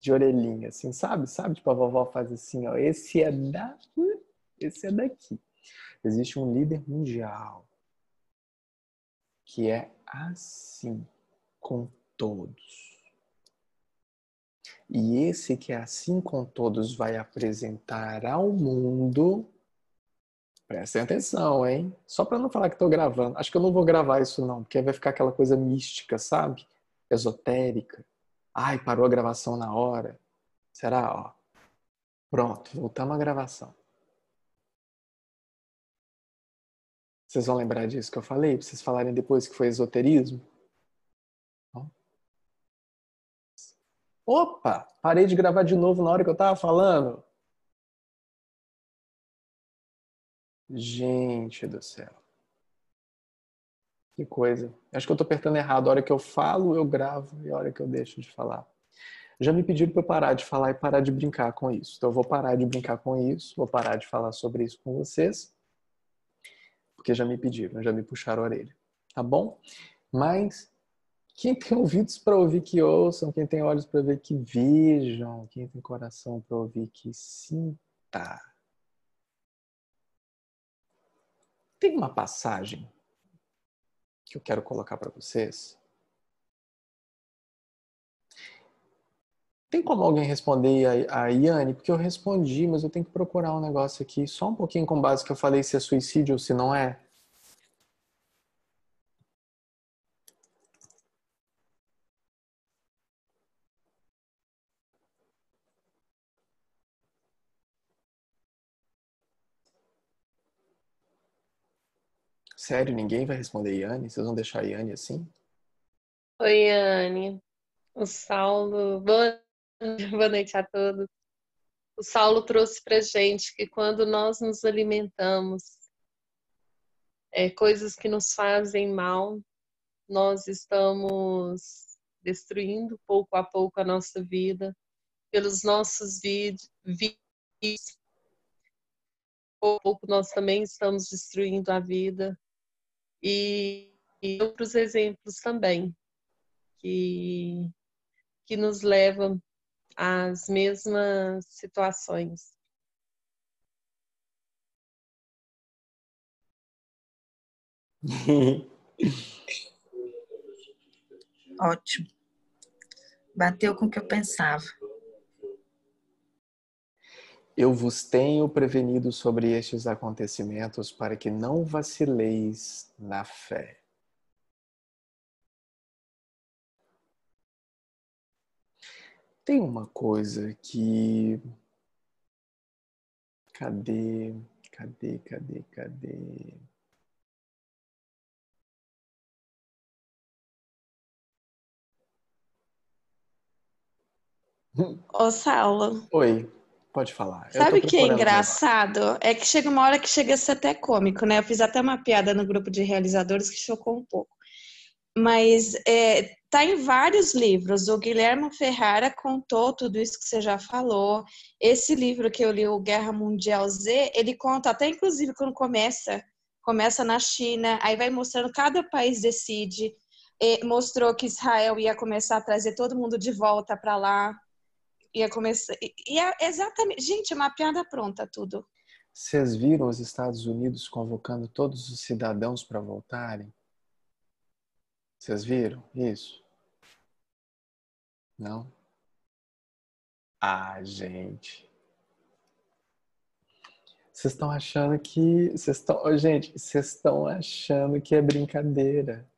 De orelhinha, assim, sabe? Sabe? Tipo, a vovó faz assim, ó. Esse é da. Esse é daqui. Existe um líder mundial que é assim com todos. E esse que é assim com todos vai apresentar ao mundo. Prestem atenção, hein? Só para não falar que estou gravando. Acho que eu não vou gravar isso não, porque vai ficar aquela coisa mística, sabe? Esotérica. Ai, parou a gravação na hora. Será? Ó. Pronto, voltamos à gravação. Vocês vão lembrar disso que eu falei? Pra vocês falarem depois que foi esoterismo? Opa! Parei de gravar de novo na hora que eu tava falando. Gente do céu. Que coisa. Acho que eu tô apertando errado. A hora que eu falo, eu gravo. E a hora que eu deixo de falar. Já me pediram para eu parar de falar e parar de brincar com isso. Então eu vou parar de brincar com isso. Vou parar de falar sobre isso com vocês porque já me pediram, já me puxaram a orelha, tá bom? Mas quem tem ouvidos para ouvir que ouçam, quem tem olhos para ver que vejam, quem tem coração para ouvir que sinta. Tem uma passagem que eu quero colocar para vocês Tem como alguém responder a, a Iane? Porque eu respondi, mas eu tenho que procurar um negócio aqui, só um pouquinho com base que eu falei se é suicídio ou se não é. Sério, ninguém vai responder Iane? Vocês vão deixar a Iane assim? Oi, Anne. O Saulo. Boa, noite a todos. O Saulo trouxe para gente que quando nós nos alimentamos é, coisas que nos fazem mal, nós estamos destruindo pouco a pouco a nossa vida pelos nossos vídeos. Pouco a pouco nós também estamos destruindo a vida e, e outros exemplos também que, que nos levam às mesmas situações. Ótimo. Bateu com o que eu pensava. Eu vos tenho prevenido sobre estes acontecimentos para que não vacileis na fé. Tem uma coisa que. Cadê? Cadê? Cadê? Cadê? Ô, Saulo. Oi. Pode falar. Sabe o que é engraçado? É que chega uma hora que chega a ser até cômico, né? Eu fiz até uma piada no grupo de realizadores que chocou um pouco. Mas é, tá em vários livros. O Guilherme Ferrara contou tudo isso que você já falou. Esse livro que eu li, o Guerra Mundial Z, ele conta até inclusive quando começa, começa na China, aí vai mostrando cada país decide. mostrou que Israel ia começar a trazer todo mundo de volta para lá ia começar. E é exatamente. Gente, uma piada pronta, tudo. Vocês viram os Estados Unidos convocando todos os cidadãos para voltarem? Vocês viram isso? Não? Ah, gente. Vocês estão achando que. Vocês estão. Gente, vocês estão achando que é brincadeira.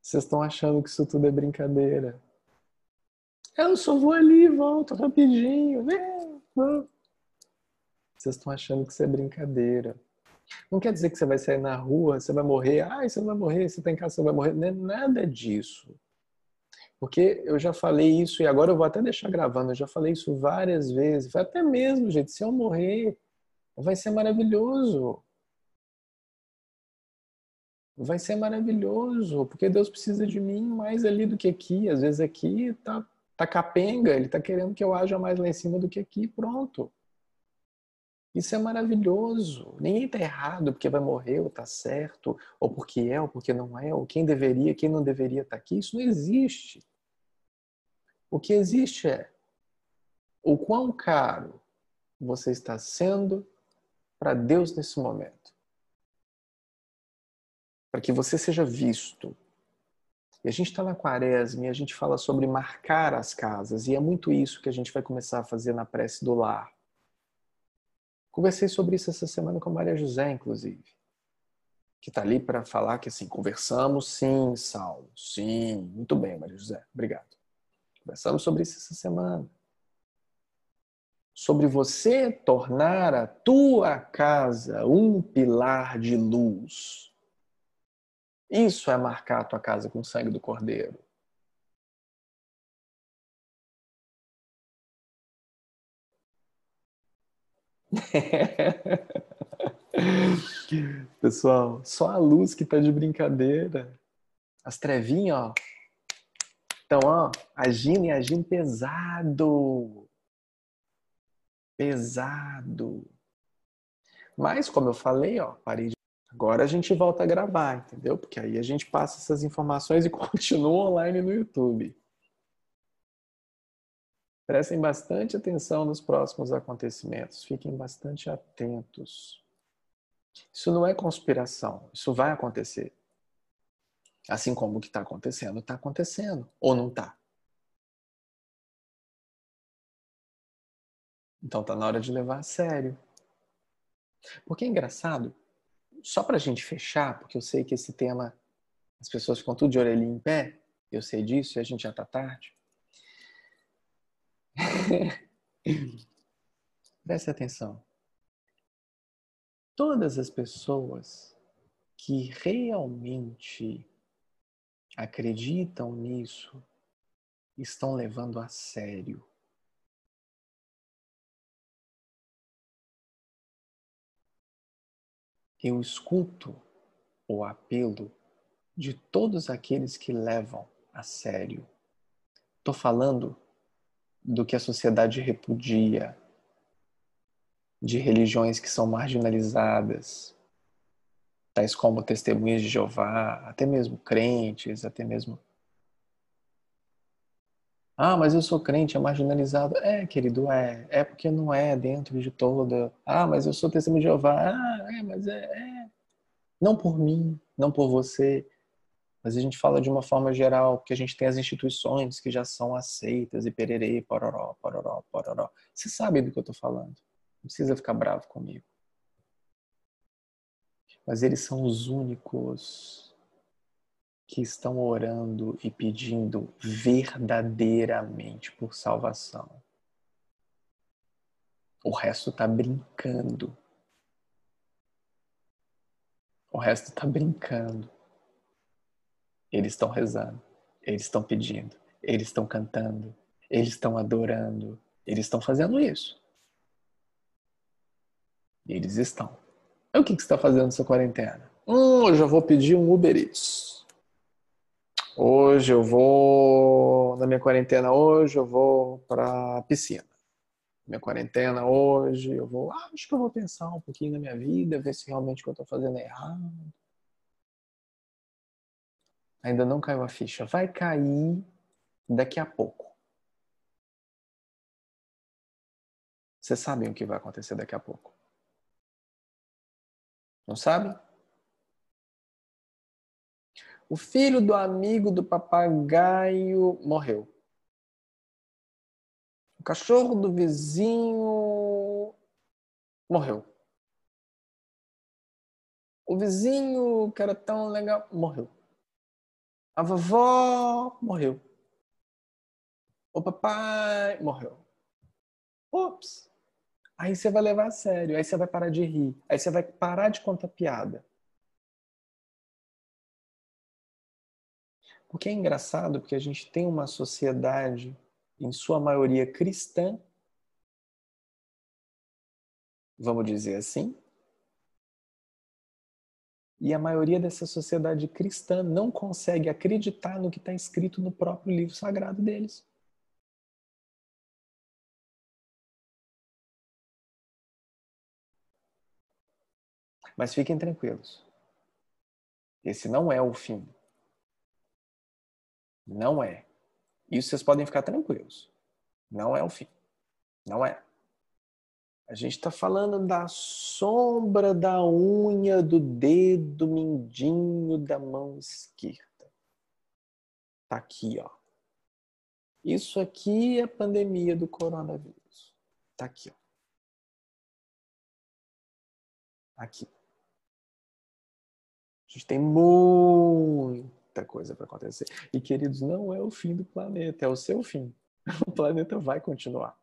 Vocês estão achando que isso tudo é brincadeira. Eu só vou ali e volto rapidinho. Vocês estão achando que isso é brincadeira. Não quer dizer que você vai sair na rua, você vai morrer. Ai, você vai morrer, você está em casa, você vai morrer. Não é nada disso. Porque eu já falei isso e agora eu vou até deixar gravando. Eu já falei isso várias vezes. Até mesmo, gente. Se eu morrer, vai ser maravilhoso. Vai ser maravilhoso, porque Deus precisa de mim mais ali do que aqui. Às vezes aqui tá tá capenga, ele tá querendo que eu haja mais lá em cima do que aqui, pronto. Isso é maravilhoso. Ninguém tá errado porque vai morrer ou tá certo, ou porque é ou porque não é, ou quem deveria, quem não deveria estar tá aqui. Isso não existe. O que existe é o quão caro você está sendo para Deus nesse momento. Para que você seja visto, e a gente está na quaresma e a gente fala sobre marcar as casas, e é muito isso que a gente vai começar a fazer na prece do lar. Conversei sobre isso essa semana com a Maria José, inclusive, que está ali para falar que assim, conversamos sim, Saulo, sim, muito bem, Maria José, obrigado. Conversamos sobre isso essa semana. Sobre você tornar a tua casa um pilar de luz isso é marcar a tua casa com o sangue do Cordeiro. Pessoal, só a luz que tá de brincadeira. As trevinhas, ó. Então, ó, agindo e agindo pesado. Pesado. Mas, como eu falei, ó, parei de Agora a gente volta a gravar, entendeu? Porque aí a gente passa essas informações e continua online no YouTube. Prestem bastante atenção nos próximos acontecimentos, fiquem bastante atentos. Isso não é conspiração, isso vai acontecer. Assim como o que está acontecendo, está acontecendo, ou não está. Então tá na hora de levar a sério. Porque é engraçado, só pra gente fechar, porque eu sei que esse tema as pessoas ficam tudo de orelhinha em pé, eu sei disso e a gente já tá tarde. Preste atenção. Todas as pessoas que realmente acreditam nisso estão levando a sério. Eu escuto o apelo de todos aqueles que levam a sério. Estou falando do que a sociedade repudia, de religiões que são marginalizadas, tais como testemunhas de Jeová, até mesmo crentes, até mesmo. Ah, mas eu sou crente, é marginalizado. É, querido, é. É porque não é dentro de toda. Ah, mas eu sou testemunho de Jeová. Ah, é, mas é, é. Não por mim, não por você. Mas a gente fala de uma forma geral, porque a gente tem as instituições que já são aceitas e pererê, pororó, pororó, pororó. Você sabe do que eu estou falando. Não precisa ficar bravo comigo. Mas eles são os únicos que estão orando e pedindo verdadeiramente por salvação. O resto está brincando. O resto está brincando. Eles estão rezando, eles estão pedindo, eles estão cantando, eles estão adorando, eles estão fazendo isso. Eles estão. E o que, que você está fazendo nessa quarentena? Hum, eu vou pedir um Uber Eats. Hoje eu vou, na minha quarentena hoje, eu vou para piscina. Minha quarentena hoje, eu vou, ah, acho que eu vou pensar um pouquinho na minha vida, ver se realmente o que eu estou fazendo é errado. Ainda não caiu a ficha. Vai cair daqui a pouco. Vocês sabem o que vai acontecer daqui a pouco. Não sabe? O filho do amigo do papagaio morreu. O cachorro do vizinho morreu. O vizinho que era tão legal morreu. A vovó morreu. O papai morreu. Ops. Aí você vai levar a sério, aí você vai parar de rir, aí você vai parar de contar piada. Porque é engraçado porque a gente tem uma sociedade, em sua maioria cristã, vamos dizer assim, e a maioria dessa sociedade cristã não consegue acreditar no que está escrito no próprio livro sagrado deles. Mas fiquem tranquilos. Esse não é o fim. Não é. Isso vocês podem ficar tranquilos. Não é o fim. Não é. A gente está falando da sombra da unha do dedo mindinho da mão esquerda. Tá aqui, ó. Isso aqui é a pandemia do coronavírus. Tá aqui, ó. Aqui. A gente tem muita coisa para acontecer. E, queridos, não é o fim do planeta, é o seu fim. O planeta vai continuar.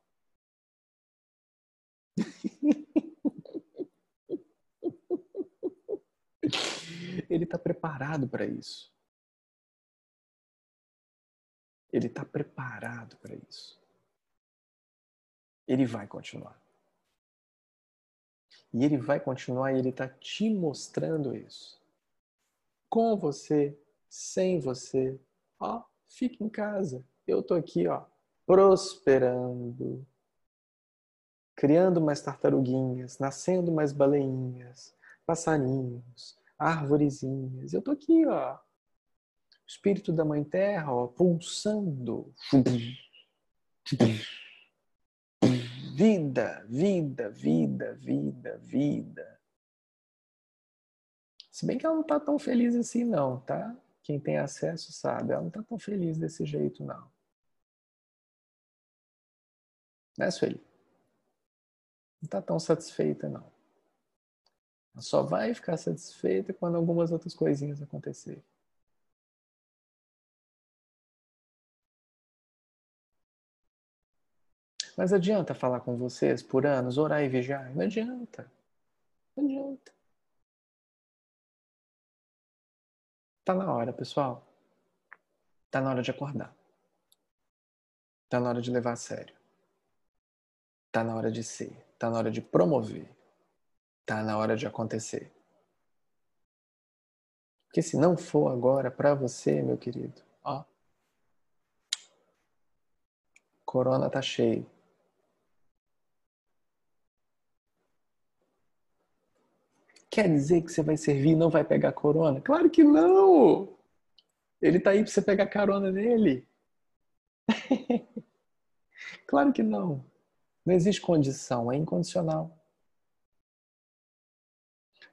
Ele está preparado para isso. Ele está preparado para isso. Ele vai continuar. E ele vai continuar e ele está te mostrando isso. Com você, sem você. Ó, fique em casa. Eu tô aqui, ó, prosperando, criando mais tartaruguinhas, nascendo mais baleinhas, passarinhos, árvorezinhas. Eu tô aqui, ó. Espírito da Mãe Terra, ó, pulsando. Vida, vida, vida, vida, vida. Se bem que ela não tá tão feliz assim, não, tá? Quem tem acesso sabe, ela não tá tão feliz desse jeito, não. Né, Sueli? Não está tão satisfeita, não. Ela só vai ficar satisfeita quando algumas outras coisinhas acontecerem. Mas adianta falar com vocês por anos, orar e vigiar? Não adianta. Não adianta. Tá na hora, pessoal. Tá na hora de acordar. Tá na hora de levar a sério. Tá na hora de ser. Tá na hora de promover. Tá na hora de acontecer. Porque se não for agora para você, meu querido, ó. Corona tá cheio. Quer dizer que você vai servir e não vai pegar corona? Claro que não! Ele tá aí para você pegar carona nele. claro que não. Não existe condição, é incondicional.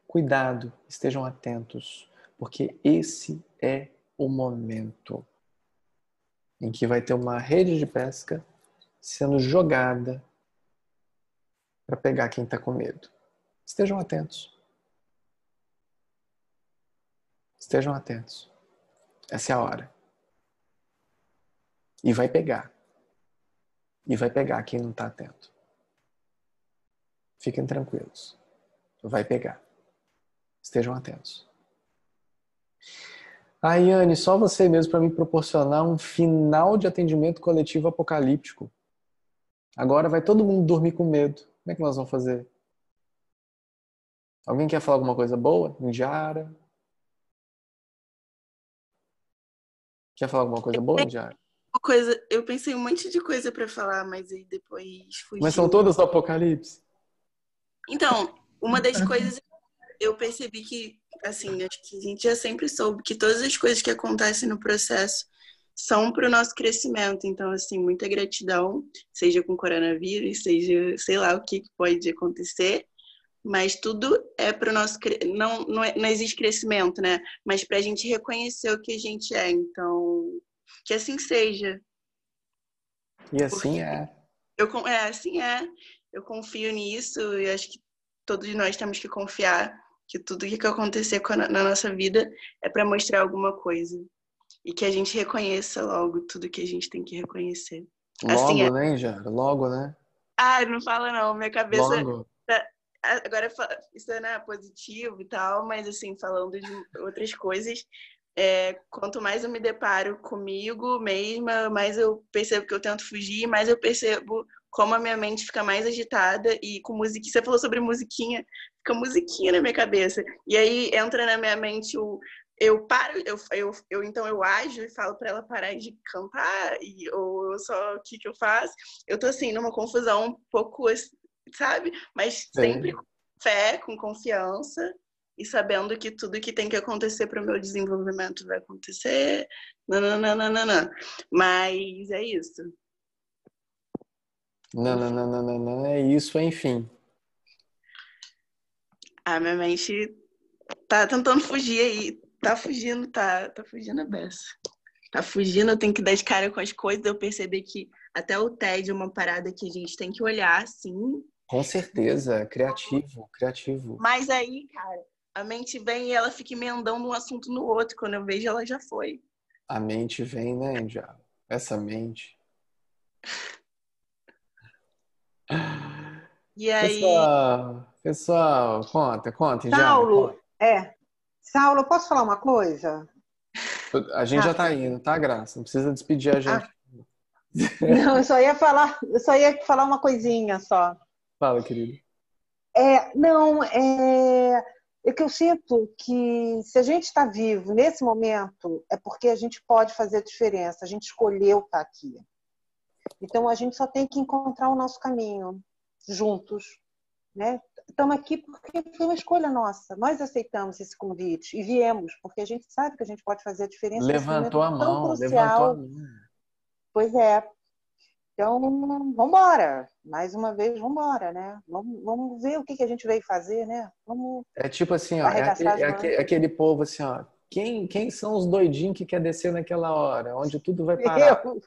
Cuidado, estejam atentos, porque esse é o momento em que vai ter uma rede de pesca sendo jogada para pegar quem está com medo. Estejam atentos. Estejam atentos. Essa é a hora. E vai pegar. E vai pegar quem não está atento. Fiquem tranquilos. Vai pegar. Estejam atentos. Ayane, ah, só você mesmo para me proporcionar um final de atendimento coletivo apocalíptico. Agora vai todo mundo dormir com medo. Como é que nós vamos fazer? Alguém quer falar alguma coisa boa? Indiara? Quer falar alguma coisa boa, Indiara? Coisa, eu pensei um monte de coisa para falar, mas aí depois fui. Mas são todas do Apocalipse? Então, uma das coisas eu percebi que, assim, acho que a gente já sempre soube que todas as coisas que acontecem no processo são para o nosso crescimento. Então, assim, muita gratidão, seja com coronavírus, seja, sei lá, o que pode acontecer mas tudo é para o nosso não, não, é, não existe crescimento, né? Mas para a gente reconhecer o que a gente é, então que assim seja. E assim Porque é. Eu é assim é. Eu confio nisso e acho que todos nós temos que confiar que tudo que acontecer na nossa vida é para mostrar alguma coisa e que a gente reconheça logo tudo que a gente tem que reconhecer. Assim logo, assim é. né, já? Logo, né? Ah, não fala não, minha cabeça logo. Tá agora isso é né, positivo e tal, mas assim, falando de outras coisas, é, quanto mais eu me deparo comigo mesma, mais eu percebo que eu tento fugir, mais eu percebo como a minha mente fica mais agitada e com musiquinha. Você falou sobre musiquinha, fica musiquinha na minha cabeça. E aí entra na minha mente o. Eu paro, eu, eu, eu então eu ajo e falo para ela parar de cantar, e, ou só o que, que eu faço. Eu tô assim, numa confusão um pouco sabe? Mas sempre com fé, com confiança e sabendo que tudo que tem que acontecer para o meu desenvolvimento vai acontecer. Nananana. Mas é isso. Não, não, não, não, não, é isso, enfim. A minha mente tá tentando fugir aí. Tá fugindo, tá, tá fugindo a beça. Tá fugindo, eu tenho que dar de cara com as coisas. Eu percebi que até o TED é uma parada que a gente tem que olhar, assim, com certeza, criativo, criativo. Mas aí, cara, a mente vem e ela fica emendando um assunto no outro. Quando eu vejo, ela já foi. A mente vem, né, Diabo? Essa mente. E aí. Pessoal, pessoal conta, conta, Saulo, conta. é. Saulo, posso falar uma coisa? A gente ah, já tá indo, tá, Graça? Não precisa despedir a gente. Ah. Não, eu só ia falar, eu só ia falar uma coisinha só. Fala, querido. É, não, é, é que eu sinto que se a gente está vivo nesse momento, é porque a gente pode fazer a diferença, a gente escolheu estar tá aqui. Então a gente só tem que encontrar o nosso caminho juntos. Né? Estamos aqui porque foi uma escolha nossa. Nós aceitamos esse convite e viemos, porque a gente sabe que a gente pode fazer a diferença. Levantou a mão, levantou a mão. Pois é, então, vamos embora. Mais uma vez, vamos embora, né? Vamos, vamos ver o que, que a gente veio fazer, né? Vamos é tipo assim, ó, é, aquele, é aquele, povo assim, ó. Quem, quem são os doidinhos que quer descer naquela hora, onde tudo vai parar? Eu,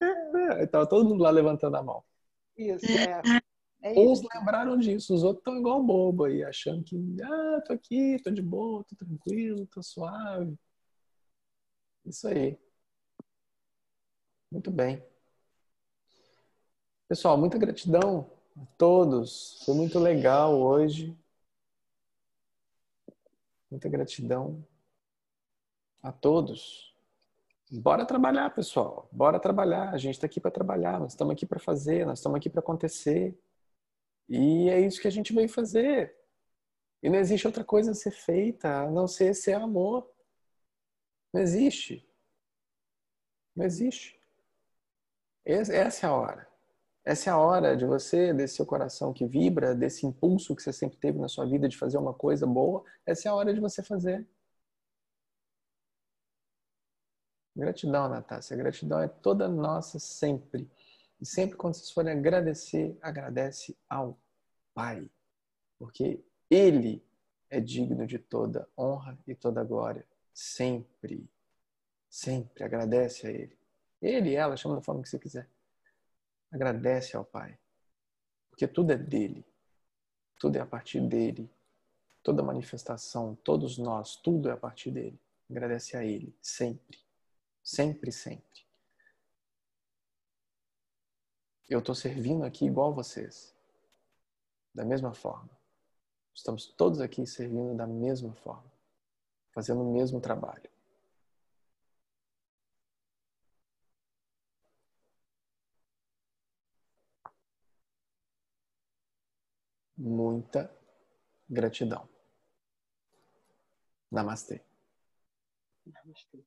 eu. Todo mundo lá levantando a mão. Isso, é. É Uns isso. lembraram disso, os outros estão igual bobo aí, achando que, ah, tô aqui, tô de boa, tô tranquilo, tô suave. Isso aí. Muito bem. Pessoal, muita gratidão a todos. Foi muito legal hoje. Muita gratidão a todos. Bora trabalhar, pessoal. Bora trabalhar. A gente está aqui para trabalhar. Nós estamos aqui para fazer. Nós estamos aqui para acontecer. E é isso que a gente veio fazer. E não existe outra coisa a ser feita a não ser ser amor. Não existe. Não existe. Essa é a hora. Essa é a hora de você, desse seu coração que vibra, desse impulso que você sempre teve na sua vida de fazer uma coisa boa. Essa é a hora de você fazer. Gratidão, Natácia. Gratidão é toda nossa sempre. E sempre quando vocês forem agradecer, agradece ao Pai. Porque Ele é digno de toda honra e toda glória. Sempre. Sempre agradece a Ele. Ele ela, chama da forma que você quiser. Agradece ao Pai. Porque tudo é dele. Tudo é a partir dele. Toda manifestação, todos nós, tudo é a partir dele. Agradece a Ele. Sempre. Sempre, sempre. Eu estou servindo aqui igual vocês. Da mesma forma. Estamos todos aqui servindo da mesma forma. Fazendo o mesmo trabalho. Muita gratidão. Namastê. Namastê.